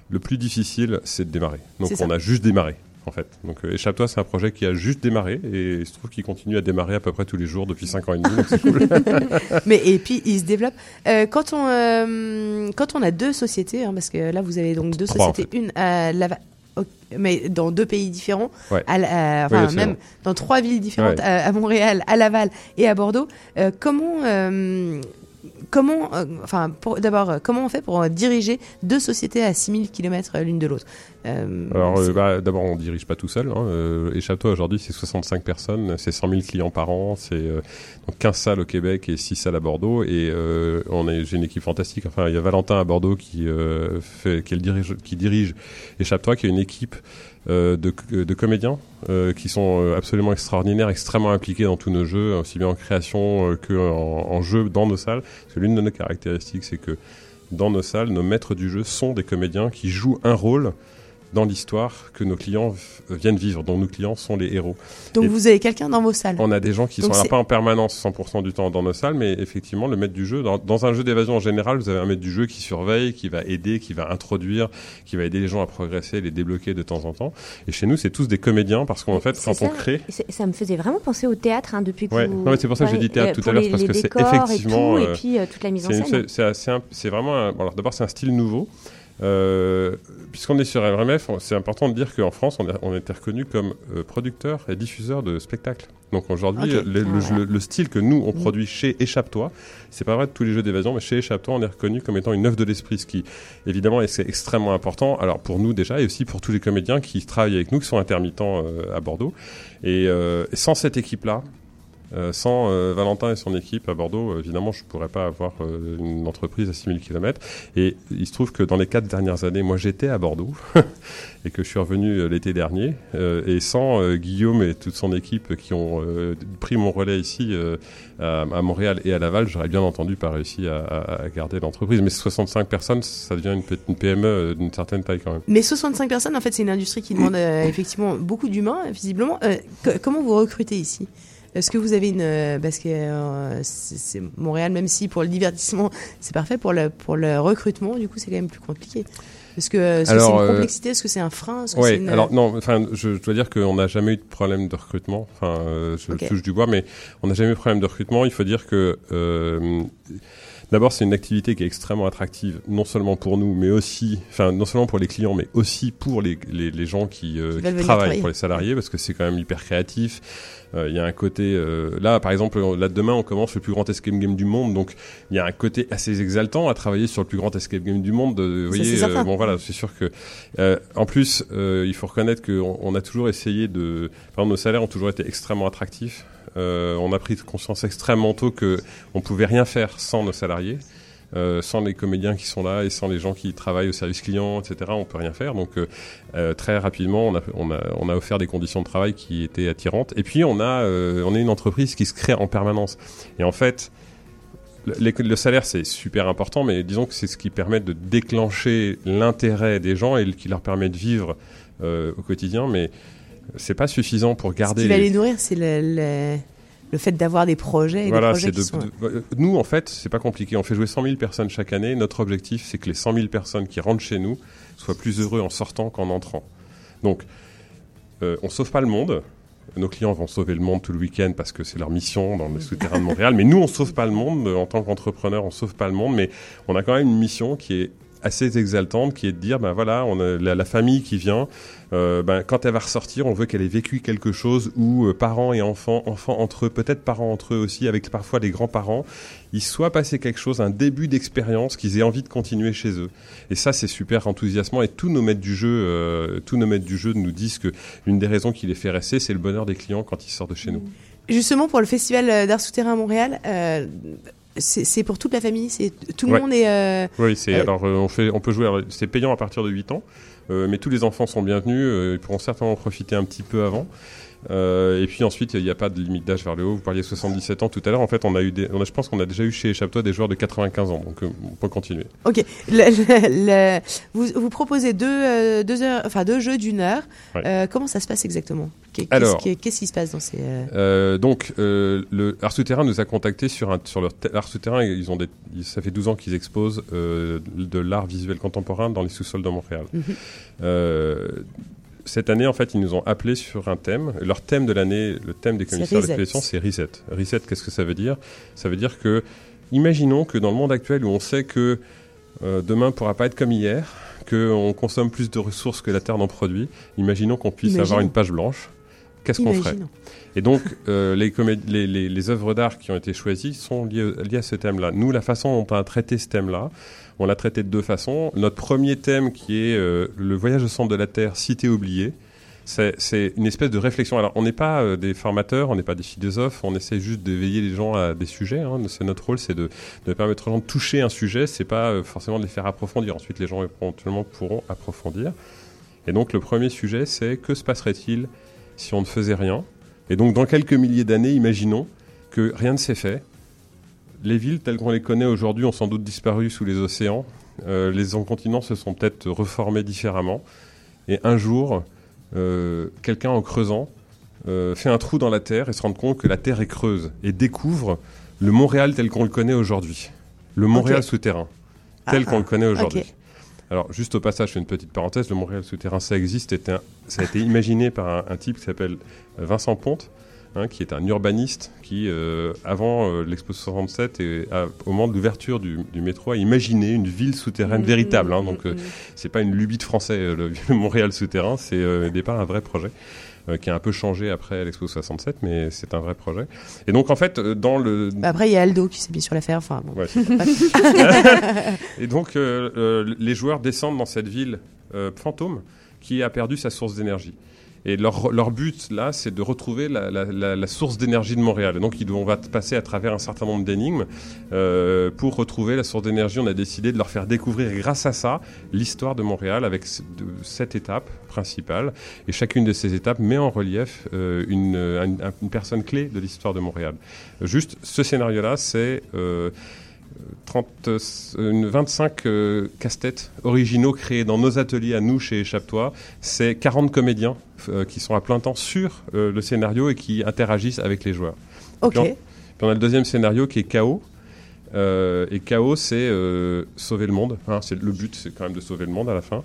S45: le plus difficile c'est de démarrer donc on a juste démarré en fait. Donc euh, Échappe-toi, c'est un projet qui a juste démarré et il se trouve qu'il continue à démarrer à peu près tous les jours depuis 5 ans et demi, donc cool.
S1: Mais et puis il se développe. Euh, quand on euh, quand on a deux sociétés, hein, parce que là vous avez donc deux
S45: Trois, en
S1: sociétés, une à Laval, mais dans deux pays différents,
S45: Ouais.
S1: à la- à-
S45: Oui,
S1: enfin
S45: absolument.
S1: même dans trois villes différentes,
S45: Ouais.
S1: à, à Montréal, à Laval et à Bordeaux. euh, comment euh, Comment, euh, enfin, d'abord, euh, comment on fait pour euh, diriger deux sociétés à 6000 km l'une de l'autre? Euh,
S45: Alors euh, bah, d'abord on dirige pas tout seul. Hein. Euh, Échappe-toi aujourd'hui c'est 65 personnes, c'est 100 000 clients par an, c'est euh, donc 15 salles au Québec et 6 salles à Bordeaux et euh, on est j'ai une équipe fantastique. Enfin il y a Valentin à Bordeaux qui euh, fait qui, dirige, qui dirige Échappe-toi qui est une équipe euh, de, de comédiens euh, qui sont euh, absolument extraordinaires, extrêmement impliqués dans tous nos jeux, aussi bien en création euh, que en, en jeu dans nos salles. Parce que l'une de nos caractéristiques, c'est que dans nos salles, nos maîtres du jeu sont des comédiens qui jouent un rôle dans l'histoire que nos clients viennent vivre, dont nos clients sont les héros.
S1: Donc
S45: Et
S1: vous avez quelqu'un dans vos salles.
S45: on a des gens qui
S1: Donc
S45: sont là pas en permanence 100% du temps dans nos salles, mais effectivement le maître du jeu, dans, dans un jeu d'évasion en général, vous avez un maître du jeu qui surveille, qui va aider, qui va introduire, qui va aider les gens à progresser, les débloquer de temps en temps. Et chez nous, c'est tous des comédiens parce qu'en fait, quand on crée...
S43: Ça me faisait vraiment penser au théâtre hein, depuis que
S45: Ouais.
S43: vous...
S45: Non, mais c'est pour ça que j'ai dit théâtre
S43: euh,
S45: tout à l'heure, parce
S43: les
S45: que c'est
S43: décors
S45: effectivement.
S43: Et, tout,
S45: euh,
S43: et puis euh, toute la mise en scène.
S45: c'est- vraiment. un- alors d'abord, c'est un style nouveau. Euh, Puisqu'on est sur RMF, c'est important de dire qu'en France, on, on était reconnu comme euh, producteur et diffuseur de spectacles. Donc aujourd'hui, le,
S46: Ah,
S45: style que nous, on
S46: Mhm.
S45: produit chez Échappe-toi, c'est pas vrai de tous les jeux d'évasion, mais chez Échappe-toi, on est reconnu comme étant une œuvre de l'esprit, ce qui, évidemment, est, extrêmement important. Alors pour nous déjà, et aussi pour tous les comédiens qui travaillent avec nous, qui sont intermittents euh, à Bordeaux. Et, euh, et sans cette équipe-là, euh, sans euh, Valentin et son équipe à Bordeaux, euh, évidemment, je ne pourrais pas avoir une entreprise à 6000 km. Et il se trouve que dans les quatre dernières années, moi j'étais à Bordeaux et que je suis revenu l'été dernier. et sans Guillaume et toute son équipe qui ont pris mon relais ici à, à Montréal et à Laval, j'aurais bien entendu pas réussi à, à- à garder l'entreprise. Mais 65 personnes, ça devient une, une PME d'une certaine taille quand même.
S1: Mais 65 personnes, en fait, c'est une industrie qui demande effectivement beaucoup d'humains, visiblement. Co- comment vous recrutez ici? Est-ce que vous avez une euh, parce que euh, c'est Montréal, même si pour le divertissement c'est parfait, pour le pour le recrutement, du coup, c'est quand même plus compliqué. Est-ce que c'est une
S45: euh,
S1: complexité Est-ce que c'est un frein une-
S45: alors non, enfin, je, je dois dire qu'on n'a jamais eu de problème de recrutement. Enfin, euh, je
S1: Ok.
S45: touche du bois, mais on n'a jamais eu de problème de recrutement. Il faut dire que euh, d'abord, c'est une activité qui est extrêmement attractive, non seulement pour nous, mais aussi, enfin, non seulement pour les clients, mais aussi pour les, les, les gens qui, euh, travaillent,
S1: travailler.
S45: pour les salariés, parce que c'est quand même hyper créatif. Euh, Il y a un côté, euh, là, par exemple, là demain, on commence le plus grand escape game du monde, donc il y a un côté assez exaltant à travailler sur le plus grand escape game du monde. euh, Vous voyez,
S1: certain.
S45: bon voilà, c'est sûr que euh, en plus, euh, il faut reconnaître qu'on on a toujours essayé de. Par exemple, nos salaires ont toujours été extrêmement attractifs. Euh, on a pris conscience extrêmement tôt que on pouvait rien faire sans nos salariés. Euh, sans les comédiens qui sont là et sans les gens qui travaillent au service client, etc., on peut rien faire. Donc euh, euh, très rapidement, on a, on, a, on a offert des conditions de travail qui étaient attirantes. Et puis on a, euh, on est une entreprise qui se crée en permanence. Et en fait, le, salaire c'est super important, mais disons que c'est ce qui permet de déclencher l'intérêt des gens et qui leur permet de vivre euh, au quotidien. Mais c'est pas suffisant pour
S1: Ce
S45: garder.
S1: qui va
S45: les-
S1: les nourrir, c'est le, le, le fait d'avoir des projets. Et
S45: voilà,
S1: des projets
S45: c'est
S1: qui
S45: de,
S1: sont...
S45: de- euh, nous en fait, c'est pas compliqué. On fait jouer 100 000 personnes chaque année. Notre objectif, c'est que les 100 000 personnes qui rentrent chez nous soient plus heureux en sortant qu'en entrant. Donc, euh, on sauve pas le monde. Nos clients vont sauver le monde tout le week-end parce que c'est leur mission dans le souterrain de Montréal. Mais nous, on sauve pas le monde. En tant qu'entrepreneur, on sauve pas le monde. Mais on a quand même une mission qui est assez exaltante, qui est de dire, ben voilà, on a la, la famille qui vient, euh, ben, quand elle va ressortir, on veut qu'elle ait vécu quelque chose où euh, parents et enfants, enfants entre eux, peut-être parents entre eux aussi, avec parfois des grands-parents, il soit passé quelque chose, un début d'expérience, qu'ils aient envie de continuer chez eux. Et ça, c'est super enthousiasmant. Et tous nos maîtres du jeu, euh, tous nos maîtres du jeu nous disent que une des raisons qui les fait rester, c'est le bonheur des clients quand ils sortent de chez nous.
S1: Justement, pour le festival d'art souterrain à Montréal, euh, c'est pour toute la famille. C'est tout le
S45: Ouais.
S1: monde est. euh,
S45: Oui, c'est
S1: euh,
S45: alors euh, on fait, on peut jouer. C'est payant à partir de 8 ans, mais tous les enfants sont bienvenus. euh, ils pourront certainement en profiter un petit peu avant. Euh, et puis ensuite, il n'y a pas de limite d'âge vers le haut. Vous parliez 77 ans tout à l'heure. En fait, on a eu des, on a, je pense qu'on a déjà eu chez Échappe-toi des joueurs de 95 ans. Donc, euh, on peut continuer.
S1: Ok. Le- le- le- vous, vous proposez deux, euh, deux heures, enfin deux jeux d'une heure.
S45: Ouais.
S1: Comment ça se passe exactement? Qu'est- Qu'est-ce
S45: Alors-
S1: qui, qu'est-ce qui se passe dans ces
S45: donc, le Art Souterrain nous a contactés sur, un, sur leur Art Souterrain. Ils ont des, ça fait 12 ans qu'ils exposent de l'art visuel contemporain dans les sous-sols de Montréal.
S1: Mhm.
S45: Cette année, en fait, ils nous ont appelés sur un thème. Leur thème de l'année, le thème des commissaires
S1: Reset.
S45: d'exposition, c'est Reset. Reset, qu'est-ce que ça veut dire? Ça veut dire que, imaginons que dans le monde actuel où on sait que euh, demain ne pourra pas être comme hier, qu'on consomme plus de ressources que la Terre n'en produit, imaginons qu'on puisse avoir une page blanche. Qu'est-ce qu'on ferait. Et donc, euh, les, comé- les, les, les œuvres d'art qui ont été choisies sont liées, liées à ce thème-là. Nous, la façon dont on a traité ce thème-là, on l'a traité de deux façons. Notre premier thème, qui est euh, le voyage au centre de la Terre, cité oubliée, c'est c'est une espèce de réflexion. Alors, on n'est pas euh, des formateurs, on n'est pas des philosophes, on essaie juste d'éveiller les gens à des sujets. hein. C'est notre rôle, c'est de, de permettre aux gens de toucher un sujet. C'est pas euh, forcément de les faire approfondir. Ensuite, les gens éventuellement pourront approfondir. Et donc, le premier sujet, c'est que se passerait-il si on ne faisait rien Et donc, dans quelques milliers d'années, imaginons que rien ne s'est fait. Les villes telles qu'on les connaît aujourd'hui ont sans doute disparu sous les océans. Euh, les continents se sont peut-être reformés différemment. Et un jour, euh, quelqu'un en creusant euh, fait un trou dans la terre et se rend compte que la terre est creuse et découvre le Montréal tel qu'on le connaît aujourd'hui. Le Montréal souterrain, tel
S1: Ah,
S45: qu'on le connaît aujourd'hui. Alors, juste au passage, je fais une petite parenthèse. Le Montréal souterrain, ça existe. Un- ça a été imaginé par un, un type qui s'appelle euh, Vincent Ponte, hein, qui est un urbaniste qui, euh, avant euh, l'Expo 67 et à- au moment de l'ouverture du, du métro, a imaginé une ville souterraine
S1: Mhm,
S45: véritable. hein. donc, euh, c'est pas une lubie de français, euh, le, le Montréal souterrain. C'est au départ un vrai projet. Euh, qui a un peu changé après l'Expo 67, mais c'est un vrai projet. Et donc en fait, euh, dans le,
S1: Bah, Après, il y a Aldo qui s'est mis sur l'affaire. Enfin, bon.
S45: Ouais, c'est et donc, euh, les joueurs descendent dans cette ville fantôme qui a perdu sa source d'énergie. Et leur, leur but, là, c'est de retrouver la, la- la- la source d'énergie de Montréal. Et donc, on va passer à travers un certain nombre d'énigmes euh, pour retrouver la source d'énergie. On a décidé de leur faire découvrir, grâce à ça, l'histoire de Montréal avec sept étapes principales. Et chacune de ces étapes met en relief euh, une, euh, un- un- une personne clé de l'histoire de Montréal. Juste, ce scénario-là, c'est... euh, 30, euh, une 25 euh, casse-têtes originaux créés dans nos ateliers à nous chez Échappe-toi. C'est 40 comédiens euh, qui sont à plein temps sur euh, le scénario et qui interagissent avec les joueurs.
S1: Ok.
S45: Puis on, puis on a le deuxième scénario qui est Chaos. Et Chaos, c'est sauver le monde. hein. c'est le but, c'est quand même de sauver le monde à la fin,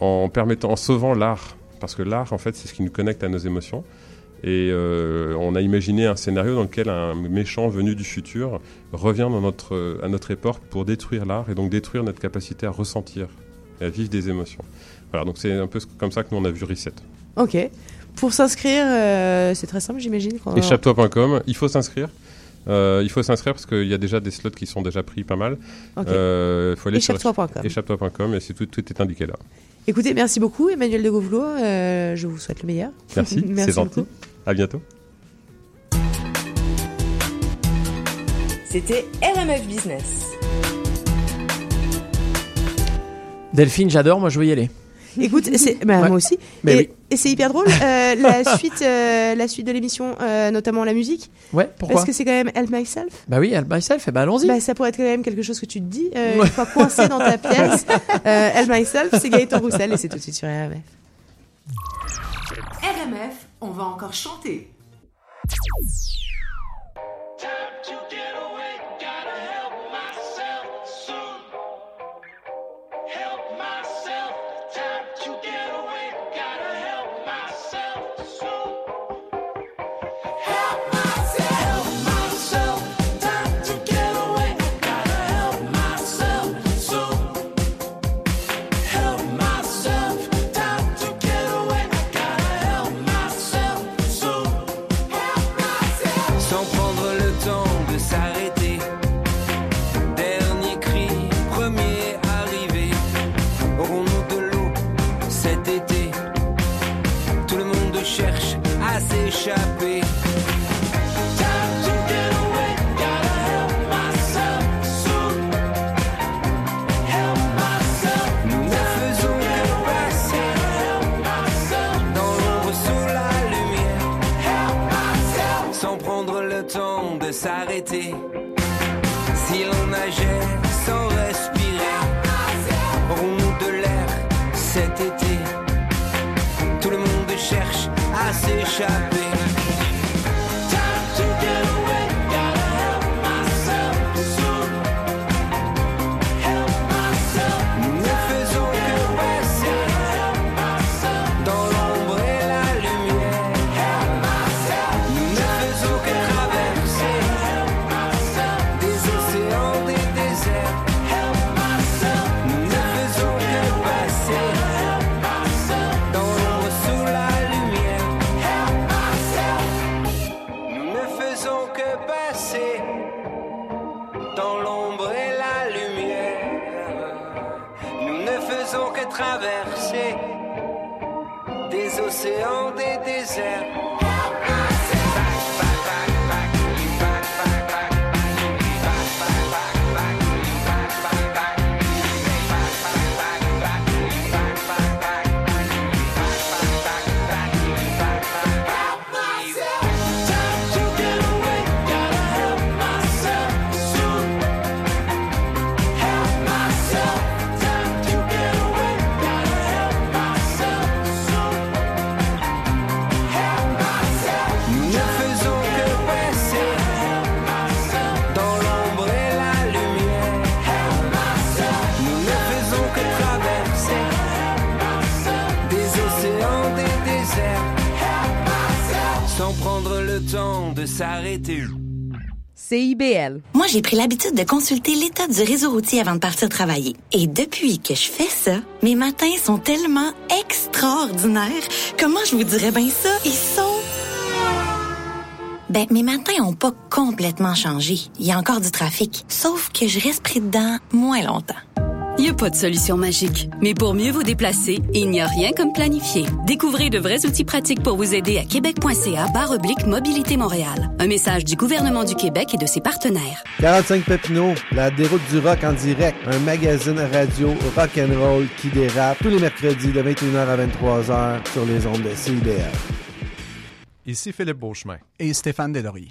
S45: en permettant, en sauvant l'art, parce que l'art, en fait, c'est ce qui nous connecte à nos émotions. Et euh, on a imaginé un scénario dans lequel un méchant venu du futur revient dans notre, à notre époque pour détruire l'art et donc détruire notre capacité à ressentir et à vivre des émotions. Voilà, donc c'est un peu comme ça que nous on a vu Reset.
S1: Ok. Pour s'inscrire, euh, c'est très simple, j'imagine.
S45: Échappe-toi.com, il faut s'inscrire. Euh, il faut s'inscrire parce qu'il y a déjà des slots qui sont déjà pris pas mal.
S1: Ok.
S45: Euh, il faut aller sur
S1: Échappe-toi.com.
S45: Échappe-toi.com et c'est tout, tout est indiqué là.
S1: Écoutez, merci beaucoup, Emmanuel de Gouvelot. euh, je vous souhaite le meilleur.
S45: Merci, c'est
S1: merci
S45: gentil. À bientôt.
S20: C'était RMF Business.
S2: Delphine, j'adore, moi je veux y aller.
S1: Écoute, c'est bah,
S2: Ouais.
S1: moi aussi.
S2: Mais
S1: et
S2: oui.
S1: et c'est hyper drôle. euh, la suite, euh, la suite de l'émission, euh, notamment la musique.
S2: Ouais, pourquoi
S1: Parce que c'est quand même Help Myself.
S2: Bah oui, Help Myself, eh ben allons-y.
S1: Bah, ça pourrait être quand même quelque chose que tu te dis euh, une fois coincé dans ta pièce. Euh, Help Myself, c'est Gaëtan Roussel et c'est tout de suite sur RMF.
S37: RMF, on va encore chanter. see.
S3: CIBL.
S21: Moi, j'ai pris l'habitude de consulter l'état du réseau routier avant de partir travailler. Et depuis que je fais ça, mes matins sont tellement extraordinaires. Comment je vous dirais bien ça? Ils sont... Ben, mes matins ont pas complètement changé. Il y a encore du trafic. Sauf que je reste pris dedans moins longtemps.
S22: Il n'y a pas de solution magique, mais pour mieux vous déplacer, il n'y a rien comme planifier. Découvrez de vrais outils pratiques pour vous aider à québec.ca barre oblique Mobilité Montréal. Un message du gouvernement du Québec et de ses partenaires.
S47: 45 Papineau, la déroute du rock en direct, un magazine radio rock and roll qui dérape tous les mercredis de 21h à 23h sur les ondes de CIBL.
S48: Ici Philippe Beauchemin et Stéphane Delory.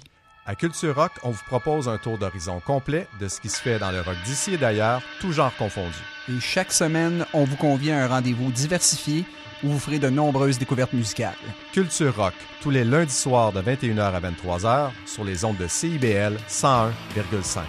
S48: À Culture Rock, on vous propose un tour d'horizon complet de ce qui se fait dans le rock d'ici et d'ailleurs, tout genre confondu.
S49: Et chaque semaine, on vous convient à un rendez-vous diversifié où vous ferez de nombreuses découvertes musicales.
S48: Culture Rock, tous les lundis soirs de 21h à 23h sur les ondes de CIBL 101,5.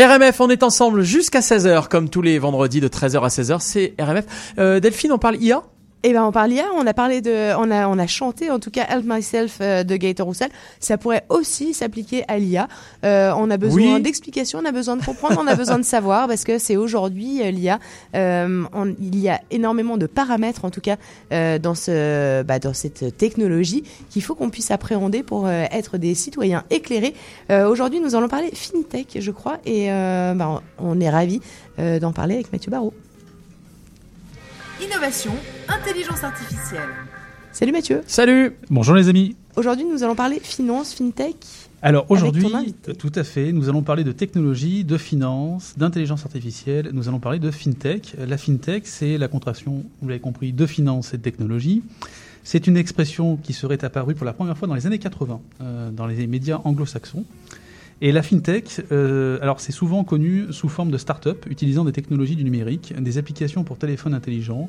S2: RMF, on est ensemble jusqu'à 16h, comme tous les vendredis de 13h à 16h, c'est RMF. Euh, Delphine, on parle IA
S1: Eh ben, on parle hier, on a parlé de, on a, on a chanté, en tout cas, Help Myself euh, de Gaëtan Roussel. Ça pourrait aussi s'appliquer à l'IA. Euh, on a besoin
S2: Oui.
S1: d'explications, on a besoin de comprendre, on a besoin de savoir, parce que c'est aujourd'hui euh, l'IA. Euh, on- il y a énormément de paramètres, en tout cas, euh, dans ce, bah, dans cette technologie qu'il faut qu'on puisse appréhender pour euh, être des citoyens éclairés. Euh, aujourd'hui, nous allons parler fintech, je crois, et euh, bah, on est ravis euh, d'en parler avec Mathieu Barrault.
S50: Innovation, intelligence artificielle.
S1: Salut Mathieu.
S2: Salut.
S51: Bonjour les amis.
S1: Aujourd'hui, nous allons parler finance, fintech.
S51: Alors aujourd'hui, tout à fait, nous allons parler de technologie, de finance, d'intelligence artificielle. Nous allons parler de fintech. La fintech, c'est la contraction, vous l'avez compris, de finance et de technologie. C'est une expression qui serait apparue pour la première fois dans les années 80 euh, dans les médias anglo-saxons. Et la fintech, euh, alors c'est souvent connu sous forme de start-up utilisant des technologies du numérique, des applications pour téléphone intelligent,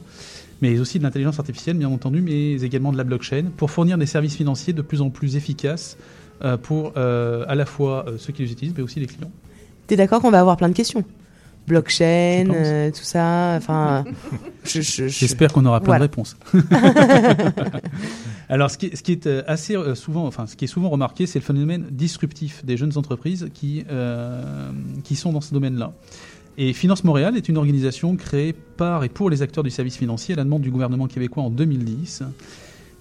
S51: mais aussi de l'intelligence artificielle bien entendu, mais également de la blockchain, pour fournir des services financiers de plus en plus efficaces euh, pour euh, à la fois euh, ceux qui les utilisent, mais aussi les clients.
S1: T'es d'accord qu'on va avoir plein de questions? Blockchain, euh, tout ça. Enfin, je- je- je-
S51: J'espère qu'on aura plein
S1: Voilà.
S51: de réponses. Alors, ce qui, est- euh, assez euh, souvent, enfin, ce qui est souvent remarqué, c'est le phénomène disruptif des jeunes entreprises qui, euh, qui sont dans ce domaine-là. Et Finance Montréal est une organisation créée par et pour les acteurs du service financier à la demande du gouvernement québécois en 2010.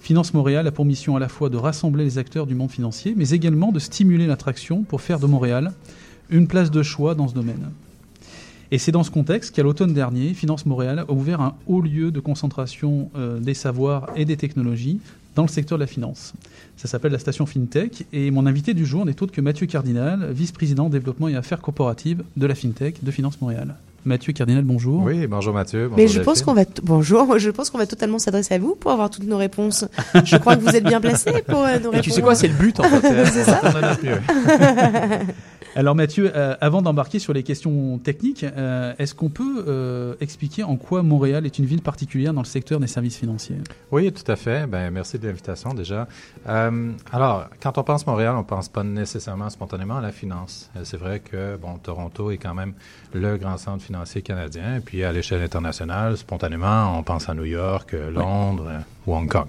S51: Finance Montréal a pour mission à la fois de rassembler les acteurs du monde financier, mais également de stimuler l'attraction pour faire de Montréal une place de choix dans ce domaine. Et c'est dans ce contexte qu'à l'automne dernier, Finance Montréal a ouvert un haut lieu de concentration des savoirs et des technologies dans le secteur de la finance. Ça s'appelle la station FinTech et mon invité du jour n'est autre que Mathieu Cardinal, vice-président développement et affaires corporatives de la FinTech de Finance Montréal. Mathieu Cardinal, bonjour.
S52: Oui, bonjour Mathieu.
S1: Mais
S52: bonjour
S1: je pense qu'on va bonjour, je pense qu'on va totalement s'adresser à vous pour avoir toutes nos réponses. Je crois que vous êtes bien placé pour euh, répondre.
S2: Et tu sais quoi, c'est le but en fait.
S1: c'est ça.
S52: On en a plus.
S51: Alors Mathieu, euh, avant d'embarquer sur les questions techniques, euh, est-ce qu'on peut euh, expliquer en quoi Montréal est une ville particulière dans le secteur des services financiers?
S52: Oui, tout à fait. Ben, merci de l'invitation déjà. Alors, quand on pense Montréal, on pense pas nécessairement spontanément à la finance. C'est vrai que bon, Toronto est quand même le grand centre financier canadien. Et puis à l'échelle internationale, spontanément, on pense à New York, Londres ou Hong Kong.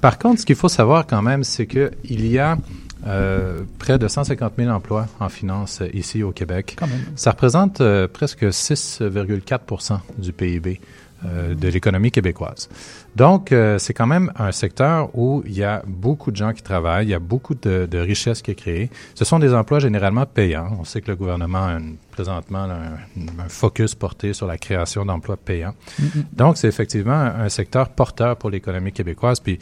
S52: Par contre, ce qu'il faut savoir quand même, c'est que il y a euh, près de 150 000 emplois en finance ici au Québec.
S51: Quand même.
S52: Ça représente euh, presque 6,4 du PIB euh, de l'économie québécoise. Donc, c'est quand même un secteur où il y a beaucoup de gens qui travaillent, il y a beaucoup de, de richesses qui est créée. Ce sont des emplois généralement payants. On sait que le gouvernement a une- présentement un, un focus porté sur la création d'emplois payants. Donc, c'est effectivement un, un secteur porteur pour l'économie québécoise. Puis,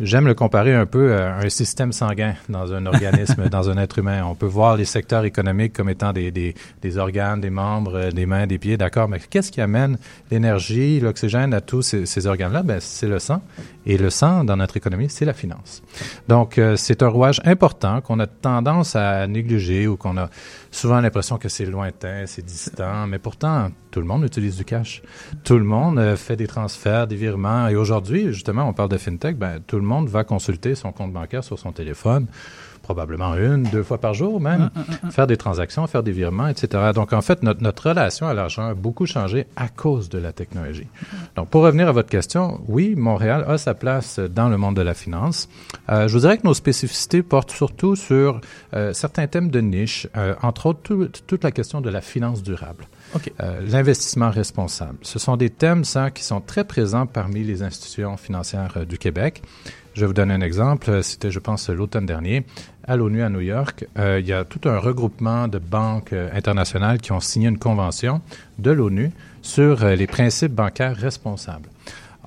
S52: j'aime le comparer un peu à un système sanguin dans un organisme, dans un être humain. On peut voir les secteurs économiques comme étant des, des, des organes, des membres, euh, des mains, des pieds, d'accord. Mais qu'est-ce qui amène l'énergie, l'oxygène à tous ces, ces organes-là? Ben, c'est le sang. Et le sang, dans notre économie, c'est la finance. Donc, euh, c'est un rouage important qu'on a tendance à négliger ou qu'on a souvent l'impression que c'est lointain, c'est distant. Mais pourtant, tout le monde utilise du cash. Tout le monde euh, fait des transferts, des virements. Et aujourd'hui, justement, on parle de FinTech, ben, tout le monde va consulter son compte bancaire sur son téléphone probablement une, deux fois par jour même, faire des transactions, faire des virements, etc. Donc, en fait, notre, notre relation à l'argent a beaucoup changé à cause de la technologie. Donc, pour revenir à votre question, oui, Montréal a sa place dans le monde de la finance. Euh, je vous dirais que nos spécificités portent surtout sur euh, certains thèmes de niche, euh, entre autres tout- toute la question de la finance durable. Euh, L'investissement responsable. Ce sont des thèmes, ça, qui sont très présents parmi les institutions financières euh, du Québec. Je vais vous donner un exemple. C'était, je pense, l'automne dernier. À l'ONU à New York, euh, il y a tout un regroupement de banques euh, internationales qui ont signé une convention de l'ONU sur euh, les principes bancaires responsables.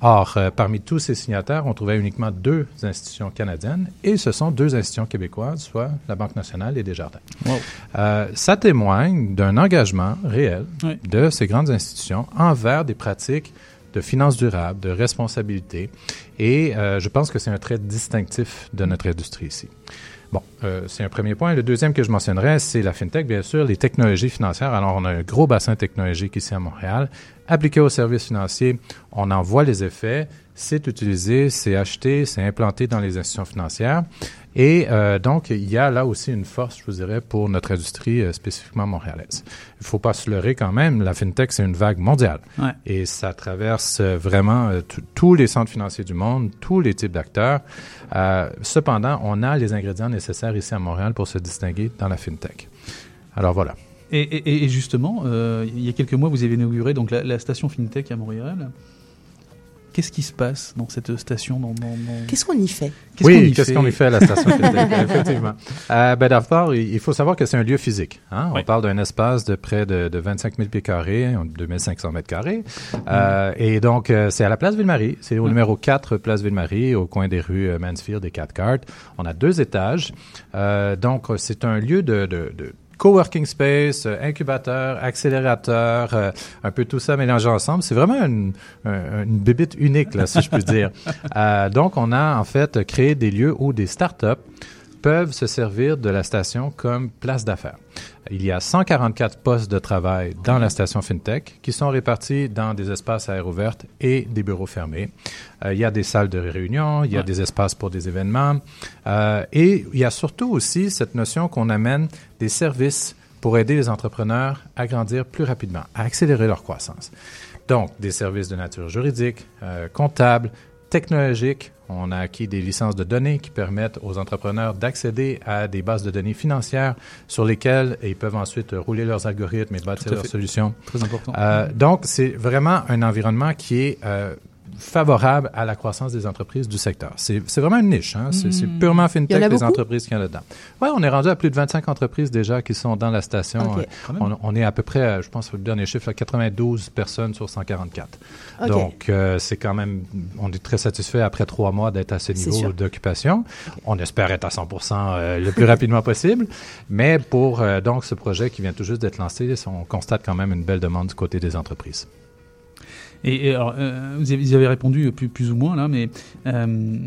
S52: Or, euh, parmi tous ces signataires, on trouvait uniquement deux institutions canadiennes et ce sont deux institutions québécoises, soit la Banque nationale et Desjardins. Euh, ça témoigne d'un engagement réel
S51: Oui.
S52: de ces grandes institutions envers des pratiques de finances durables, de responsabilité. Et euh, je pense que c'est un trait distinctif de notre industrie ici. Bon, euh, c'est un premier point. Le deuxième que je mentionnerais, c'est la FinTech, bien sûr, les technologies financières. Alors, on a un gros bassin technologique ici à Montréal. Appliqué aux services financiers, on en voit les effets. C'est utilisé, c'est acheté, c'est implanté dans les institutions financières. Et euh, donc, il y a là aussi une force, je vous dirais, pour notre industrie euh, spécifiquement montréalaise. Il ne faut pas se leurrer quand même, la FinTech, c'est une vague mondiale.
S51: Ouais.
S52: Et ça traverse euh, vraiment tous les centres financiers du monde, tous les types d'acteurs. Euh, cependant, on a les ingrédients nécessaires ici à Montréal pour se distinguer dans la FinTech. Alors voilà.
S51: Et, et- et justement, il y a quelques mois, vous avez inauguré donc la, la station FinTech à Montréal. Qu'est-ce qui se passe dans cette station dans, dans- dans-
S1: Qu'est-ce qu'on y fait
S51: Qu'est-ce qu'on
S52: oui,
S51: y
S52: qu'est-ce
S51: fait
S52: qu'on y fait à la station effectivement. Euh, ben, D'abord, il faut savoir que c'est un lieu physique. hein. On parle d'un espace de près de, de 25 000 pieds carrés, 2500 mètres carrés. Euh, et donc, euh, c'est à la place Ville-Marie. C'est au numéro 4, place Ville-Marie, au coin des rues euh, Mansfield et Cathcart. On a deux étages. Euh, donc, euh, c'est un lieu de... de, de coworking space, euh, incubateur, accélérateur, euh, un peu tout ça mélangé ensemble. C'est vraiment une, un- une bébite unique, là, si je puis dire. Euh, donc, on a en fait créé des lieux où des startups peuvent se servir de la station comme place d'affaires. Il y a 144 postes de travail dans la station FinTech qui sont répartis dans des espaces à air ouverte et des bureaux fermés. Euh, il y a des salles de réunion, il y a des espaces pour des événements euh, et il y a surtout aussi cette notion qu'on amène des services pour aider les entrepreneurs à grandir plus rapidement, à accélérer leur croissance. Donc, des services de nature juridique, euh, comptable, technologique. On a acquis des licences de données qui permettent aux entrepreneurs d'accéder à des bases de données financières sur lesquelles ils peuvent ensuite rouler leurs algorithmes et bâtir leurs solutions.
S51: Très important.
S52: Euh, donc, c'est vraiment un environnement qui est euh, favorable à la croissance des entreprises du secteur. C'est vraiment une niche. Hein? C'est
S1: Mm.
S52: purement
S1: y en
S52: FinTech,
S1: a
S52: les
S1: beaucoup?
S52: entreprises qui en a dedans. Oui, on est rendu à plus de 25 entreprises déjà qui sont dans la station. On, on est à peu près, je pense, le dernier chiffre, à 92 personnes sur 144.
S1: Ok.
S52: Donc, euh, c'est quand même, on est très satisfait après trois mois d'être à ce niveau d'occupation. On espère être à 100% euh, le plus rapidement possible. Mais pour euh, donc ce projet qui vient tout juste d'être lancé, on constate quand même une belle demande du côté des entreprises.
S51: Et, et alors, euh, vous, avez, vous avez répondu plus, plus ou moins là, mais euh,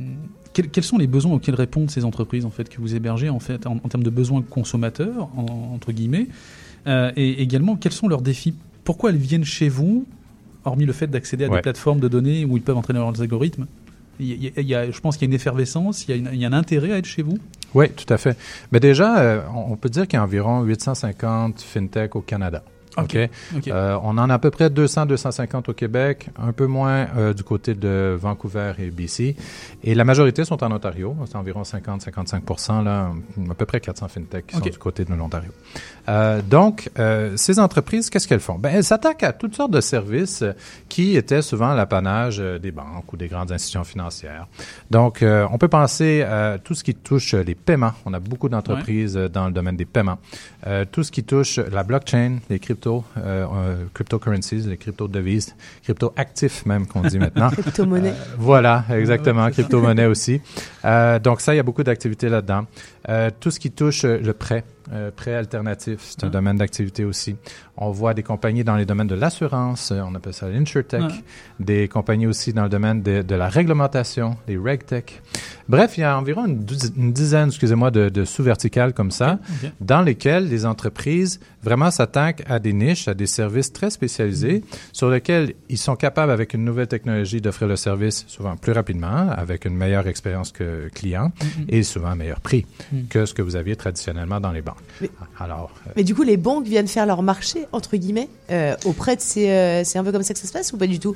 S51: quels, quels sont les besoins auxquels répondent ces entreprises en fait que vous hébergez en fait en, en termes de besoins consommateurs en- entre guillemets, Euh, et également quels sont leurs défis? Pourquoi elles viennent chez vous, hormis le fait d'accéder à
S52: Ouais.
S51: des plateformes de données où ils peuvent entraîner leurs algorithmes? Il y a- il y a- je pense qu'il y a une effervescence, il y a, une- il y a un intérêt à être chez vous?
S52: Oui, tout à fait. Mais déjà, on on peut dire qu'il y a environ 850 fintech au Canada.
S51: Ok,
S52: OK?
S51: ok.
S52: Euh, on en a à peu près 200-250 au Québec, un peu moins euh, du côté de Vancouver et BC. Et la majorité sont en Ontario. C'est environ 50-55% là, à peu près 400 fintech qui sont du côté de l'Ontario. Euh, donc, euh, ces entreprises, qu'est-ce qu'elles font? Ben, elles s'attaquent à toutes sortes de services euh, qui étaient souvent l'apanage euh, des banques ou des grandes institutions financières. Donc, euh, on peut penser à tout ce qui touche euh, les paiements. On a beaucoup d'entreprises euh, dans le domaine des paiements. Euh, tout ce qui touche la blockchain, les cryptos, euh, euh, cryptocurrencies, les crypto-devises, crypto-actifs même qu'on dit maintenant.
S1: Crypto-monnaie.
S52: Euh, voilà, exactement, crypto-monnaie aussi. Euh, donc ça, il y a beaucoup d'activités là-dedans. Euh, tout ce qui touche euh, le prêt, euh, prêts alternatifs, c'est un domaine d'activité aussi. On voit des compagnies dans les domaines de l'assurance, on appelle ça l'insurtech,
S51: Ouais.
S52: des compagnies aussi dans le domaine de, de la réglementation, les regtech. Bref, il y a environ une, dizaine, excusez-moi, de, de sous-verticales comme ça, dans lesquelles les entreprises vraiment s'attaquent à des niches, à des services très spécialisés, sur lesquels ils sont capables, avec une nouvelle technologie, d'offrir le service souvent plus rapidement, avec une meilleure expérience que client
S1: Mhm.
S52: et souvent un meilleur prix
S1: Mhm.
S52: que ce que vous aviez traditionnellement dans les banques. Alors, euh,
S1: Mais du coup, les banques viennent faire leur marché, entre guillemets, euh, auprès de ces. euh, c'est un peu comme ça que ça se passe ou pas du tout?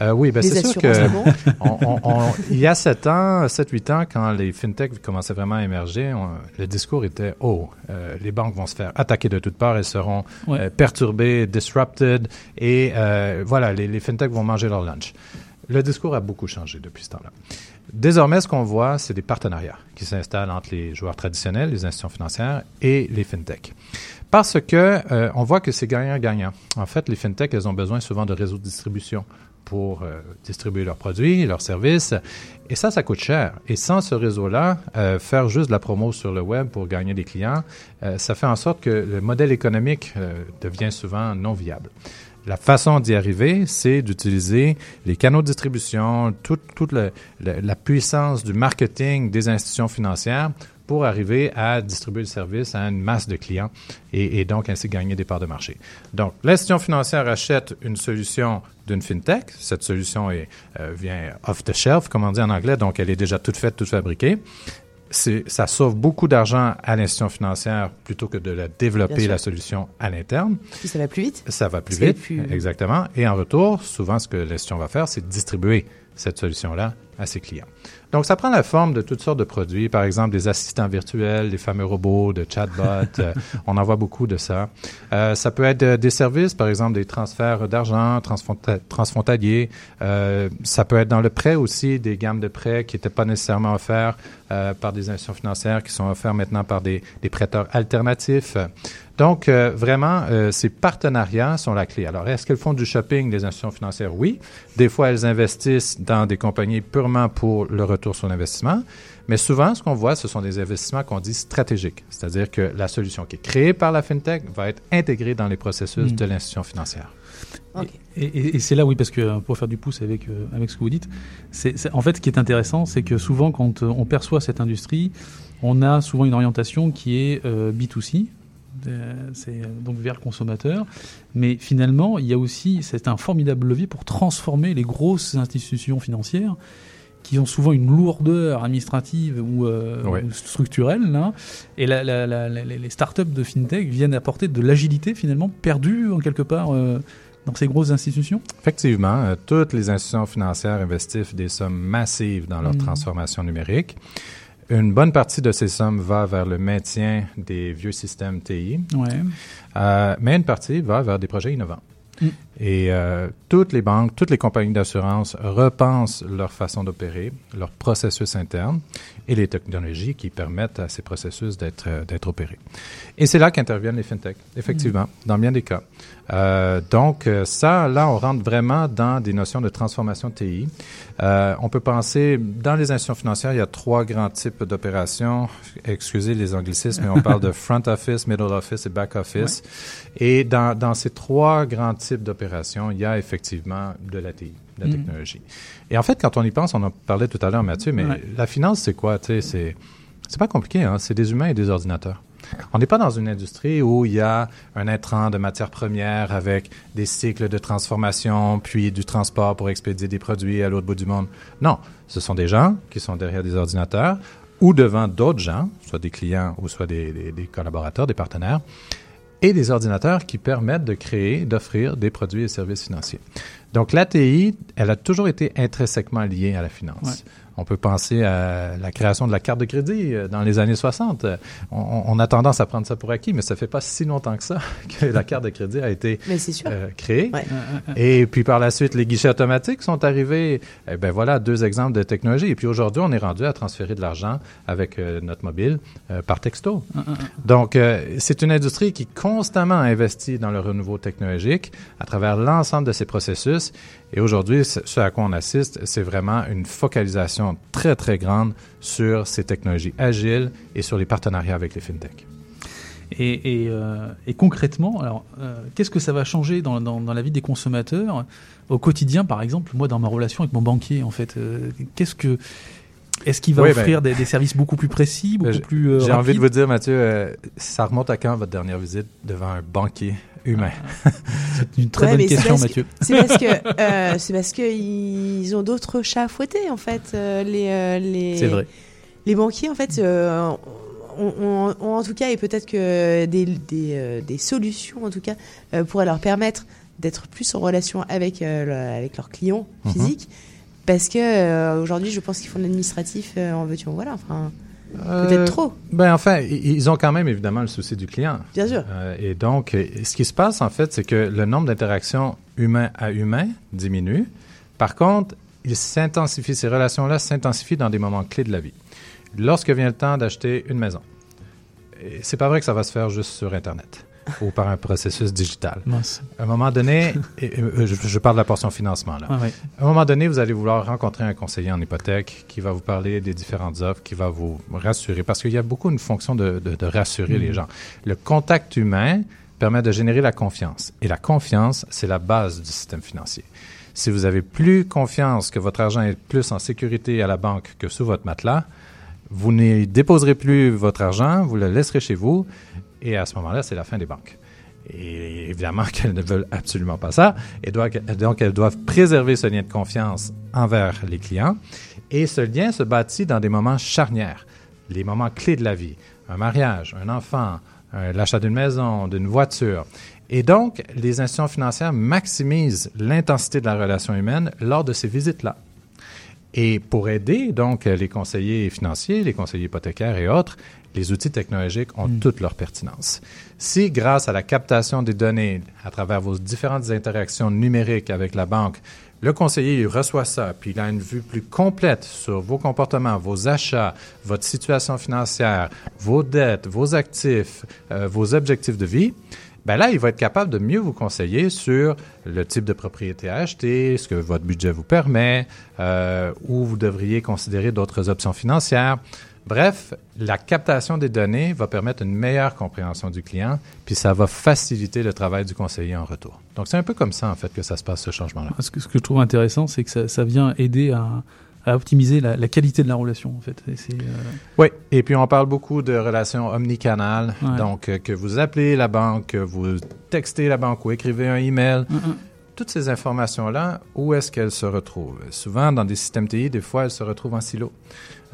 S52: Euh, oui, ben c'est sûr que
S1: les banques
S52: on- on- on- il y a 7 ans, 7-8 ans, quand les fintechs commençaient vraiment à émerger, on- le discours était oh, euh, les banques vont se faire attaquer de toutes parts, elles seront
S51: Ouais.
S52: euh, perturbées, disrupted, et euh, voilà, les, les fintechs vont manger leur lunch. Le discours a beaucoup changé depuis ce temps-là. Désormais, ce qu'on voit, c'est des partenariats qui s'installent entre les joueurs traditionnels, les institutions financières et les fintechs. Parce que euh, on voit que c'est gagnant-gagnant. En fait, les fintechs, elles ont besoin souvent de réseaux de distribution pour euh, distribuer leurs produits, leurs services. Et ça, ça coûte cher. Et sans ce réseau-là, euh, faire juste de la promo sur le web pour gagner des clients, ça fait en sorte que le modèle économique devient souvent non viable. La façon d'y arriver, c'est d'utiliser les canaux de distribution, toute, la puissance du marketing des institutions financières pour arriver à distribuer le service à une masse de clients et, et donc ainsi gagner des parts de marché. Donc, l'institution financière achète une solution d'une fintech. Cette solution est, euh, vient off the shelf, comme on dit en anglais, donc elle est déjà toute faite, toute fabriquée. Ça sauve beaucoup d'argent à l'institution financière plutôt que de la développer la solution à l'interne.
S1: Puis ça va plus vite
S52: Ça va plus vite,
S1: plus-
S52: exactement. Et en retour, souvent, ce que l'institution va faire, c'est distribuer cette solution-là à ses clients. Donc, ça prend la forme de toutes sortes de produits, par exemple des assistants virtuels, des fameux robots de chatbot. euh, on en voit beaucoup de ça. Euh, ça peut être euh, des services, par exemple des transferts d'argent transfronta- transfrontaliers. Euh, ça peut être dans le prêt aussi, des gammes de prêts qui n'étaient pas nécessairement offerts euh, par des institutions financières, qui sont offerts maintenant par des, des prêteurs alternatifs. Donc, euh, vraiment, euh, ces partenariats sont la clé. Alors, est-ce qu'elles font du shopping, les institutions financières? Oui. Des fois, elles investissent dans des compagnies purement pour le retour sur l'investissement. Mais souvent, ce qu'on voit, ce sont des investissements qu'on dit stratégiques. C'est-à-dire que la solution qui est créée par la FinTech va être intégrée dans les processus
S51: Mm.
S52: de l'institution financière.
S51: Et, et- et c'est là, oui, parce que euh, pour faire du pouce avec, euh, avec ce que vous dites, c'est, c'est- en fait, ce qui est intéressant, c'est que souvent, quand on perçoit cette industrie, on a souvent une orientation qui est euh, B2C, euh, c'est euh, donc vers le consommateur. Mais finalement, il y a aussi, c'est un formidable levier pour transformer les grosses institutions financières qui ont souvent une lourdeur administrative ou, euh,
S52: Ouais.
S51: ou structurelle. Là. Et la- la- la- la- les startups de fintech viennent apporter de l'agilité finalement perdue en quelque part euh, dans ces grosses institutions?
S52: Effectivement, euh, toutes les institutions financières investissent des sommes massives dans leur
S51: Mhm.
S52: transformation numérique. Une bonne partie de ces sommes va vers le maintien des vieux systèmes TI,
S51: Ouais.
S52: Euh, mais une partie va vers des projets innovants.
S51: Mm.
S52: Et euh, toutes les banques, toutes les compagnies d'assurance repensent leur façon d'opérer, leur processus interne et les technologies qui permettent à ces processus d'être euh, d'être opérés. Et c'est là qu'interviennent les fintechs, effectivement, dans bien des cas. Euh, donc ça, là, on rentre vraiment dans des notions de transformation TI. Euh, on peut penser, dans les institutions financières, il y a trois grands types d'opérations. Excusez les anglicismes, mais on parle de front office, middle office et back office. Et dans, dans ces trois grands types d'opérations, il y a effectivement de la TI, de la
S51: Mhm.
S52: technologie. Et en fait, quand on y pense, on en parlait tout à l'heure, Mathieu, mais
S51: Ouais.
S52: la finance, c'est quoi? C'est c'est pas compliqué, hein? c'est des humains et des ordinateurs. On n'est pas dans une industrie où il y a un intrant de matières premières avec des cycles de transformation, puis du transport pour expédier des produits à l'autre bout du monde. Non, ce sont des gens qui sont derrière des ordinateurs ou devant d'autres gens, soit des clients ou soit des, des- des collaborateurs, des partenaires, et des ordinateurs qui permettent de créer, d'offrir des produits et services financiers. Donc l'ATI, elle a toujours été intrinsèquement liée à la finance. On peut penser à la création de la carte de crédit euh, dans les années 60. Euh, On, on a tendance à prendre ça pour acquis, mais ça fait pas si longtemps que ça que la carte de crédit a été
S1: Mais c'est sûr.
S52: euh, créée.
S1: Ouais.
S52: Et puis par la suite, les guichets automatiques sont arrivés. Eh ben voilà deux exemples de technologie. Et puis aujourd'hui, on est rendu à transférer de l'argent avec euh, notre mobile euh, par texto. Donc euh, c'est une industrie qui constamment investit dans le renouveau technologique à travers l'ensemble de ses processus. Et aujourd'hui, ce à quoi on assiste, c'est vraiment une focalisation très très grande sur ces technologies agiles et sur les partenariats avec les fintechs.
S51: Euh, et concrètement, alors, euh, qu'est-ce que ça va changer dans la vie des consommateurs au quotidien, par exemple, moi dans ma relation avec mon banquier, en fait, euh, qu'est-ce que est-ce qu'il va
S52: Oui,
S51: offrir
S52: ben-
S51: des, des services beaucoup plus précis, beaucoup
S52: J'ai-
S51: plus euh,
S52: J'ai envie de vous dire, Mathieu, euh, ça remonte à quand votre dernière visite devant un banquier humain?
S51: C'est une
S1: Ouais, mais c'est parce que- C'est parce que euh, c'est parce que ils ont d'autres chats à fouetter en fait. euh, les euh, les
S51: C'est vrai.
S1: les banquiers en fait euh, ont, ont- ont en tout cas et peut-être que des des, euh, des solutions en tout cas euh, pourraient leur permettre d'être plus en relation avec euh, le- avec leurs clients
S52: Mhm.
S1: physiques. Parce que euh, aujourd'hui, je pense qu'ils font de l'administratif euh, en veux-tu en voilà. Enfin,
S52: Euh,
S1: peut-être trop.
S52: Ben enfin, ils ont quand même évidemment le souci du client.
S1: Bien sûr.
S52: Euh, et donc, ce qui se passe en fait, c'est que le nombre d'interactions humain à humain diminue. Par contre, il s'intensifie, ces relations-là s'intensifient dans des moments clés de la vie. Lorsque vient le temps d'acheter une maison, c'est pas vrai que ça va se faire juste sur Internet ou par un processus digital.
S51: Mince.
S52: À un moment donné, et- et- je, je parle de la portion financement là.
S51: Ah.
S52: À un moment donné, vous allez vouloir rencontrer un conseiller en hypothèque qui va vous parler des différentes offres, qui va vous rassurer, parce qu'il y a beaucoup une fonction de, de- de rassurer les
S51: Mhm.
S52: gens. Le contact humain permet de générer la confiance. Et la confiance, c'est la base du système financier. Si vous avez plus confiance que votre argent est plus en sécurité à la banque que sous votre matelas, vous n'y déposerez plus votre argent, vous le laisserez chez vous, et à ce moment-là, c'est la fin des banques. Et évidemment qu'elles ne veulent absolument pas ça. Et donc, elles doivent préserver ce lien de confiance envers les clients. Et ce lien se bâtit dans des moments charnières, les moments clés de la vie. Un mariage, un enfant, un- l'achat d'une maison, d'une voiture. Et donc, les institutions financières maximisent l'intensité de la relation humaine lors de ces visites-là. Et pour aider donc les conseillers financiers, les conseillers hypothécaires et autres, les outils technologiques ont toute leur pertinence. Si grâce à la captation des données à travers vos différentes interactions numériques avec la banque, le conseiller il reçoit ça, puis il a une vue plus complète sur vos comportements, vos achats, votre situation financière, vos dettes, vos actifs, euh, vos objectifs de vie, ben là, il va être capable de mieux vous conseiller sur le type de propriété à acheter, ce que votre budget vous permet, euh, où vous devriez considérer d'autres options financières. Bref, la captation des données va permettre une meilleure compréhension du client, puis ça va faciliter le travail du conseiller en retour. Donc, c'est un peu comme ça, en fait, que ça se passe, ce changement-là.
S51: Ce que, ce que je trouve intéressant, c'est que ça, ça vient aider à, à optimiser la, la qualité de la relation, en fait. Et euh,
S52: Oui, et puis on parle beaucoup de relations omnicanales.
S51: Ouais.
S52: Donc, euh, que vous appelez la banque, que vous textez la banque ou écrivez un email.
S51: Mm,
S52: Toutes ces informations-là, où est-ce qu'elles se retrouvent? Souvent, dans des systèmes TI, des fois, elles se retrouvent en silo,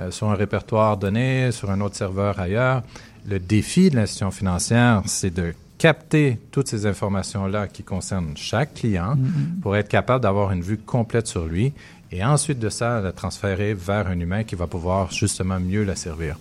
S52: euh, sur un répertoire donné, sur un autre serveur ailleurs. Le défi de l'institution financière, c'est de capter toutes ces informations-là qui concernent chaque client
S51: Mhm.
S52: pour être capable d'avoir une vue complète sur lui et ensuite de ça, la transférer vers un humain qui va pouvoir justement mieux la servir.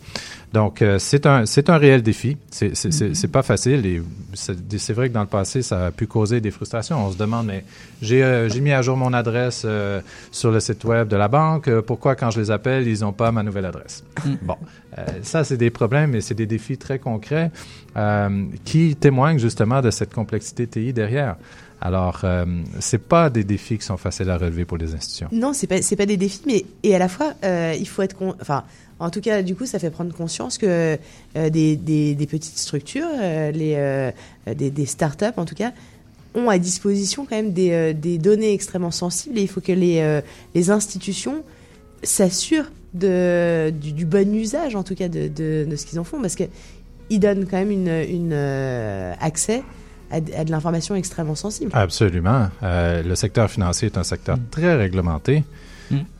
S52: Donc, euh, c'est un, un réel défi. C'est, c'est, c'est pas facile et c'est, vrai que dans le passé, ça a pu causer des frustrations. On se demande, mais j'ai, euh, j'ai mis à jour mon adresse euh, sur le site web de la banque. Euh, Pourquoi, quand je les appelle, ils n'ont pas ma nouvelle adresse? Bon, euh, ça, c'est des problèmes et c'est des défis très concrets qui témoignent justement de cette complexité TI derrière. Alors, euh, c'est pas des défis qui sont faciles à relever pour les institutions.
S1: Non, c'est pas pas des défis, mais et à la fois euh, il faut être enfin en tout cas du coup ça fait prendre conscience que euh, des, des, des petites structures, euh, les euh, des, des startups en tout cas ont à disposition quand même des, des données extrêmement sensibles et il faut que les les institutions s'assurent de du, du bon usage en tout cas de, de, de ce qu'ils en font parce que ils donnent quand même une, une accès à, de- l'information extrêmement sensible.
S52: Absolument. Euh, le secteur financier est un secteur très réglementé.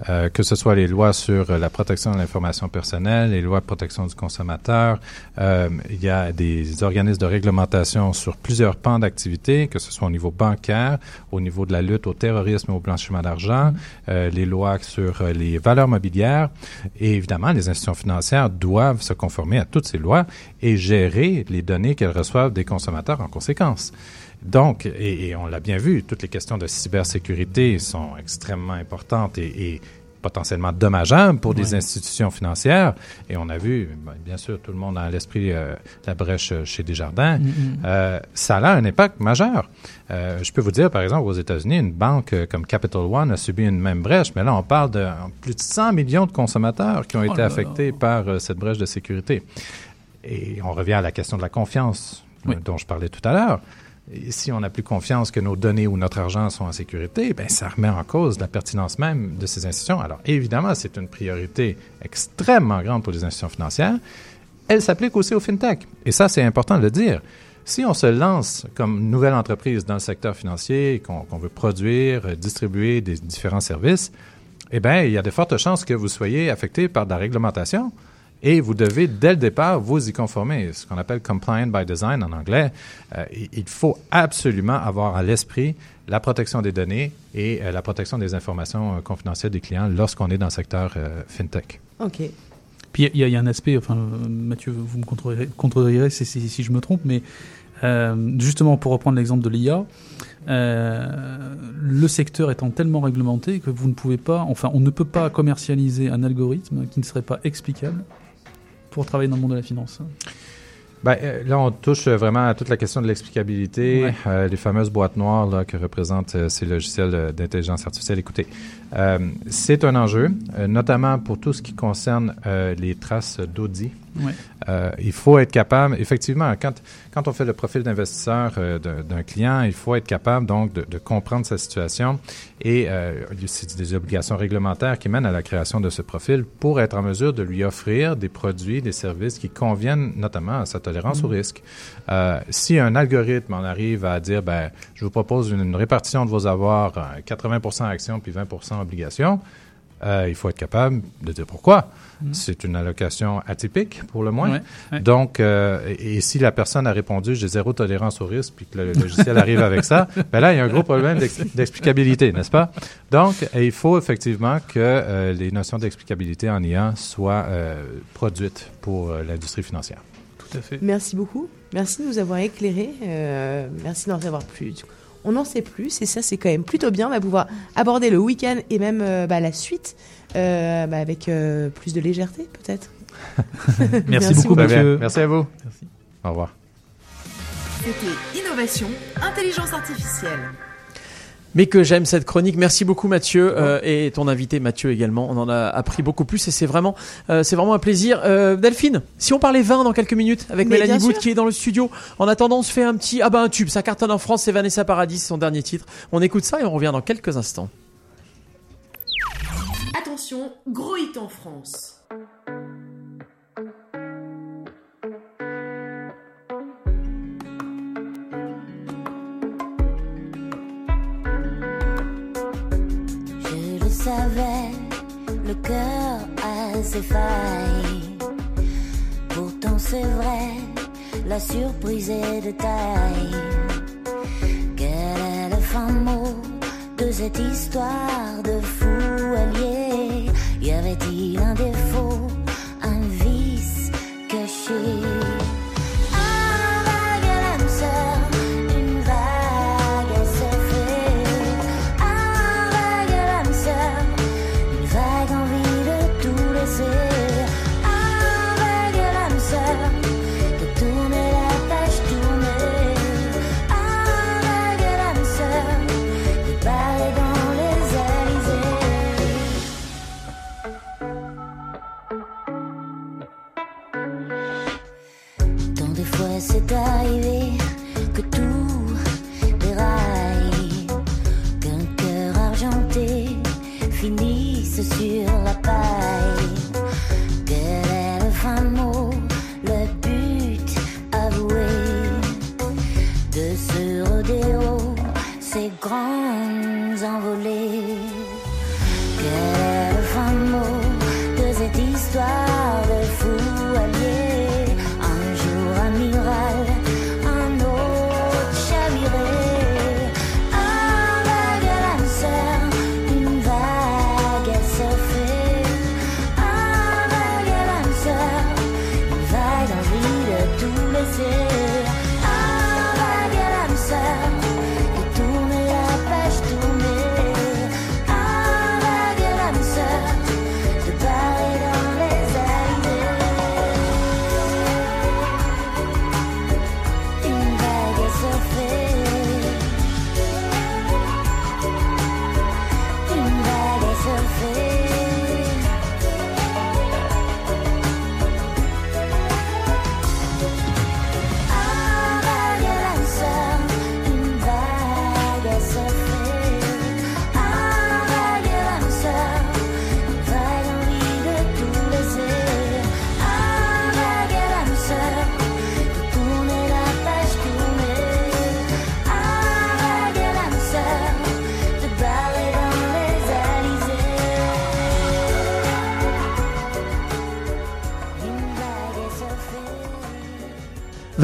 S52: Euh, que ce soit les lois sur euh, la protection de l'information personnelle, les lois de protection du consommateur, euh, il y a des organismes de réglementation sur plusieurs pans d'activité, que ce soit au niveau bancaire, au niveau de la lutte au terrorisme et au blanchiment d'argent, les lois sur les valeurs mobilières, et évidemment, les institutions financières doivent se conformer à toutes ces lois et gérer les données qu'elles reçoivent des consommateurs en conséquence. Donc, et, et on l'a bien vu, toutes les questions de cybersécurité sont extrêmement importantes et, et potentiellement dommageables pour des
S51: Ouais.
S52: institutions financières. Et on a vu, ben, bien sûr, tout le monde a à l'esprit euh, la brèche chez Desjardins.
S51: Mhm.
S52: Euh, ça a un impact majeur. Euh, je peux vous dire, par exemple, aux États-Unis, une banque euh, comme Capital One a subi une même brèche, mais là, on parle de plus de 100 millions de consommateurs qui ont
S51: Oh
S52: été
S51: là.
S52: affectés par euh, cette brèche de sécurité. et on revient à la question de la confiance euh, dont je parlais tout à l'heure. Si on n'a plus confiance que nos données ou notre argent sont en sécurité, ben ça remet en cause la pertinence même de ces institutions. Alors évidemment, c'est une priorité extrêmement grande pour les institutions financières. Elle s'applique aussi au fintech. Et ça, c'est important de le dire. Si on se lance comme nouvelle entreprise dans le secteur financier et qu'on veut produire, distribuer des différents services, eh bien, il y a de fortes chances que vous soyez affecté par de la réglementation et vous devez, dès le départ, vous y conformer. Ce qu'on appelle compliant by design en anglais. Euh, il- faut absolument avoir à l'esprit la protection des données et euh, la protection des informations euh, confidentielles des clients lorsqu'on est dans le secteur euh, fintech.
S1: Ok.
S51: Puis il y, a- il y a un aspect, enfin Mathieu, vous me contredirez, contredirez si, si- si je me trompe, mais euh, justement pour reprendre l'exemple de l'IA, euh, le secteur étant tellement réglementé que vous ne pouvez pas, enfin on ne peut pas commercialiser un algorithme qui ne serait pas explicable pour travailler dans le monde de la finance?
S52: Ben, euh, là, on touche euh, vraiment à toute la question de l'explicabilité,
S51: Ouais.
S52: euh, les fameuses boîtes noires là, que représentent euh, ces logiciels d'intelligence artificielle. Écoutez, euh, c'est un enjeu, euh, notamment pour tout ce qui concerne euh, les traces d'audit. Il faut être capable, effectivement, quand, quand on fait le profil d'investisseur d'un client, il faut être capable donc de, de comprendre sa situation et c'est des obligations réglementaires qui mènent à la création de ce profil pour être en mesure de lui offrir des produits, des services qui conviennent notamment à sa tolérance au
S51: Mhm.
S52: risque. Si un algorithme en arrive à dire, ben, je vous propose une, une répartition de vos avoirs, euh, 80% actions puis 20% obligations, euh, il faut être capable de dire pourquoi.
S51: Mhm.
S52: C'est une allocation atypique, pour le moins.
S51: Ouais, ouais.
S52: Donc, euh, et, et si la personne a répondu j'ai zéro tolérance au risque, puis que le logiciel arrive avec ça, ben là, il y a un gros problème d'ex- d'explicabilité, n'est-ce pas? Donc, il faut effectivement que euh, les notions d'explicabilité en IA soient euh, produites pour euh, l'industrie financière.
S51: Tout à fait.
S1: Merci beaucoup. Merci de nous avoir éclairés. Euh, merci d'en savoir plus. On en sait plus et ça, c'est quand même plutôt bien. On va pouvoir aborder le week-end et même euh, bah, la suite euh, bah, avec euh, plus de légèreté, peut-être.
S51: Merci beaucoup. Mathieu.
S52: Merci à vous.
S51: Merci.
S52: Au revoir.
S37: C'était Innovation, Intelligence Artificielle.
S2: Mais que j'aime cette chronique. Merci beaucoup Mathieu euh, et ton invité Mathieu également. On en a appris beaucoup plus et c'est vraiment, euh, c'est vraiment un plaisir. Euh, Delphine, si on parlait vin dans quelques minutes avec
S1: Mais
S2: Mélanie Bout qui est dans le studio. En attendant, on se fait un petit, ah bah un tube, ça cartonne en France, c'est Vanessa Paradis, son dernier titre. On écoute ça et on revient dans quelques instants.
S37: Attention, gros hit en France.
S53: Savais, le cœur a ses failles. Pourtant c'est vrai, la surprise est de taille. Quel est le fin mot de cette histoire de fou allié? Y avait-il un défaut,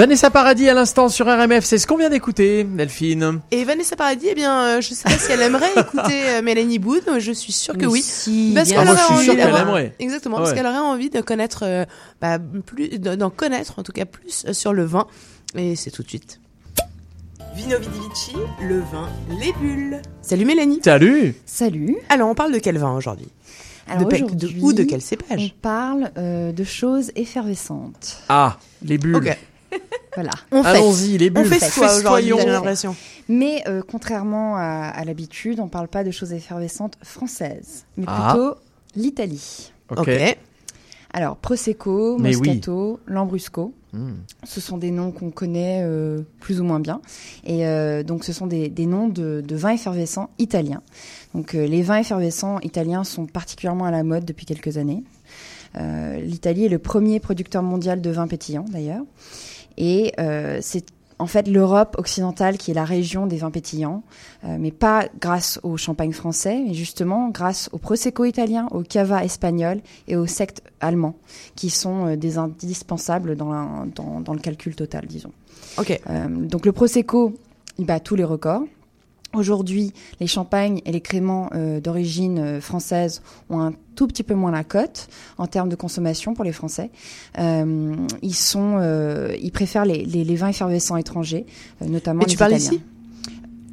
S2: Vanessa Paradis à l'instant sur RMF, c'est ce qu'on vient d'écouter, Delphine.
S1: Et Vanessa Paradis, eh bien, euh, je sais pas si elle aimerait écouter euh, Mélanie Boone. Je suis sûre que oui.
S43: si,
S1: parce qu'elle
S2: Ah,
S1: aurait
S2: suis sûr
S1: envie
S2: qu'elle
S1: d'avoir-
S2: aimerait.
S1: Exactement,
S2: Ah
S1: parce qu'elle aurait envie de connaître, euh, bah, plus, d'en connaître en tout cas plus euh, sur le vin. Et c'est tout de suite. Vino Vidi Vici, le vin, les bulles. Salut Mélanie.
S2: Salut.
S54: Salut.
S1: Alors, on parle de quel vin aujourd'hui?
S54: Alors
S1: De ou de quel cépage?
S54: On parle euh, de choses effervescentes.
S2: Ah, les bulles.
S1: Ok.
S54: Voilà.
S2: Allons-y, les bulles.
S1: On fait quoi aujourd'hui,
S2: Festoyons.
S1: j'ai l'impression.
S54: Mais euh, contrairement à, à l'habitude, on ne parle pas de choses effervescentes françaises, mais
S2: Ah.
S54: plutôt l'Italie.
S2: Ok. Ok.
S54: Alors, Prosecco,
S2: Mais oui.
S54: Moscato, Lambrusco,
S2: Hmm.
S54: ce sont des noms qu'on connaît euh, plus ou moins bien. Et euh, donc, ce sont des, des noms de, de vins effervescents italiens. Donc, euh, les vins effervescents italiens sont particulièrement à la mode depuis quelques années. Euh, L'Italie est le premier producteur mondial de vins pétillants, d'ailleurs. Et euh, c'est en fait l'Europe occidentale qui est la région des vins pétillants, euh, mais pas grâce au champagne français, mais justement grâce au prosecco italien, au cava espagnol et au sect allemand, qui sont euh, des indispensables dans, la- dans, dans le calcul total, disons.
S1: Ok.
S54: Euh, donc le prosecco, il bat tous les records. Aujourd'hui, les champagnes et les créments euh, d'origine euh, française ont un tout petit peu moins la cote en termes de consommation pour les Français. Euh, ils sont, euh, ils préfèrent les, les, les vins effervescents étrangers, notamment
S1: Et
S54: les
S1: tu parles
S54: Italiens.
S1: ici?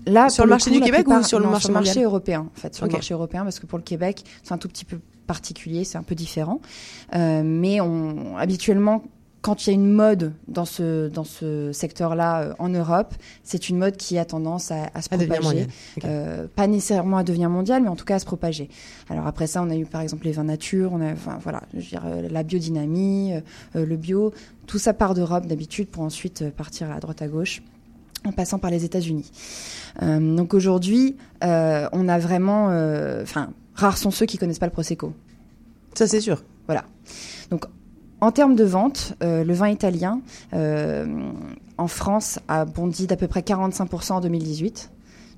S54: Là,
S1: Sur le marché
S54: coup,
S1: du Québec ou sur le
S54: non,
S1: marché
S54: sur le marché européen En fait, sur le marché européen, parce que pour le Québec, c'est un tout petit peu particulier, c'est un peu différent. Euh, mais on, habituellement, quand il y a une mode dans ce, dans ce secteur-là euh, en Europe, c'est une mode qui a tendance à, à se
S1: À
S54: propager.
S1: mondiale.
S54: Euh, pas nécessairement à devenir mondial, mais en tout cas à se propager. Alors après ça, on a eu par exemple les vins nature, on a, enfin voilà, je veux dire, euh, la biodynamie, euh, le bio, tout ça part d'Europe d'habitude pour ensuite partir à droite à gauche en passant par les États-Unis. Donc aujourd'hui, on a vraiment, enfin, rares sont ceux qui connaissent pas le prosecco.
S1: Ça c'est sûr.
S54: Voilà. Donc en termes de vente, euh, le vin italien euh, en France a bondi d'à peu près 45% en 2018.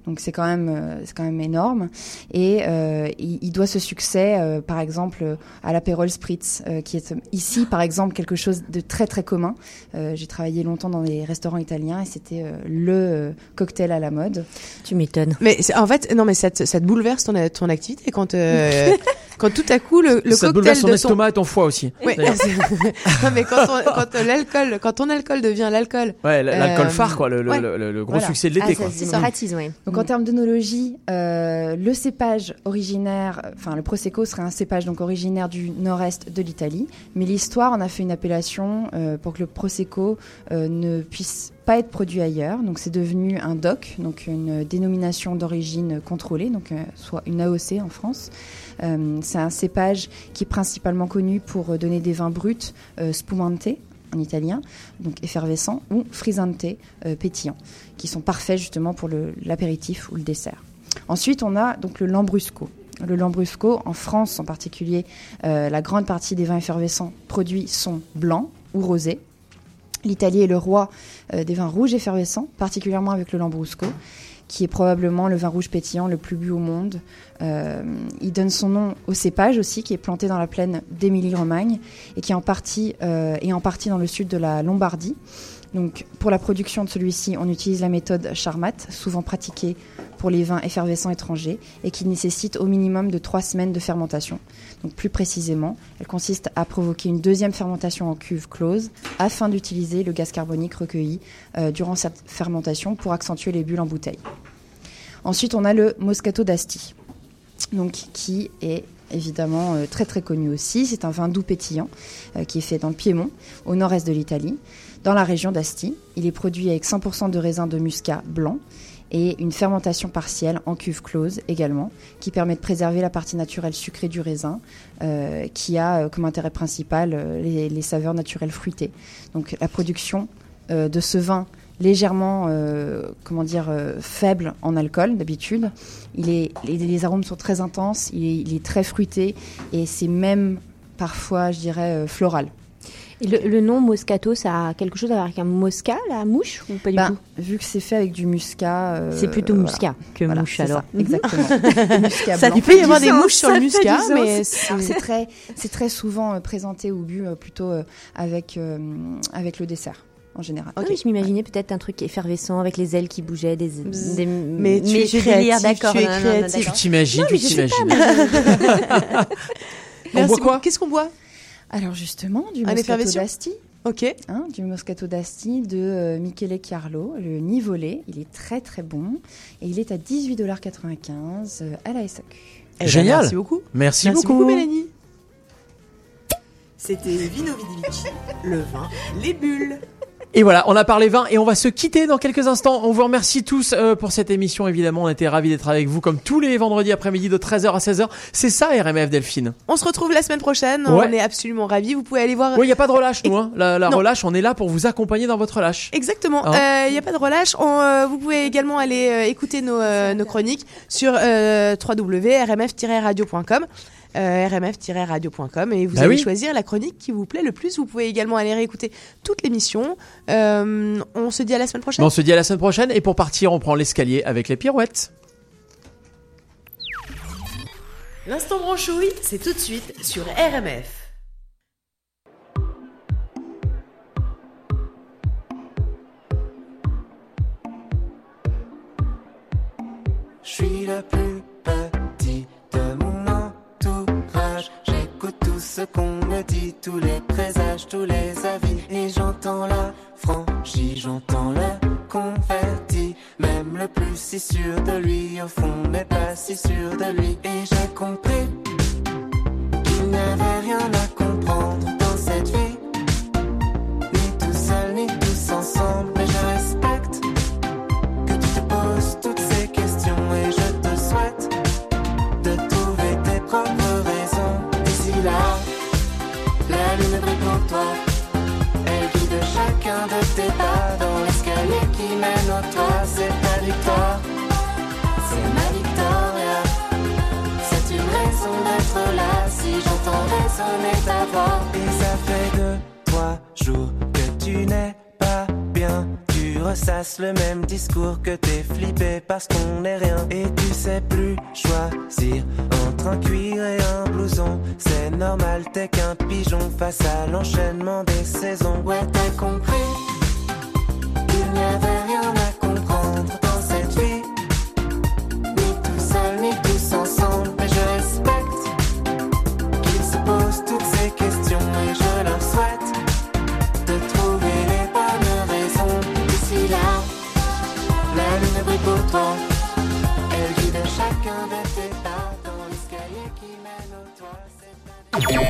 S54: Donc c'est quand même euh, c'est quand même énorme et euh, il, il doit ce succès euh, par exemple euh, à l'apérol spritz euh, qui est ici par exemple quelque chose de très très commun. Euh, J'ai travaillé longtemps dans des restaurants italiens et c'était euh, le euh, cocktail à la mode.
S43: Tu m'étonnes.
S1: Mais c'est- en fait, non, mais ça te, ça te bouleverse ton, ton activité quand, euh, quand tout à coup le, le
S2: Ça
S1: cocktail
S2: ton
S1: de
S2: estomac et ton foie aussi.
S1: Oui, non, mais quand, on- quand l'alcool, quand ton alcool devient l'alcool.
S2: Ouais, l'alcool
S1: euh,
S2: phare, quoi, le, le,
S1: ouais.
S2: le- le gros
S54: Voilà.
S2: succès de l'été.
S54: Ah, ça
S2: quoi.
S54: se démocratise, Donc en termes d'œnologie, euh, le cépage originaire, enfin le prosecco serait un cépage donc originaire du nord-est de l'Italie, mais l'histoire en a fait une appellation euh, pour que le prosecco euh, ne puisse pas être produit ailleurs. Donc c'est devenu un DOC, donc une dénomination d'origine contrôlée, donc euh, soit une AOC en France. Euh, c'est un cépage qui est principalement connu pour euh, donner des vins bruts euh, spumante en italien, donc effervescent, ou frisante, pétillant, qui sont parfaits justement pour l'apéritif ou le dessert. Ensuite, on a donc le lambrusco. Le lambrusco, en France en particulier, la grande partie des vins effervescents produits sont blancs ou rosés. L'Italie est le roi des vins rouges effervescents, particulièrement avec le lambrusco, qui est probablement le vin rouge pétillant le plus bu au monde. Euh, il donne son nom au cépage aussi, qui est planté dans la plaine d'Émilie-Romagne et qui est en partie, euh, est en partie dans le sud de la Lombardie. Donc, pour la production de celui-ci, on utilise la méthode Charmat, souvent pratiquée pour les vins effervescents étrangers et qui nécessite au minimum de trois semaines de fermentation. Donc, plus précisément, elle consiste à provoquer une deuxième fermentation en cuve close afin d'utiliser le gaz carbonique recueilli euh, durant cette fermentation pour accentuer les bulles en bouteille. Ensuite, on a le Moscato d'Asti, donc qui est évidemment euh, très très connu aussi. C'est un vin doux pétillant euh, qui est fait dans le Piémont, au nord-est de l'Italie, dans la région d'Asti. Il est produit avec 100% de raisin de muscat blanc et une fermentation partielle en cuve close également, qui permet de préserver la partie naturelle sucrée du raisin, euh, qui a euh, comme intérêt principal euh, les, saveurs naturelles fruitées. Donc la production de ce vin légèrement, comment dire, faible en alcool d'habitude. Les, arômes sont très intenses, il est, très fruité et c'est même parfois, je dirais, floral.
S43: Et le, le nom Moscato, ça a quelque chose à voir avec un moscat, la mouche, ou pas du
S54: Ben,
S43: tout
S54: Vu que c'est fait avec du muscat. euh,
S43: C'est plutôt
S54: voilà.
S43: muscat que
S54: Voilà,
S43: mouche, alors.
S54: ça,
S43: Mhm.
S54: exactement. muscat
S1: Ça peut y avoir des mouches sur le muscat, mais
S54: c'est très, c'est très souvent euh, présenté ou bu euh, plutôt avec, euh, avec le dessert. en général.
S43: Oui, je m'imaginais peut-être un truc effervescent avec les ailes qui bougeaient, des, des
S1: Mais tu es créatif,
S43: d'accord.
S1: tu es créatif.
S2: t'imagines, tu t'imagines. On boit quoi.
S1: Qu'est-ce qu'on boit?
S54: Alors justement, du
S1: Un
S54: Moscato d'Asti.
S1: Ok.
S54: Hein, du Moscato d'Asti de euh, Michele Carlo, le Nivolé. Il est très très bon et il est à 18,95$ euh, à la SAQ.
S1: Eh ben,
S2: Génial.
S1: merci beaucoup.
S2: Merci,
S1: Merci
S2: beaucoup.
S1: beaucoup, Mélanie. C'était Vino le vin, les bulles.
S2: Et voilà, on a parlé vin et on va se quitter dans quelques instants. On vous remercie tous euh, pour cette émission. Évidemment, on était ravis d'être avec vous comme tous les vendredis après-midi de 13h à 16h. C'est ça RMF Delphine.
S1: On se retrouve la semaine prochaine.
S2: Ouais.
S1: On est absolument ravis. Vous pouvez aller voir.
S2: Oui, il n'y a pas de relâche, nous. Hein. La, relâche, on est là pour vous accompagner dans votre relâche.
S1: Exactement. Il
S2: Hein
S1: n'y a pas de relâche. On, euh, vous pouvez également aller euh, écouter nos, euh, nos chroniques sur euh, www.rmf-radio.com. euh, rmf-radio.com et vous
S2: Bah
S1: allez
S2: oui.
S1: choisir la chronique qui vous plaît le plus. Vous pouvez également aller réécouter toute l'émission. Euh, on se dit à la semaine prochaine.
S2: On se dit à la semaine prochaine et pour partir, on prend l'escalier avec les pirouettes.
S37: L'instant branchouille, c'est tout de suite sur RMF.
S46: Je suis le plus Tout ce qu'on me dit, tous les présages, tous les avis. Et j'entends la franchise, j'entends le converti. Même le plus si sûr de lui, au fond, n'est pas si sûr de lui. Et j'ai compris qu'il n'y avait rien à comprendre toi. Elle guide chacun de tes pas dans l'escalier qui mène au toit. C'est ta victoire, c'est ma victoria. C'est une raison d'être là si j'entends résonner ta voix. Et ça fait deux, trois jours que tu n'es ressasses le même discours que t'es flippé parce qu'on n'est rien. Et tu sais plus choisir entre un cuir et un blouson. C'est normal, t'es qu'un pigeon face à l'enchaînement des saisons. Ouais, t'as compris. Il n'y avait rien